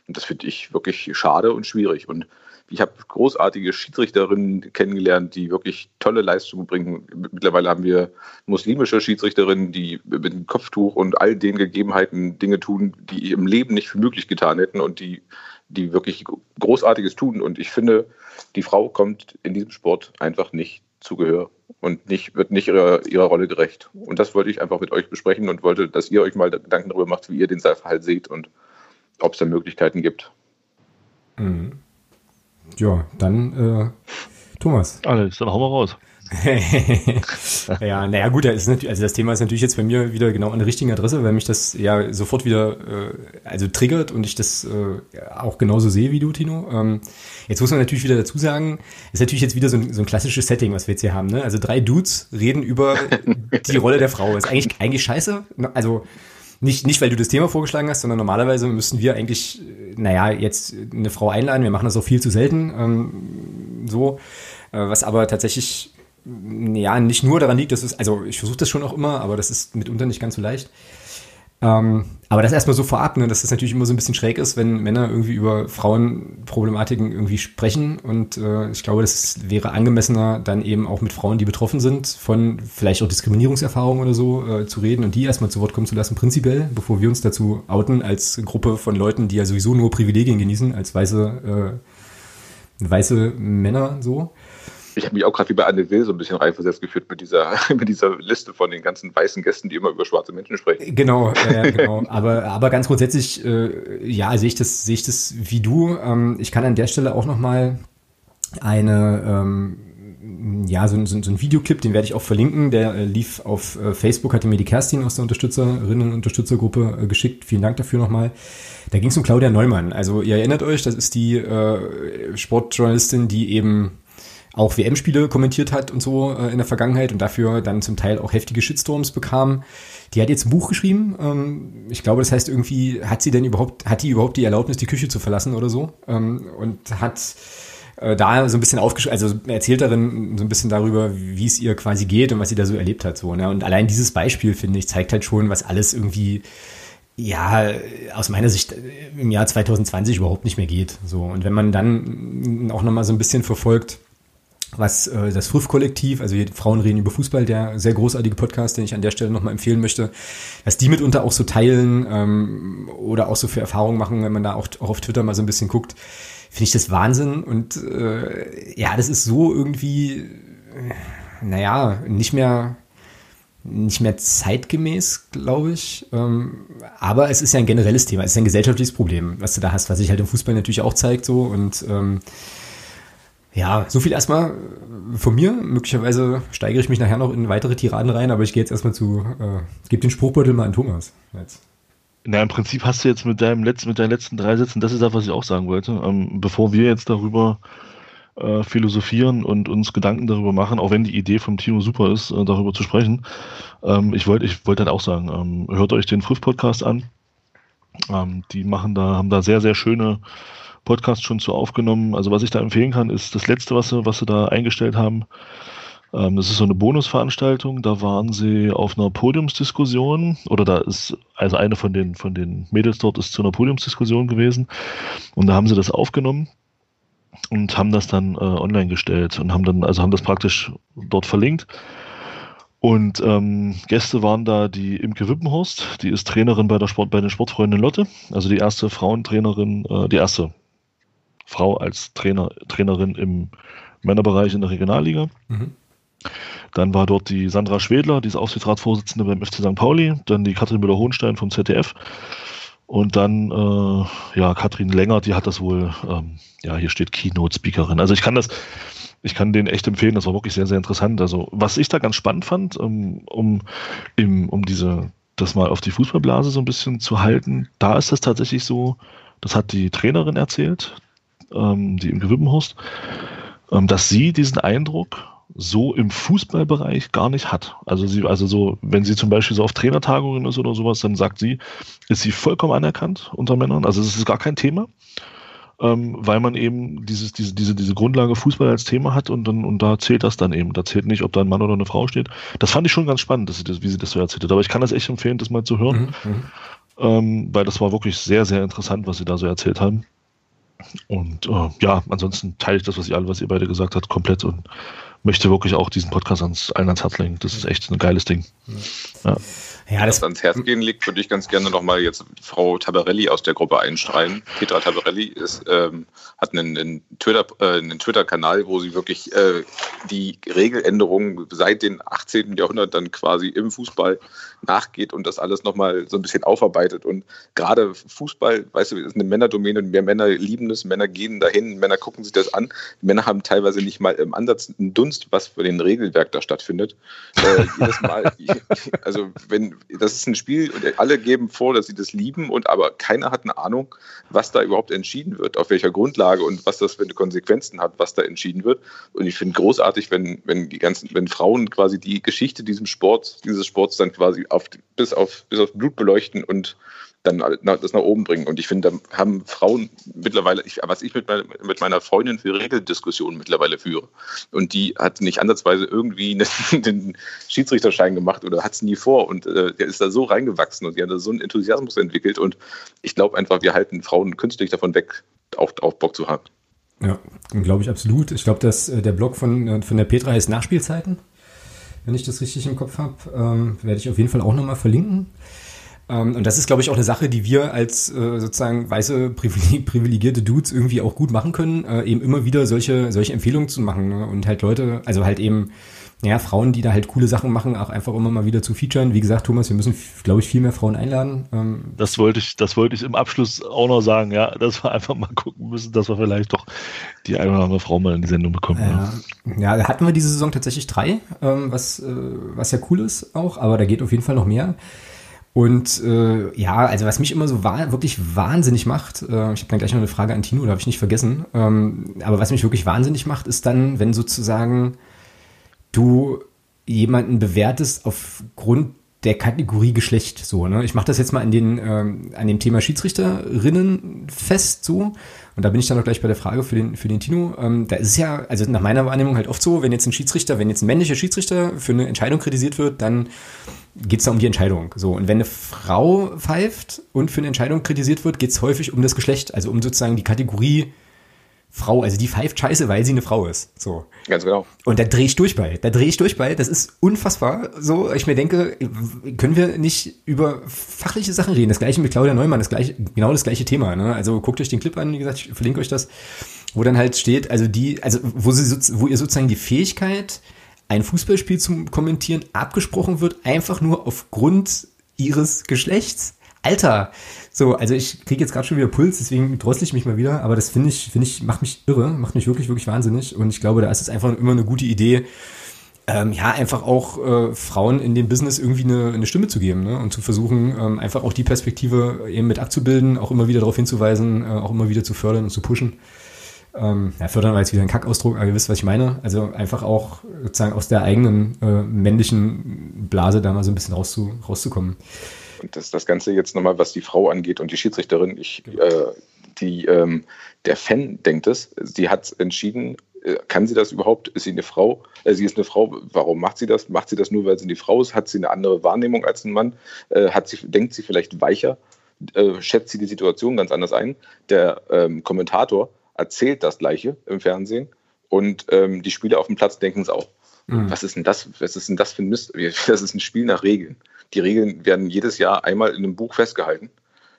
Und das finde ich wirklich schade und schwierig. Und ich habe großartige Schiedsrichterinnen kennengelernt, die wirklich tolle Leistungen bringen. Mittlerweile haben wir muslimische Schiedsrichterinnen, die mit dem Kopftuch und all den Gegebenheiten Dinge tun, die im Leben nicht für möglich getan hätten und die, die wirklich Großartiges tun. Und ich finde, die Frau kommt in diesem Sport einfach nicht zu Gehör und nicht, wird nicht ihrer, ihrer Rolle gerecht. Und das wollte ich einfach mit euch besprechen und wollte, dass ihr euch mal Gedanken darüber macht, wie ihr den Sachverhalt seht und ob es da Möglichkeiten gibt. Mhm. Ja, dann äh, Thomas. Alles, dann hauen wir raus. ja, naja gut, das, ist also das Thema ist natürlich jetzt bei mir wieder genau an der richtigen Adresse, weil mich das ja sofort wieder äh, also triggert und ich das äh, auch genauso sehe wie du, Tino. Ähm, jetzt muss man natürlich wieder dazu sagen, ist natürlich jetzt wieder so ein, so ein klassisches Setting, was wir jetzt hier haben. Ne? Also drei Dudes reden über die Rolle der Frau. Ist eigentlich, eigentlich scheiße. Also nicht, nicht, weil du das Thema vorgeschlagen hast, sondern normalerweise müssten wir eigentlich, naja, jetzt eine Frau einladen. Wir machen das auch viel zu selten. Ähm, so. Äh, was aber tatsächlich, ja, nicht nur daran liegt, dass es, also ich versuche das schon auch immer, aber das ist mitunter nicht ganz so leicht. Ähm, aber das erstmal so vorab, ne, dass das natürlich immer so ein bisschen schräg ist, wenn Männer irgendwie über Frauenproblematiken irgendwie sprechen. Und äh, ich glaube, das wäre angemessener, dann eben auch mit Frauen, die betroffen sind, von vielleicht auch Diskriminierungserfahrungen oder so äh, zu reden und die erstmal zu Wort kommen zu lassen, prinzipiell, bevor wir uns dazu outen als Gruppe von Leuten, die ja sowieso nur Privilegien genießen, als weiße, äh, weiße Männer so. Ich habe mich auch gerade wie bei Anne Will so ein bisschen reinversetzt geführt mit dieser, mit dieser Liste von den ganzen weißen Gästen, die immer über schwarze Menschen sprechen. Genau, äh, genau. aber, aber ganz grundsätzlich, äh, ja, sehe ich das, ich das wie du. Ähm, ich kann an der Stelle auch nochmal eine, ähm, ja, so, so, so ein Videoclip, den werde ich auch verlinken. Der äh, lief auf äh, Facebook, hatte mir die Kerstin aus der Unterstützerinnen- und Unterstützergruppe äh, geschickt. Vielen Dank dafür nochmal. Da ging es um Claudia Neumann. Also ihr erinnert euch, das ist die äh, Sportjournalistin, die eben auch WM-Spiele kommentiert hat und so äh, in der Vergangenheit und dafür dann zum Teil auch heftige Shitstorms bekam. Die hat jetzt ein Buch geschrieben. Ähm, ich glaube, das heißt irgendwie, hat sie denn überhaupt, hat die überhaupt die Erlaubnis, die Küche zu verlassen oder so? Ähm, und hat äh, da so ein bisschen aufgeschrieben, also erzählt darin so ein bisschen darüber, wie es ihr quasi geht und was sie da so erlebt hat. So, ne? Und allein dieses Beispiel, finde ich, zeigt halt schon, was alles irgendwie ja, aus meiner Sicht äh, im Jahr 2020 überhaupt nicht mehr geht. So. Und wenn man dann auch nochmal so ein bisschen verfolgt, was äh, das Früff-Kollektiv, also Frauen reden über Fußball, der sehr großartige Podcast, den ich an der Stelle nochmal empfehlen möchte, dass die mitunter auch so teilen ähm, oder auch so für Erfahrungen machen, wenn man da auch, auch auf Twitter mal so ein bisschen guckt, finde ich das Wahnsinn und äh, ja, das ist so irgendwie, äh, naja, nicht mehr nicht mehr zeitgemäß, glaube ich. Ähm, aber es ist ja ein generelles Thema, es ist ein gesellschaftliches Problem, was du da hast, was sich halt im Fußball natürlich auch zeigt so und ähm, ja, so viel erstmal von mir. Möglicherweise steigere ich mich nachher noch in weitere Tiraden rein, aber ich gehe jetzt erstmal zu, äh, gebe den Spruchbeutel mal an Thomas. Jetzt. Na, im Prinzip hast du jetzt mit deinem letzten, mit deinen letzten drei Sätzen, das ist das, was ich auch sagen wollte. Ähm, bevor wir jetzt darüber äh, philosophieren und uns Gedanken darüber machen, auch wenn die Idee vom Tino super ist, äh, darüber zu sprechen. Ähm, ich wollte ich wollte halt auch sagen, ähm, hört euch den Früff-Podcast an. Ähm, die machen da, haben da sehr, sehr schöne Podcasts schon zu aufgenommen. Also was ich da empfehlen kann, ist das letzte, was sie, was sie da eingestellt haben. Ähm, das ist so eine Bonusveranstaltung. Da waren sie auf einer Podiumsdiskussion oder da ist, also eine von den, von den Mädels dort ist zu einer Podiumsdiskussion gewesen. Und da haben sie das aufgenommen und haben das dann äh, online gestellt und haben dann, also haben das praktisch dort verlinkt. Und ähm, Gäste waren da die Imke Wippenhorst, die ist Trainerin bei der Sport, bei den Sportfreunden Lotte, also die erste Frauentrainerin, äh, die erste Frau als Trainer, Trainerin im Männerbereich in der Regionalliga. Mhm. Dann war dort die Sandra Schwedler, die ist Aufsichtsratsvorsitzende beim FC St. Pauli, dann die Katrin Müller-Hohenstein vom ZDF und dann, äh, ja, Katrin Länger, die hat das wohl, ähm, ja, hier steht Keynote-Speakerin. Also ich kann das, ich kann den echt empfehlen, das war wirklich sehr, sehr interessant. Also was ich da ganz spannend fand, um, um, im, um diese, das mal auf die Fußballblase so ein bisschen zu halten, da ist das tatsächlich so, das hat die Trainerin erzählt, ähm, die im Gewippenhorst, ähm, dass sie diesen Eindruck so im Fußballbereich gar nicht hat. Also sie, also so, wenn sie zum Beispiel so auf Trainertagungen ist oder sowas, dann sagt sie, ist sie vollkommen anerkannt unter Männern. Also es ist gar kein Thema, ähm, weil man eben dieses, diese, diese, diese Grundlage Fußball als Thema hat und dann, und da zählt das dann eben. Da zählt nicht, ob da ein Mann oder eine Frau steht. Das fand ich schon ganz spannend, dass sie das, wie sie das so erzählt hat. Aber ich kann das echt empfehlen, das mal zu hören. Mhm, mhm. ähm, weil das war wirklich sehr, sehr interessant, was sie da so erzählt haben. Und äh, ja, ansonsten teile ich das, was ihr alle, was ihr beide gesagt habt, komplett und möchte wirklich auch diesen Podcast ans, allen ans Herz legen. Das ist echt ein geiles Ding. Ja. Ja, das ans Herz gehen liegt, würde ich ganz gerne nochmal jetzt Frau Tabarelli aus der Gruppe einstreuen. Petra Tabarelli ist, ähm, hat einen, einen Twitter-Kanal, äh, Twitter wo sie wirklich äh, die Regeländerungen seit dem 18. Jahrhundert dann quasi im Fußball nachgeht und das alles nochmal so ein bisschen aufarbeitet. Und gerade Fußball, weißt du, ist eine Männerdomäne und mehr Männer lieben es, Männer gehen dahin, Männer gucken sich das an. Die Männer haben teilweise nicht mal im Ansatz einen Dunst, was für den Regelwerk da stattfindet. Äh, jedes Mal, also wenn, das ist ein Spiel und alle geben vor, dass sie das lieben und aber keiner hat eine Ahnung, was da überhaupt entschieden wird, auf welcher Grundlage und was das für Konsequenzen hat, was da entschieden wird. Und ich finde großartig, wenn, wenn die ganzen, wenn Frauen quasi die Geschichte diesem Sport, dieses Sports dann quasi auf, bis, auf, bis aufs Blut beleuchten und dann das nach oben bringen. Und ich finde, da haben Frauen mittlerweile, ich, was ich mit, meine, mit meiner Freundin für Regeldiskussionen mittlerweile führe, und die hat nicht ansatzweise irgendwie den Schiedsrichterschein gemacht oder hat es nie vor. Und äh, der ist da so reingewachsen und die hat da so einen Enthusiasmus entwickelt. Und ich glaube einfach, wir halten Frauen künstlich davon weg, auch, auch Bock zu haben. Ja, glaube ich absolut. Ich glaube, dass äh, der Blog von, äh, von der Petra heißt Nachspielzeiten wenn ich das richtig im Kopf habe. Ähm, werde ich auf jeden Fall auch nochmal verlinken. Ähm, und das ist, glaube ich, auch eine Sache, die wir als äh, sozusagen weiße, privilegierte Dudes irgendwie auch gut machen können, äh, eben immer wieder solche, solche Empfehlungen zu machen ne? und halt Leute, also halt eben ja, Frauen, die da halt coole Sachen machen, auch einfach immer mal wieder zu featuren. Wie gesagt, Thomas, wir müssen, glaube ich, viel mehr Frauen einladen. Ähm das wollte ich, das wollte ich im Abschluss auch noch sagen, ja, dass wir einfach mal gucken müssen, dass wir vielleicht doch die eine oder andere Frau mal in die Sendung bekommen. Ja, ja hatten wir diese Saison tatsächlich drei, ähm, was, äh, was ja cool ist auch, aber da geht auf jeden Fall noch mehr. Und äh, ja, also was mich immer so wa wirklich wahnsinnig macht, äh, ich habe dann gleich noch eine Frage an Tino, da habe ich nicht vergessen, ähm, aber was mich wirklich wahnsinnig macht, ist dann, wenn sozusagen du jemanden bewertest aufgrund der Kategorie Geschlecht so. Ne? Ich mache das jetzt mal an, den, ähm, an dem Thema Schiedsrichterinnen fest so. Und da bin ich dann noch gleich bei der Frage für den, für den Tino. Ähm, da ist es ja, also nach meiner Wahrnehmung halt oft so, wenn jetzt ein Schiedsrichter, wenn jetzt ein männlicher Schiedsrichter für eine Entscheidung kritisiert wird, dann geht es da um die Entscheidung. So, und wenn eine Frau pfeift und für eine Entscheidung kritisiert wird, geht es häufig um das Geschlecht, also um sozusagen die Kategorie Frau, also die pfeift scheiße, weil sie eine Frau ist. So. Ganz genau. Und da drehe ich durch bei. Da drehe ich durch bei. Das ist unfassbar. So, ich mir denke, können wir nicht über fachliche Sachen reden? Das gleiche mit Claudia Neumann, das gleiche, genau das gleiche Thema. Ne? Also guckt euch den Clip an, wie gesagt, ich verlinke euch das, wo dann halt steht, also die, also wo sie wo ihr sozusagen die Fähigkeit ein Fußballspiel zu kommentieren abgesprochen wird, einfach nur aufgrund ihres Geschlechts. Alter, so, also ich kriege jetzt gerade schon wieder Puls, deswegen drossel ich mich mal wieder, aber das finde ich, finde ich, macht mich irre, macht mich wirklich, wirklich wahnsinnig und ich glaube, da ist es einfach immer eine gute Idee, ähm, ja, einfach auch äh, Frauen in dem Business irgendwie eine, eine Stimme zu geben ne? und zu versuchen, ähm, einfach auch die Perspektive eben mit abzubilden, auch immer wieder darauf hinzuweisen, äh, auch immer wieder zu fördern und zu pushen. Ähm, ja, fördern war jetzt wieder ein Kackausdruck, aber ihr wisst, was ich meine. Also einfach auch sozusagen aus der eigenen äh, männlichen Blase da mal so ein bisschen rauszu, rauszukommen. Und das, das Ganze jetzt nochmal, was die Frau angeht und die Schiedsrichterin, ich, äh, die, ähm, der Fan denkt es, sie hat entschieden, äh, kann sie das überhaupt? Ist sie eine Frau? Äh, sie ist eine Frau. Warum macht sie das? Macht sie das nur, weil sie eine Frau ist? Hat sie eine andere Wahrnehmung als ein Mann? Äh, hat sie, denkt sie vielleicht weicher? Äh, schätzt sie die Situation ganz anders ein? Der ähm, Kommentator erzählt das Gleiche im Fernsehen und ähm, die Spieler auf dem Platz denken es auch. Mhm. Was ist denn das? Was ist denn das für ein Mist? Das ist ein Spiel nach Regeln. Die Regeln werden jedes Jahr einmal in einem Buch festgehalten.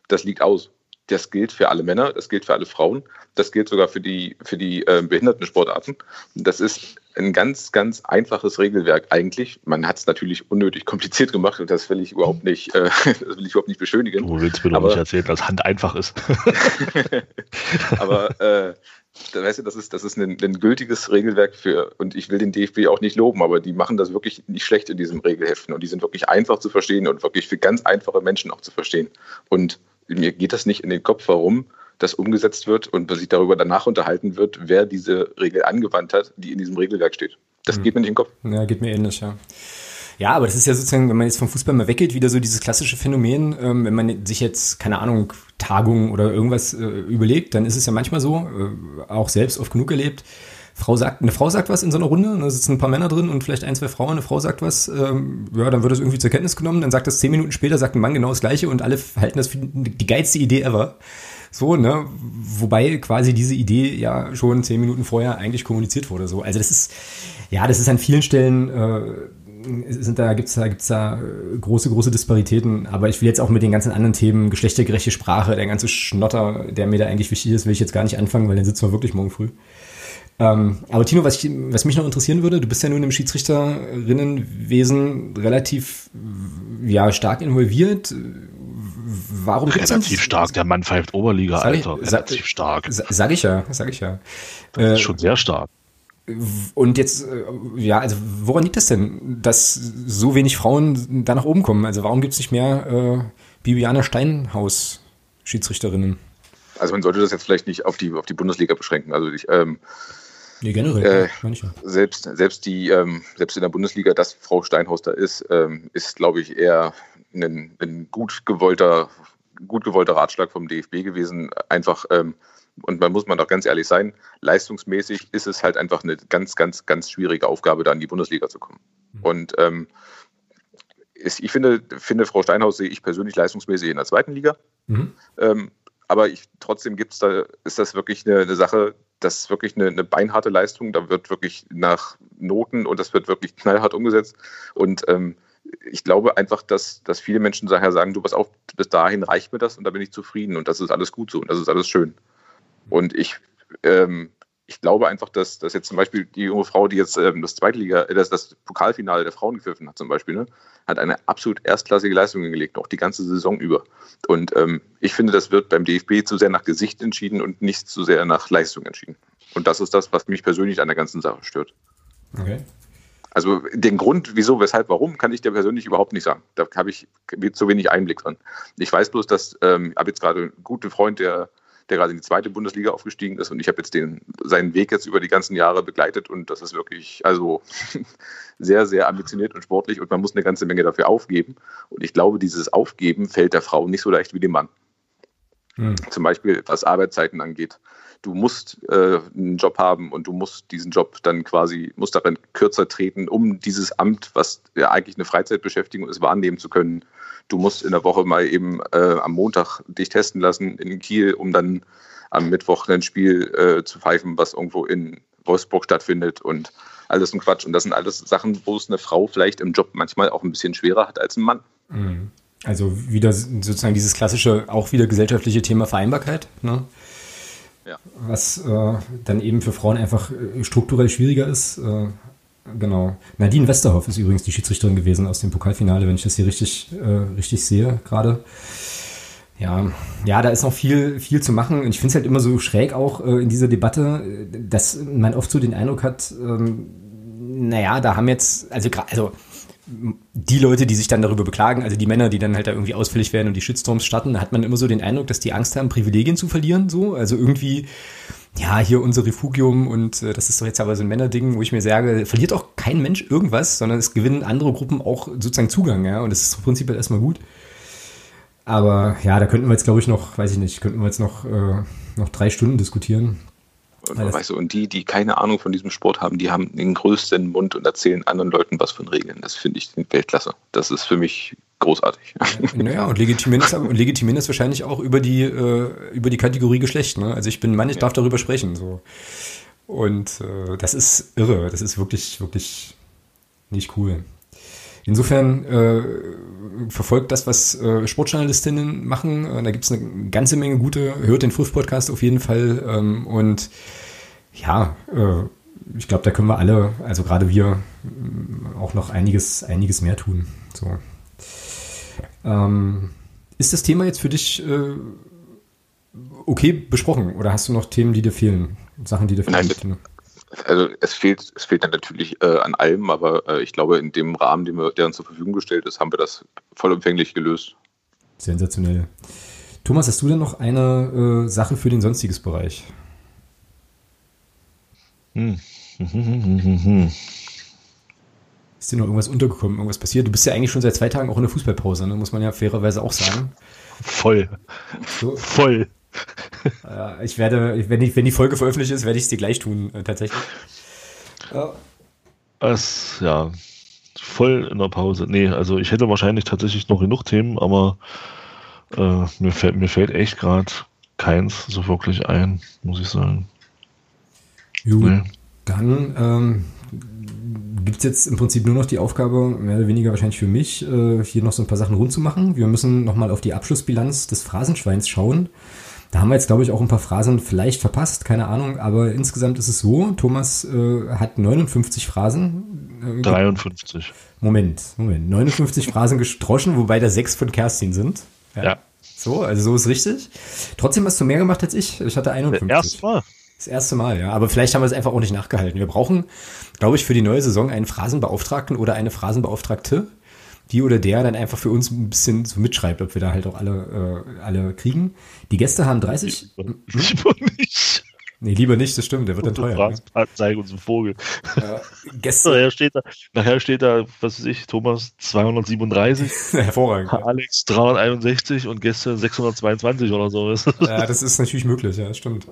Das liegt aus. Das gilt für alle Männer, das gilt für alle Frauen, das gilt sogar für die, für die äh, Behindertensportarten. Das ist ein ganz, ganz einfaches Regelwerk eigentlich. Man hat es natürlich unnötig kompliziert gemacht und das will ich überhaupt nicht, äh, das will ich überhaupt nicht beschönigen. Du willst mir doch nicht erzählen, dass Hand einfach ist. aber äh, weißt du, das ist, das ist ein, ein, gültiges Regelwerk für, und ich will den DFB auch nicht loben, aber die machen das wirklich nicht schlecht in diesem Regelheften und die sind wirklich einfach zu verstehen und wirklich für ganz einfache Menschen auch zu verstehen. Und mir geht das nicht in den Kopf, warum das umgesetzt wird und sich darüber danach unterhalten wird, wer diese Regel angewandt hat, die in diesem Regelwerk steht. Das mhm. geht mir nicht in den Kopf. Ja, geht mir ähnlich, ja. Ja, aber das ist ja sozusagen, wenn man jetzt vom Fußball mal weggeht, wieder so dieses klassische Phänomen, ähm, wenn man sich jetzt, keine Ahnung, Tagungen oder irgendwas äh, überlegt, dann ist es ja manchmal so, äh, auch selbst oft genug erlebt, Frau sagt, eine Frau sagt was in so einer Runde, da sitzen ein paar Männer drin und vielleicht ein, zwei Frauen, eine Frau sagt was, ähm, ja, dann wird es irgendwie zur Kenntnis genommen, dann sagt das zehn Minuten später, sagt ein Mann genau das Gleiche und alle halten das für die geilste Idee ever. So, ne? Wobei quasi diese Idee ja schon zehn Minuten vorher eigentlich kommuniziert wurde. So. Also das ist, ja, das ist an vielen Stellen, äh, sind da, gibt's da, gibt's da äh, große, große Disparitäten. Aber ich will jetzt auch mit den ganzen anderen Themen, geschlechtergerechte Sprache, der ganze Schnotter, der mir da eigentlich wichtig ist, will ich jetzt gar nicht anfangen, weil dann sitzen wir wirklich morgen früh. Ähm, aber Tino, was, ich, was mich noch interessieren würde, du bist ja nun im Schiedsrichterinnenwesen relativ ja, stark involviert. Warum Relativ stark, der Mann pfeift Oberliga, sag Alter. Ich, relativ stark. Sag ich ja, sag ich ja. Das äh, ist schon sehr stark. Und jetzt, äh, ja, also woran liegt das denn, dass so wenig Frauen da nach oben kommen? Also warum gibt es nicht mehr äh, Bibiana Steinhaus Schiedsrichterinnen? Also man sollte das jetzt vielleicht nicht auf die, auf die Bundesliga beschränken. Also ich, ähm, Nee, generell. Äh, ja. selbst, selbst, die, ähm, selbst in der Bundesliga, dass Frau Steinhaus da ist, ähm, ist, glaube ich, eher ein, ein, gut, gewollter, gut gewollter Ratschlag vom DFB gewesen. Einfach, ähm, und man muss man doch ganz ehrlich sein, leistungsmäßig ist es halt einfach eine ganz, ganz, ganz schwierige Aufgabe, da in die Bundesliga zu kommen. Mhm. Und ähm, ist, ich finde, finde, Frau Steinhaus sehe ich persönlich leistungsmäßig in der zweiten Liga. Mhm. Ähm, aber ich, trotzdem gibt's da, ist das wirklich eine, eine Sache, das ist wirklich eine, eine, beinharte Leistung. Da wird wirklich nach Noten und das wird wirklich knallhart umgesetzt. Und ähm, ich glaube einfach, dass, dass viele Menschen daher sagen, du pass auf, bis dahin reicht mir das und da bin ich zufrieden und das ist alles gut so und das ist alles schön. Und ich, ähm, ich glaube einfach, dass, dass jetzt zum Beispiel die junge Frau, die jetzt ähm, das Zweitliga, äh, das, das Pokalfinale der Frauen gepfiffen hat zum Beispiel, ne, hat eine absolut erstklassige Leistung hingelegt, auch die ganze Saison über. Und ähm, ich finde, das wird beim DFB zu sehr nach Gesicht entschieden und nicht zu sehr nach Leistung entschieden. Und das ist das, was mich persönlich an der ganzen Sache stört. Okay. Also den Grund, wieso, weshalb, warum, kann ich dir persönlich überhaupt nicht sagen. Da habe ich zu wenig Einblick dran. Ich weiß bloß, dass ähm, ich habe jetzt gerade einen guten Freund, der der gerade in die zweite Bundesliga aufgestiegen ist. Und ich habe jetzt den, seinen Weg jetzt über die ganzen Jahre begleitet und das ist wirklich also sehr, sehr ambitioniert und sportlich und man muss eine ganze Menge dafür aufgeben. Und ich glaube, dieses Aufgeben fällt der Frau nicht so leicht wie dem Mann. Hm. Zum Beispiel, was Arbeitszeiten angeht. Du musst äh, einen Job haben und du musst diesen Job dann quasi, musst darin kürzer treten, um dieses Amt, was ja eigentlich eine Freizeitbeschäftigung ist, wahrnehmen zu können du musst in der Woche mal eben äh, am Montag dich testen lassen in Kiel, um dann am Mittwoch ein Spiel äh, zu pfeifen, was irgendwo in Wolfsburg stattfindet und alles ein Quatsch. Und das sind alles Sachen, wo es eine Frau vielleicht im Job manchmal auch ein bisschen schwerer hat als ein Mann. Mhm. Also wieder sozusagen dieses klassische, auch wieder gesellschaftliche Thema Vereinbarkeit, ne? ja. was äh, dann eben für Frauen einfach äh, strukturell schwieriger ist. Äh, Genau. Nadine Westerhoff ist übrigens die Schiedsrichterin gewesen aus dem Pokalfinale, wenn ich das hier richtig, äh, richtig sehe gerade. Ja, ja, da ist noch viel, viel zu machen. Und ich finde es halt immer so schräg auch äh, in dieser Debatte, dass man oft so den Eindruck hat, ähm, naja, da haben jetzt, also, also die Leute, die sich dann darüber beklagen, also die Männer, die dann halt da irgendwie ausfällig werden und die Shitstorms starten, da hat man immer so den Eindruck, dass die Angst haben, Privilegien zu verlieren, so. Also irgendwie, ja, hier unser Refugium und äh, das ist doch jetzt aber so ein Männerding, wo ich mir sage, verliert auch kein Mensch irgendwas, sondern es gewinnen andere Gruppen auch sozusagen Zugang, ja, und das ist prinzipiell erstmal gut. Aber ja, da könnten wir jetzt, glaube ich, noch, weiß ich nicht, könnten wir jetzt noch, äh, noch drei Stunden diskutieren. Und, weißt du, und die, die keine Ahnung von diesem Sport haben, die haben den größten Mund und erzählen anderen Leuten was von Regeln. Das finde ich Weltklasse. Das ist für mich großartig. naja, und legitimieren und legitimieren das wahrscheinlich auch über die, äh, über die Kategorie Geschlecht. Ne? Also ich bin Mann, ich ja. darf darüber sprechen. So. Und äh, das ist irre. Das ist wirklich, wirklich nicht cool. Insofern äh, verfolgt das, was äh, Sportjournalistinnen machen. Äh, da gibt es eine ganze Menge gute. Hört den Früh-Podcast auf jeden Fall. Ähm, und ja, äh, ich glaube, da können wir alle, also gerade wir, auch noch einiges, einiges mehr tun. So. Ähm, ist das Thema jetzt für dich äh, okay besprochen oder hast du noch Themen, die dir fehlen? Sachen, die dir fehlen? Nein, also es fehlt, es fehlt dann natürlich äh, an allem, aber äh, ich glaube, in dem Rahmen, den wir, der uns zur Verfügung gestellt ist, haben wir das vollumfänglich gelöst. Sensationell. Thomas, hast du denn noch eine äh, Sache für den sonstiges Bereich? Hm. Ist dir noch irgendwas untergekommen, irgendwas passiert? Du bist ja eigentlich schon seit zwei Tagen auch in der Fußballpause, ne? muss man ja fairerweise auch sagen. Voll. So. Voll. Ja, ich werde, wenn die, wenn die Folge veröffentlicht ist, werde ich es dir gleich tun, äh, tatsächlich. Ja. Es, ja, voll in der Pause. Nee, also ich hätte wahrscheinlich tatsächlich noch genug Themen, aber äh, mir, fällt, mir fällt echt gerade keins so wirklich ein, muss ich sagen. Gut, nee. dann ähm, gibt es jetzt im Prinzip nur noch die Aufgabe, mehr oder weniger wahrscheinlich für mich, äh, hier noch so ein paar Sachen rund zu machen. Wir müssen nochmal auf die Abschlussbilanz des Phrasenschweins schauen. Da haben wir jetzt, glaube ich, auch ein paar Phrasen vielleicht verpasst, keine Ahnung, aber insgesamt ist es so, Thomas äh, hat 59 Phrasen. Äh, 53. Moment, Moment. 59 Phrasen gestroschen, wobei da sechs von Kerstin sind. Ja. ja. So, also so ist richtig. Trotzdem hast du mehr gemacht als ich. Ich hatte 51. Erstmal. Das erste Mal, ja. Aber vielleicht haben wir es einfach auch nicht nachgehalten. Wir brauchen, glaube ich, für die neue Saison einen Phrasenbeauftragten oder eine Phrasenbeauftragte die oder der dann einfach für uns ein bisschen so mitschreibt, ob wir da halt auch alle, äh, alle kriegen. Die Gäste haben 30. Lieber nicht. Nee, lieber nicht, das stimmt, der wird dann teuer. Ne? Zeig uns einen Vogel. Ja, Gäste. nachher, steht da, nachher steht da, was weiß ich, Thomas 237. Hervorragend. Alex 361 und Gäste 622 oder so. ja, das ist natürlich möglich, ja, stimmt.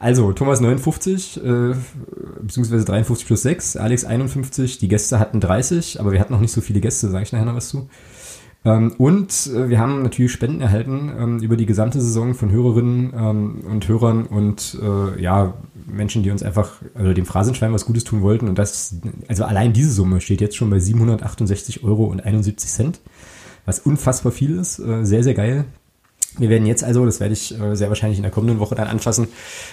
Also, Thomas 59, äh, beziehungsweise 53 plus 6, Alex 51, die Gäste hatten 30, aber wir hatten noch nicht so viele Gäste, sage ich nachher noch was zu. Ähm, und äh, wir haben natürlich Spenden erhalten ähm, über die gesamte Saison von Hörerinnen ähm, und Hörern und äh, ja, Menschen, die uns einfach, also dem Phrasenschwein was Gutes tun wollten. Und das, also allein diese Summe steht jetzt schon bei 768 Euro und 71 Cent, was unfassbar viel ist. Äh, sehr, sehr geil. Wir werden jetzt also, das werde ich äh, sehr wahrscheinlich in der kommenden Woche dann anfassen,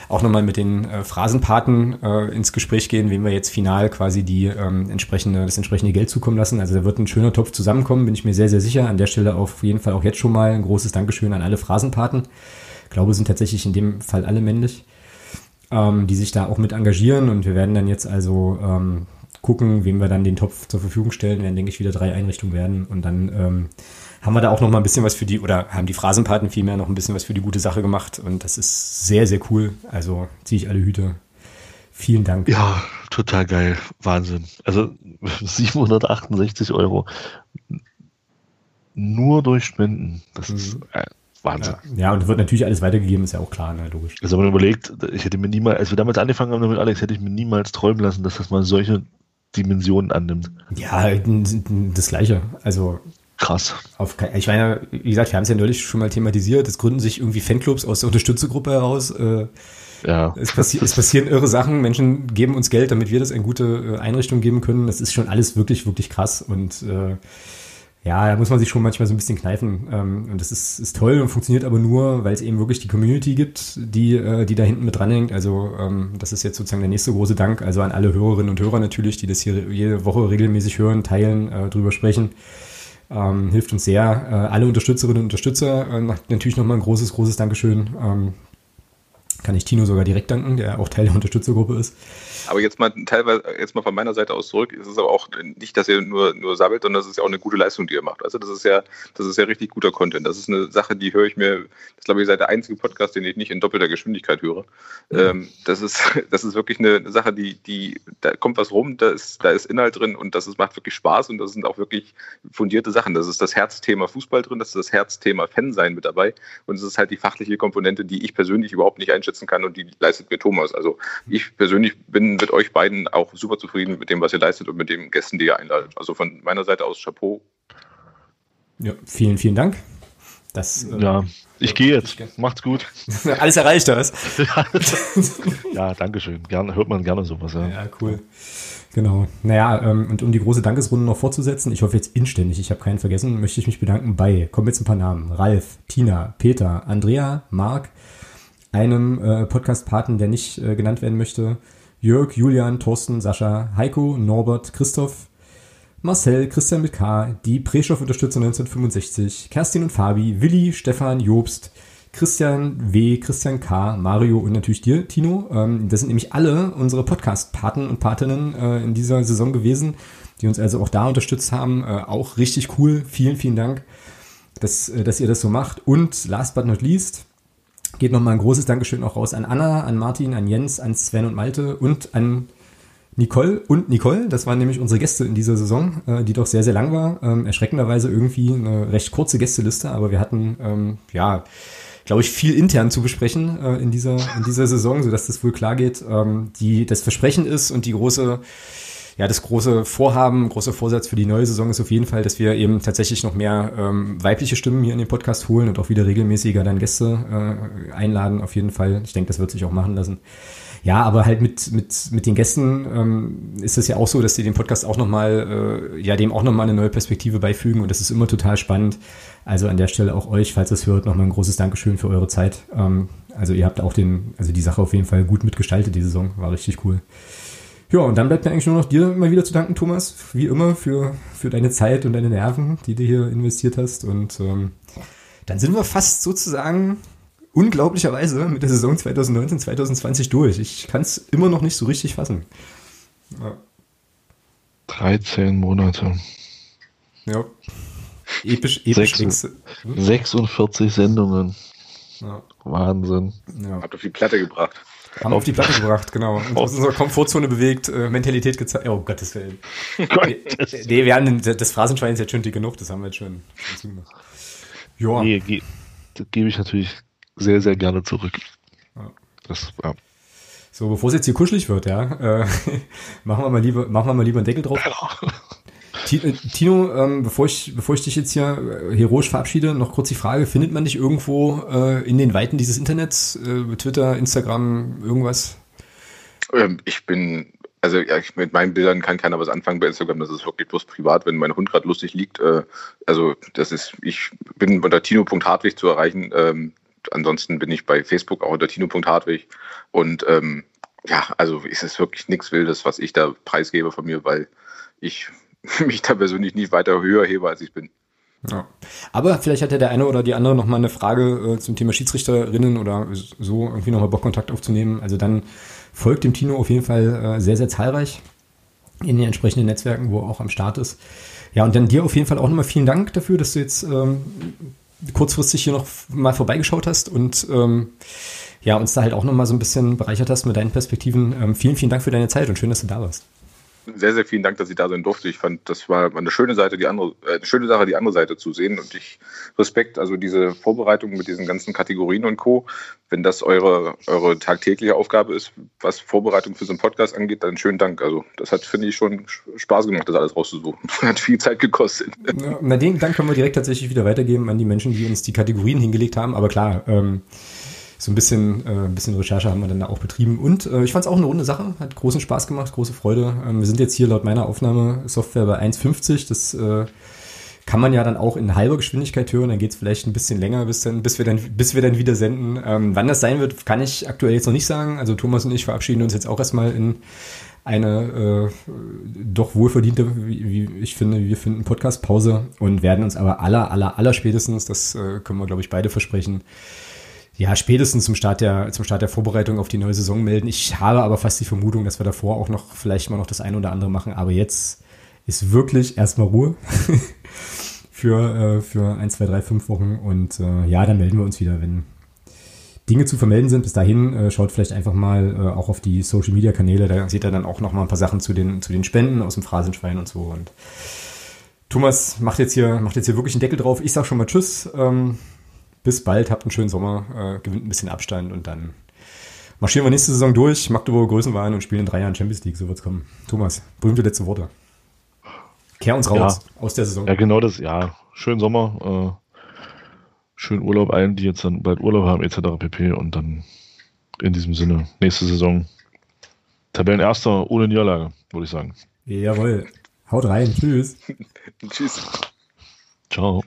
auch nochmal mit den äh, Phrasenpaten äh, ins Gespräch gehen, wem wir jetzt final quasi die ähm, entsprechende, das entsprechende Geld zukommen lassen. Also da wird ein schöner Topf zusammenkommen, bin ich mir sehr, sehr sicher. An der Stelle auf jeden Fall auch jetzt schon mal ein großes Dankeschön an alle Phrasenpaten. Ich glaube, sind tatsächlich in dem Fall alle männlich, ähm, die sich da auch mit engagieren und wir werden dann jetzt also ähm, gucken, wem wir dann den Topf zur Verfügung stellen. werden, denke ich, wieder drei Einrichtungen werden und dann ähm, haben wir da auch noch mal ein bisschen was für die, oder haben die Phrasenpaten vielmehr noch ein bisschen was für die gute Sache gemacht. Und das ist sehr, sehr cool. Also ziehe ich alle Hüte. Vielen Dank. Ja, total geil. Wahnsinn. Also 768 Euro nur durch Spenden. Das mhm. ist äh, Wahnsinn. Ja, ja, und wird natürlich alles weitergegeben, ist ja auch klar, ne, logisch. Also wenn man überlegt, ich hätte mir niemals, als wir damals angefangen haben mit Alex, hätte ich mir niemals träumen lassen, dass das mal solche Dimensionen annimmt. Ja, das Gleiche. Also Krass. Auf, ich meine, wie gesagt, wir haben es ja neulich schon mal thematisiert. Es gründen sich irgendwie Fanclubs aus der Unterstützergruppe heraus. Äh, ja. Es, passi es, passieren irre Sachen. Menschen geben uns Geld, damit wir das in gute äh, Einrichtung geben können. Das ist schon alles wirklich, wirklich krass. Und äh, ja, da muss man sich schon manchmal so ein bisschen kneifen. Ähm, und das ist, ist toll und funktioniert aber nur, weil es eben wirklich die Community gibt, die, äh, die da hinten mit dranhängt. Also ähm, das ist jetzt sozusagen der nächste große Dank. Also an alle Hörerinnen und Hörer natürlich, die das hier jede Woche regelmäßig hören, teilen, äh, drüber sprechen. Ähm, hilft uns sehr. Äh, alle Unterstützerinnen und Unterstützer äh, natürlich nochmal ein großes, großes Dankeschön. Ähm, kann ich Tino sogar direkt danken, der auch Teil der Unterstützergruppe ist. Aber jetzt mal teilweise, jetzt mal von meiner Seite aus zurück, ist es aber auch nicht, dass ihr nur, nur sabbelt, sondern das ist ja auch eine gute Leistung, die ihr macht. Also das ist ja, das ist ja richtig guter Content. Das ist eine Sache, die höre ich mir, das ist, glaube ich, seit der einzige Podcast, den ich nicht in doppelter Geschwindigkeit höre. Mhm. Ähm, das ist, das ist wirklich eine Sache, die, die, da kommt was rum, da ist, da ist Inhalt drin und das ist, macht wirklich Spaß und das sind auch wirklich fundierte Sachen. Das ist das Herzthema Fußball drin, das ist das Herzthema Fansein mit dabei und es ist halt die fachliche Komponente, die ich persönlich überhaupt nicht einschätzen kann und die leistet mir Thomas. Also ich persönlich bin mit euch beiden auch super zufrieden mit dem, was ihr leistet und mit den Gästen, die ihr einladet. Also von meiner Seite aus Chapeau. Ja, vielen, vielen Dank. Das, äh, ja, ich gehe jetzt. Macht's gut. Alles erreicht das. ja, danke schön. Gerne, hört man gerne sowas. Ja, ja cool. Genau. Naja, ähm, und um die große Dankesrunde noch fortzusetzen, ich hoffe jetzt inständig, ich habe keinen vergessen, möchte ich mich bedanken bei, kommen jetzt ein paar Namen, Ralf, Tina, Peter, Andrea, Marc, einem äh, Podcast-Paten, der nicht äh, genannt werden möchte, Jörg, Julian, Thorsten, Sascha, Heiko, Norbert, Christoph, Marcel, Christian mit K, die Prestoff-Unterstützer 1965, Kerstin und Fabi, Willi, Stefan, Jobst, Christian W., Christian K., Mario und natürlich dir, Tino. Ähm, das sind nämlich alle unsere Podcast-Paten und Patinnen äh, in dieser Saison gewesen, die uns also auch da unterstützt haben. Äh, auch richtig cool. Vielen, vielen Dank, dass, äh, dass ihr das so macht. Und last but not least, geht nochmal ein großes Dankeschön auch raus an Anna, an Martin, an Jens, an Sven und Malte und an Nicole und Nicole. Das waren nämlich unsere Gäste in dieser Saison, äh, die doch sehr, sehr lang war. Ähm, erschreckenderweise irgendwie eine recht kurze Gästeliste, aber wir hatten, ähm, ja, glaube ich, viel intern zu besprechen äh, in, dieser, in dieser Saison, sodass das wohl klar geht, ähm, die das Versprechen ist und die große ja, das große Vorhaben, große Vorsatz für die neue Saison ist auf jeden Fall, dass wir eben tatsächlich noch mehr ähm, weibliche Stimmen hier in den Podcast holen und auch wieder regelmäßiger dann Gäste äh, einladen, auf jeden Fall. Ich denke, das wird sich auch machen lassen. Ja, aber halt mit, mit, mit den Gästen ähm, ist es ja auch so, dass die den Podcast auch nochmal, äh, ja, dem auch nochmal eine neue Perspektive beifügen und das ist immer total spannend. Also an der Stelle auch euch, falls ihr es hört, nochmal ein großes Dankeschön für eure Zeit. Ähm, also ihr habt auch den, also die Sache auf jeden Fall gut mitgestaltet, die Saison. War richtig cool. Ja, und dann bleibt mir eigentlich nur noch dir mal wieder zu danken, Thomas, wie immer, für, für deine Zeit und deine Nerven, die du hier investiert hast. Und ähm, dann sind wir fast sozusagen unglaublicherweise mit der Saison 2019, 2020 durch. Ich kann es immer noch nicht so richtig fassen. Ja. 13 Monate. Ja. Episch, episch. 6, 46 Sendungen. Ja. Wahnsinn. Ja. Habt ihr viel Platte gebracht. Haben auf die Platte gebracht, genau. Und aus unserer Komfortzone bewegt, äh, Mentalität gezeigt. Oh, Gottes Willen. Gottes. Nee, wir haben das Phrasenschwein ist jetzt schon dick genug, das haben wir jetzt schon. Ja. Nee, ge das gebe ich natürlich sehr, sehr gerne zurück. Ja. Das, ja. So, bevor es jetzt hier kuschelig wird, ja, äh, machen wir mal lieber, machen wir mal lieber einen Deckel drauf. Äh, Tino, ähm, bevor, ich, bevor ich dich jetzt hier äh, heroisch verabschiede, noch kurz die Frage, findet man dich irgendwo äh, in den Weiten dieses Internets, äh, Twitter, Instagram, irgendwas? Ähm, ich bin, also ja, ich, mit meinen Bildern kann keiner was anfangen bei Instagram, das ist wirklich bloß privat, wenn mein Hund gerade lustig liegt. Äh, also das ist, ich bin unter tino.hartwig zu erreichen. Ähm, ansonsten bin ich bei Facebook auch unter tino.hartwig und ähm, ja, also ist es wirklich nichts Wildes, was ich da preisgebe von mir, weil ich mich da persönlich nicht weiter höher hebe, als ich bin. Ja. Aber vielleicht hat ja der eine oder die andere noch mal eine Frage äh, zum Thema Schiedsrichterinnen oder so irgendwie noch mal Bock Kontakt aufzunehmen. Also dann folgt dem Tino auf jeden Fall äh, sehr, sehr zahlreich in den entsprechenden Netzwerken, wo er auch am Start ist. Ja, und dann dir auf jeden Fall auch nochmal vielen Dank dafür, dass du jetzt ähm, kurzfristig hier noch mal vorbeigeschaut hast und ähm, ja, uns da halt auch nochmal so ein bisschen bereichert hast mit deinen Perspektiven. Ähm, vielen, vielen Dank für deine Zeit und schön, dass du da warst sehr, sehr vielen Dank, dass ich da sein durfte. Ich fand, das war eine schöne Seite, die andere, äh, eine schöne Sache, die andere Seite zu sehen. Und ich Respekt, also diese Vorbereitung mit diesen ganzen Kategorien und Co. Wenn das eure, eure tagtägliche Aufgabe ist, was Vorbereitung für so einen Podcast angeht, dann schönen Dank. Also das hat, finde ich, schon Spaß gemacht, das alles rauszusuchen. hat viel Zeit gekostet. Ja, na, den Dank können wir direkt tatsächlich wieder weitergeben an die Menschen, die uns die Kategorien hingelegt haben. Aber klar, ähm, so ein bisschen, äh, ein bisschen Recherche haben wir dann da auch betrieben. Und äh, ich fand es auch eine runde Sache, hat großen Spaß gemacht, große Freude. Ähm, wir sind jetzt hier laut meiner Aufnahmesoftware bei 1,50. Das äh, kann man ja dann auch in halber Geschwindigkeit hören. Dann geht es vielleicht ein bisschen länger, bis, dann, bis, wir dann, bis wir dann wieder senden. Ähm, wann das sein wird, kann ich aktuell jetzt noch nicht sagen. Also Thomas und ich verabschieden uns jetzt auch erstmal in eine äh, doch wohlverdiente, wie, wie ich finde, wir finden, Podcast-Pause und werden uns aber aller, aller, aller spätestens, das äh, können wir, glaube ich, beide versprechen, ja, spätestens zum Start der, zum Start der Vorbereitung auf die neue Saison melden. Ich habe aber fast die Vermutung, dass wir davor auch noch vielleicht mal noch das eine oder andere machen, aber jetzt ist wirklich erstmal Ruhe für, äh, für ein, zwei, drei, fünf Wochen. Und äh, ja, dann melden wir uns wieder, wenn Dinge zu vermelden sind. Bis dahin äh, schaut vielleicht einfach mal äh, auch auf die Social Media Kanäle. Da seht ihr dann auch noch mal ein paar Sachen zu den, zu den Spenden aus dem Phrasenschwein und so. Und Thomas macht jetzt hier, macht jetzt hier wirklich einen Deckel drauf. Ich sag schon mal Tschüss. Ähm, bis bald, habt einen schönen Sommer, äh, gewinnt ein bisschen Abstand und dann marschieren wir nächste Saison durch, Magdeburger Größenwahlen und spielen in drei Jahren Champions League. So wird's kommen. Thomas, berühmte letzte Worte. Kehr uns raus ja. aus der Saison. Ja, genau das, ja. Schönen Sommer, äh, schönen Urlaub allen, die jetzt dann bald Urlaub haben, etc. pp. Und dann in diesem Sinne, nächste Saison Tabellenerster ohne Niederlage, würde ich sagen. Jawohl. Haut rein. Tschüss. Tschüss. Ciao.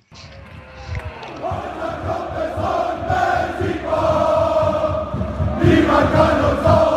Niemand kann uns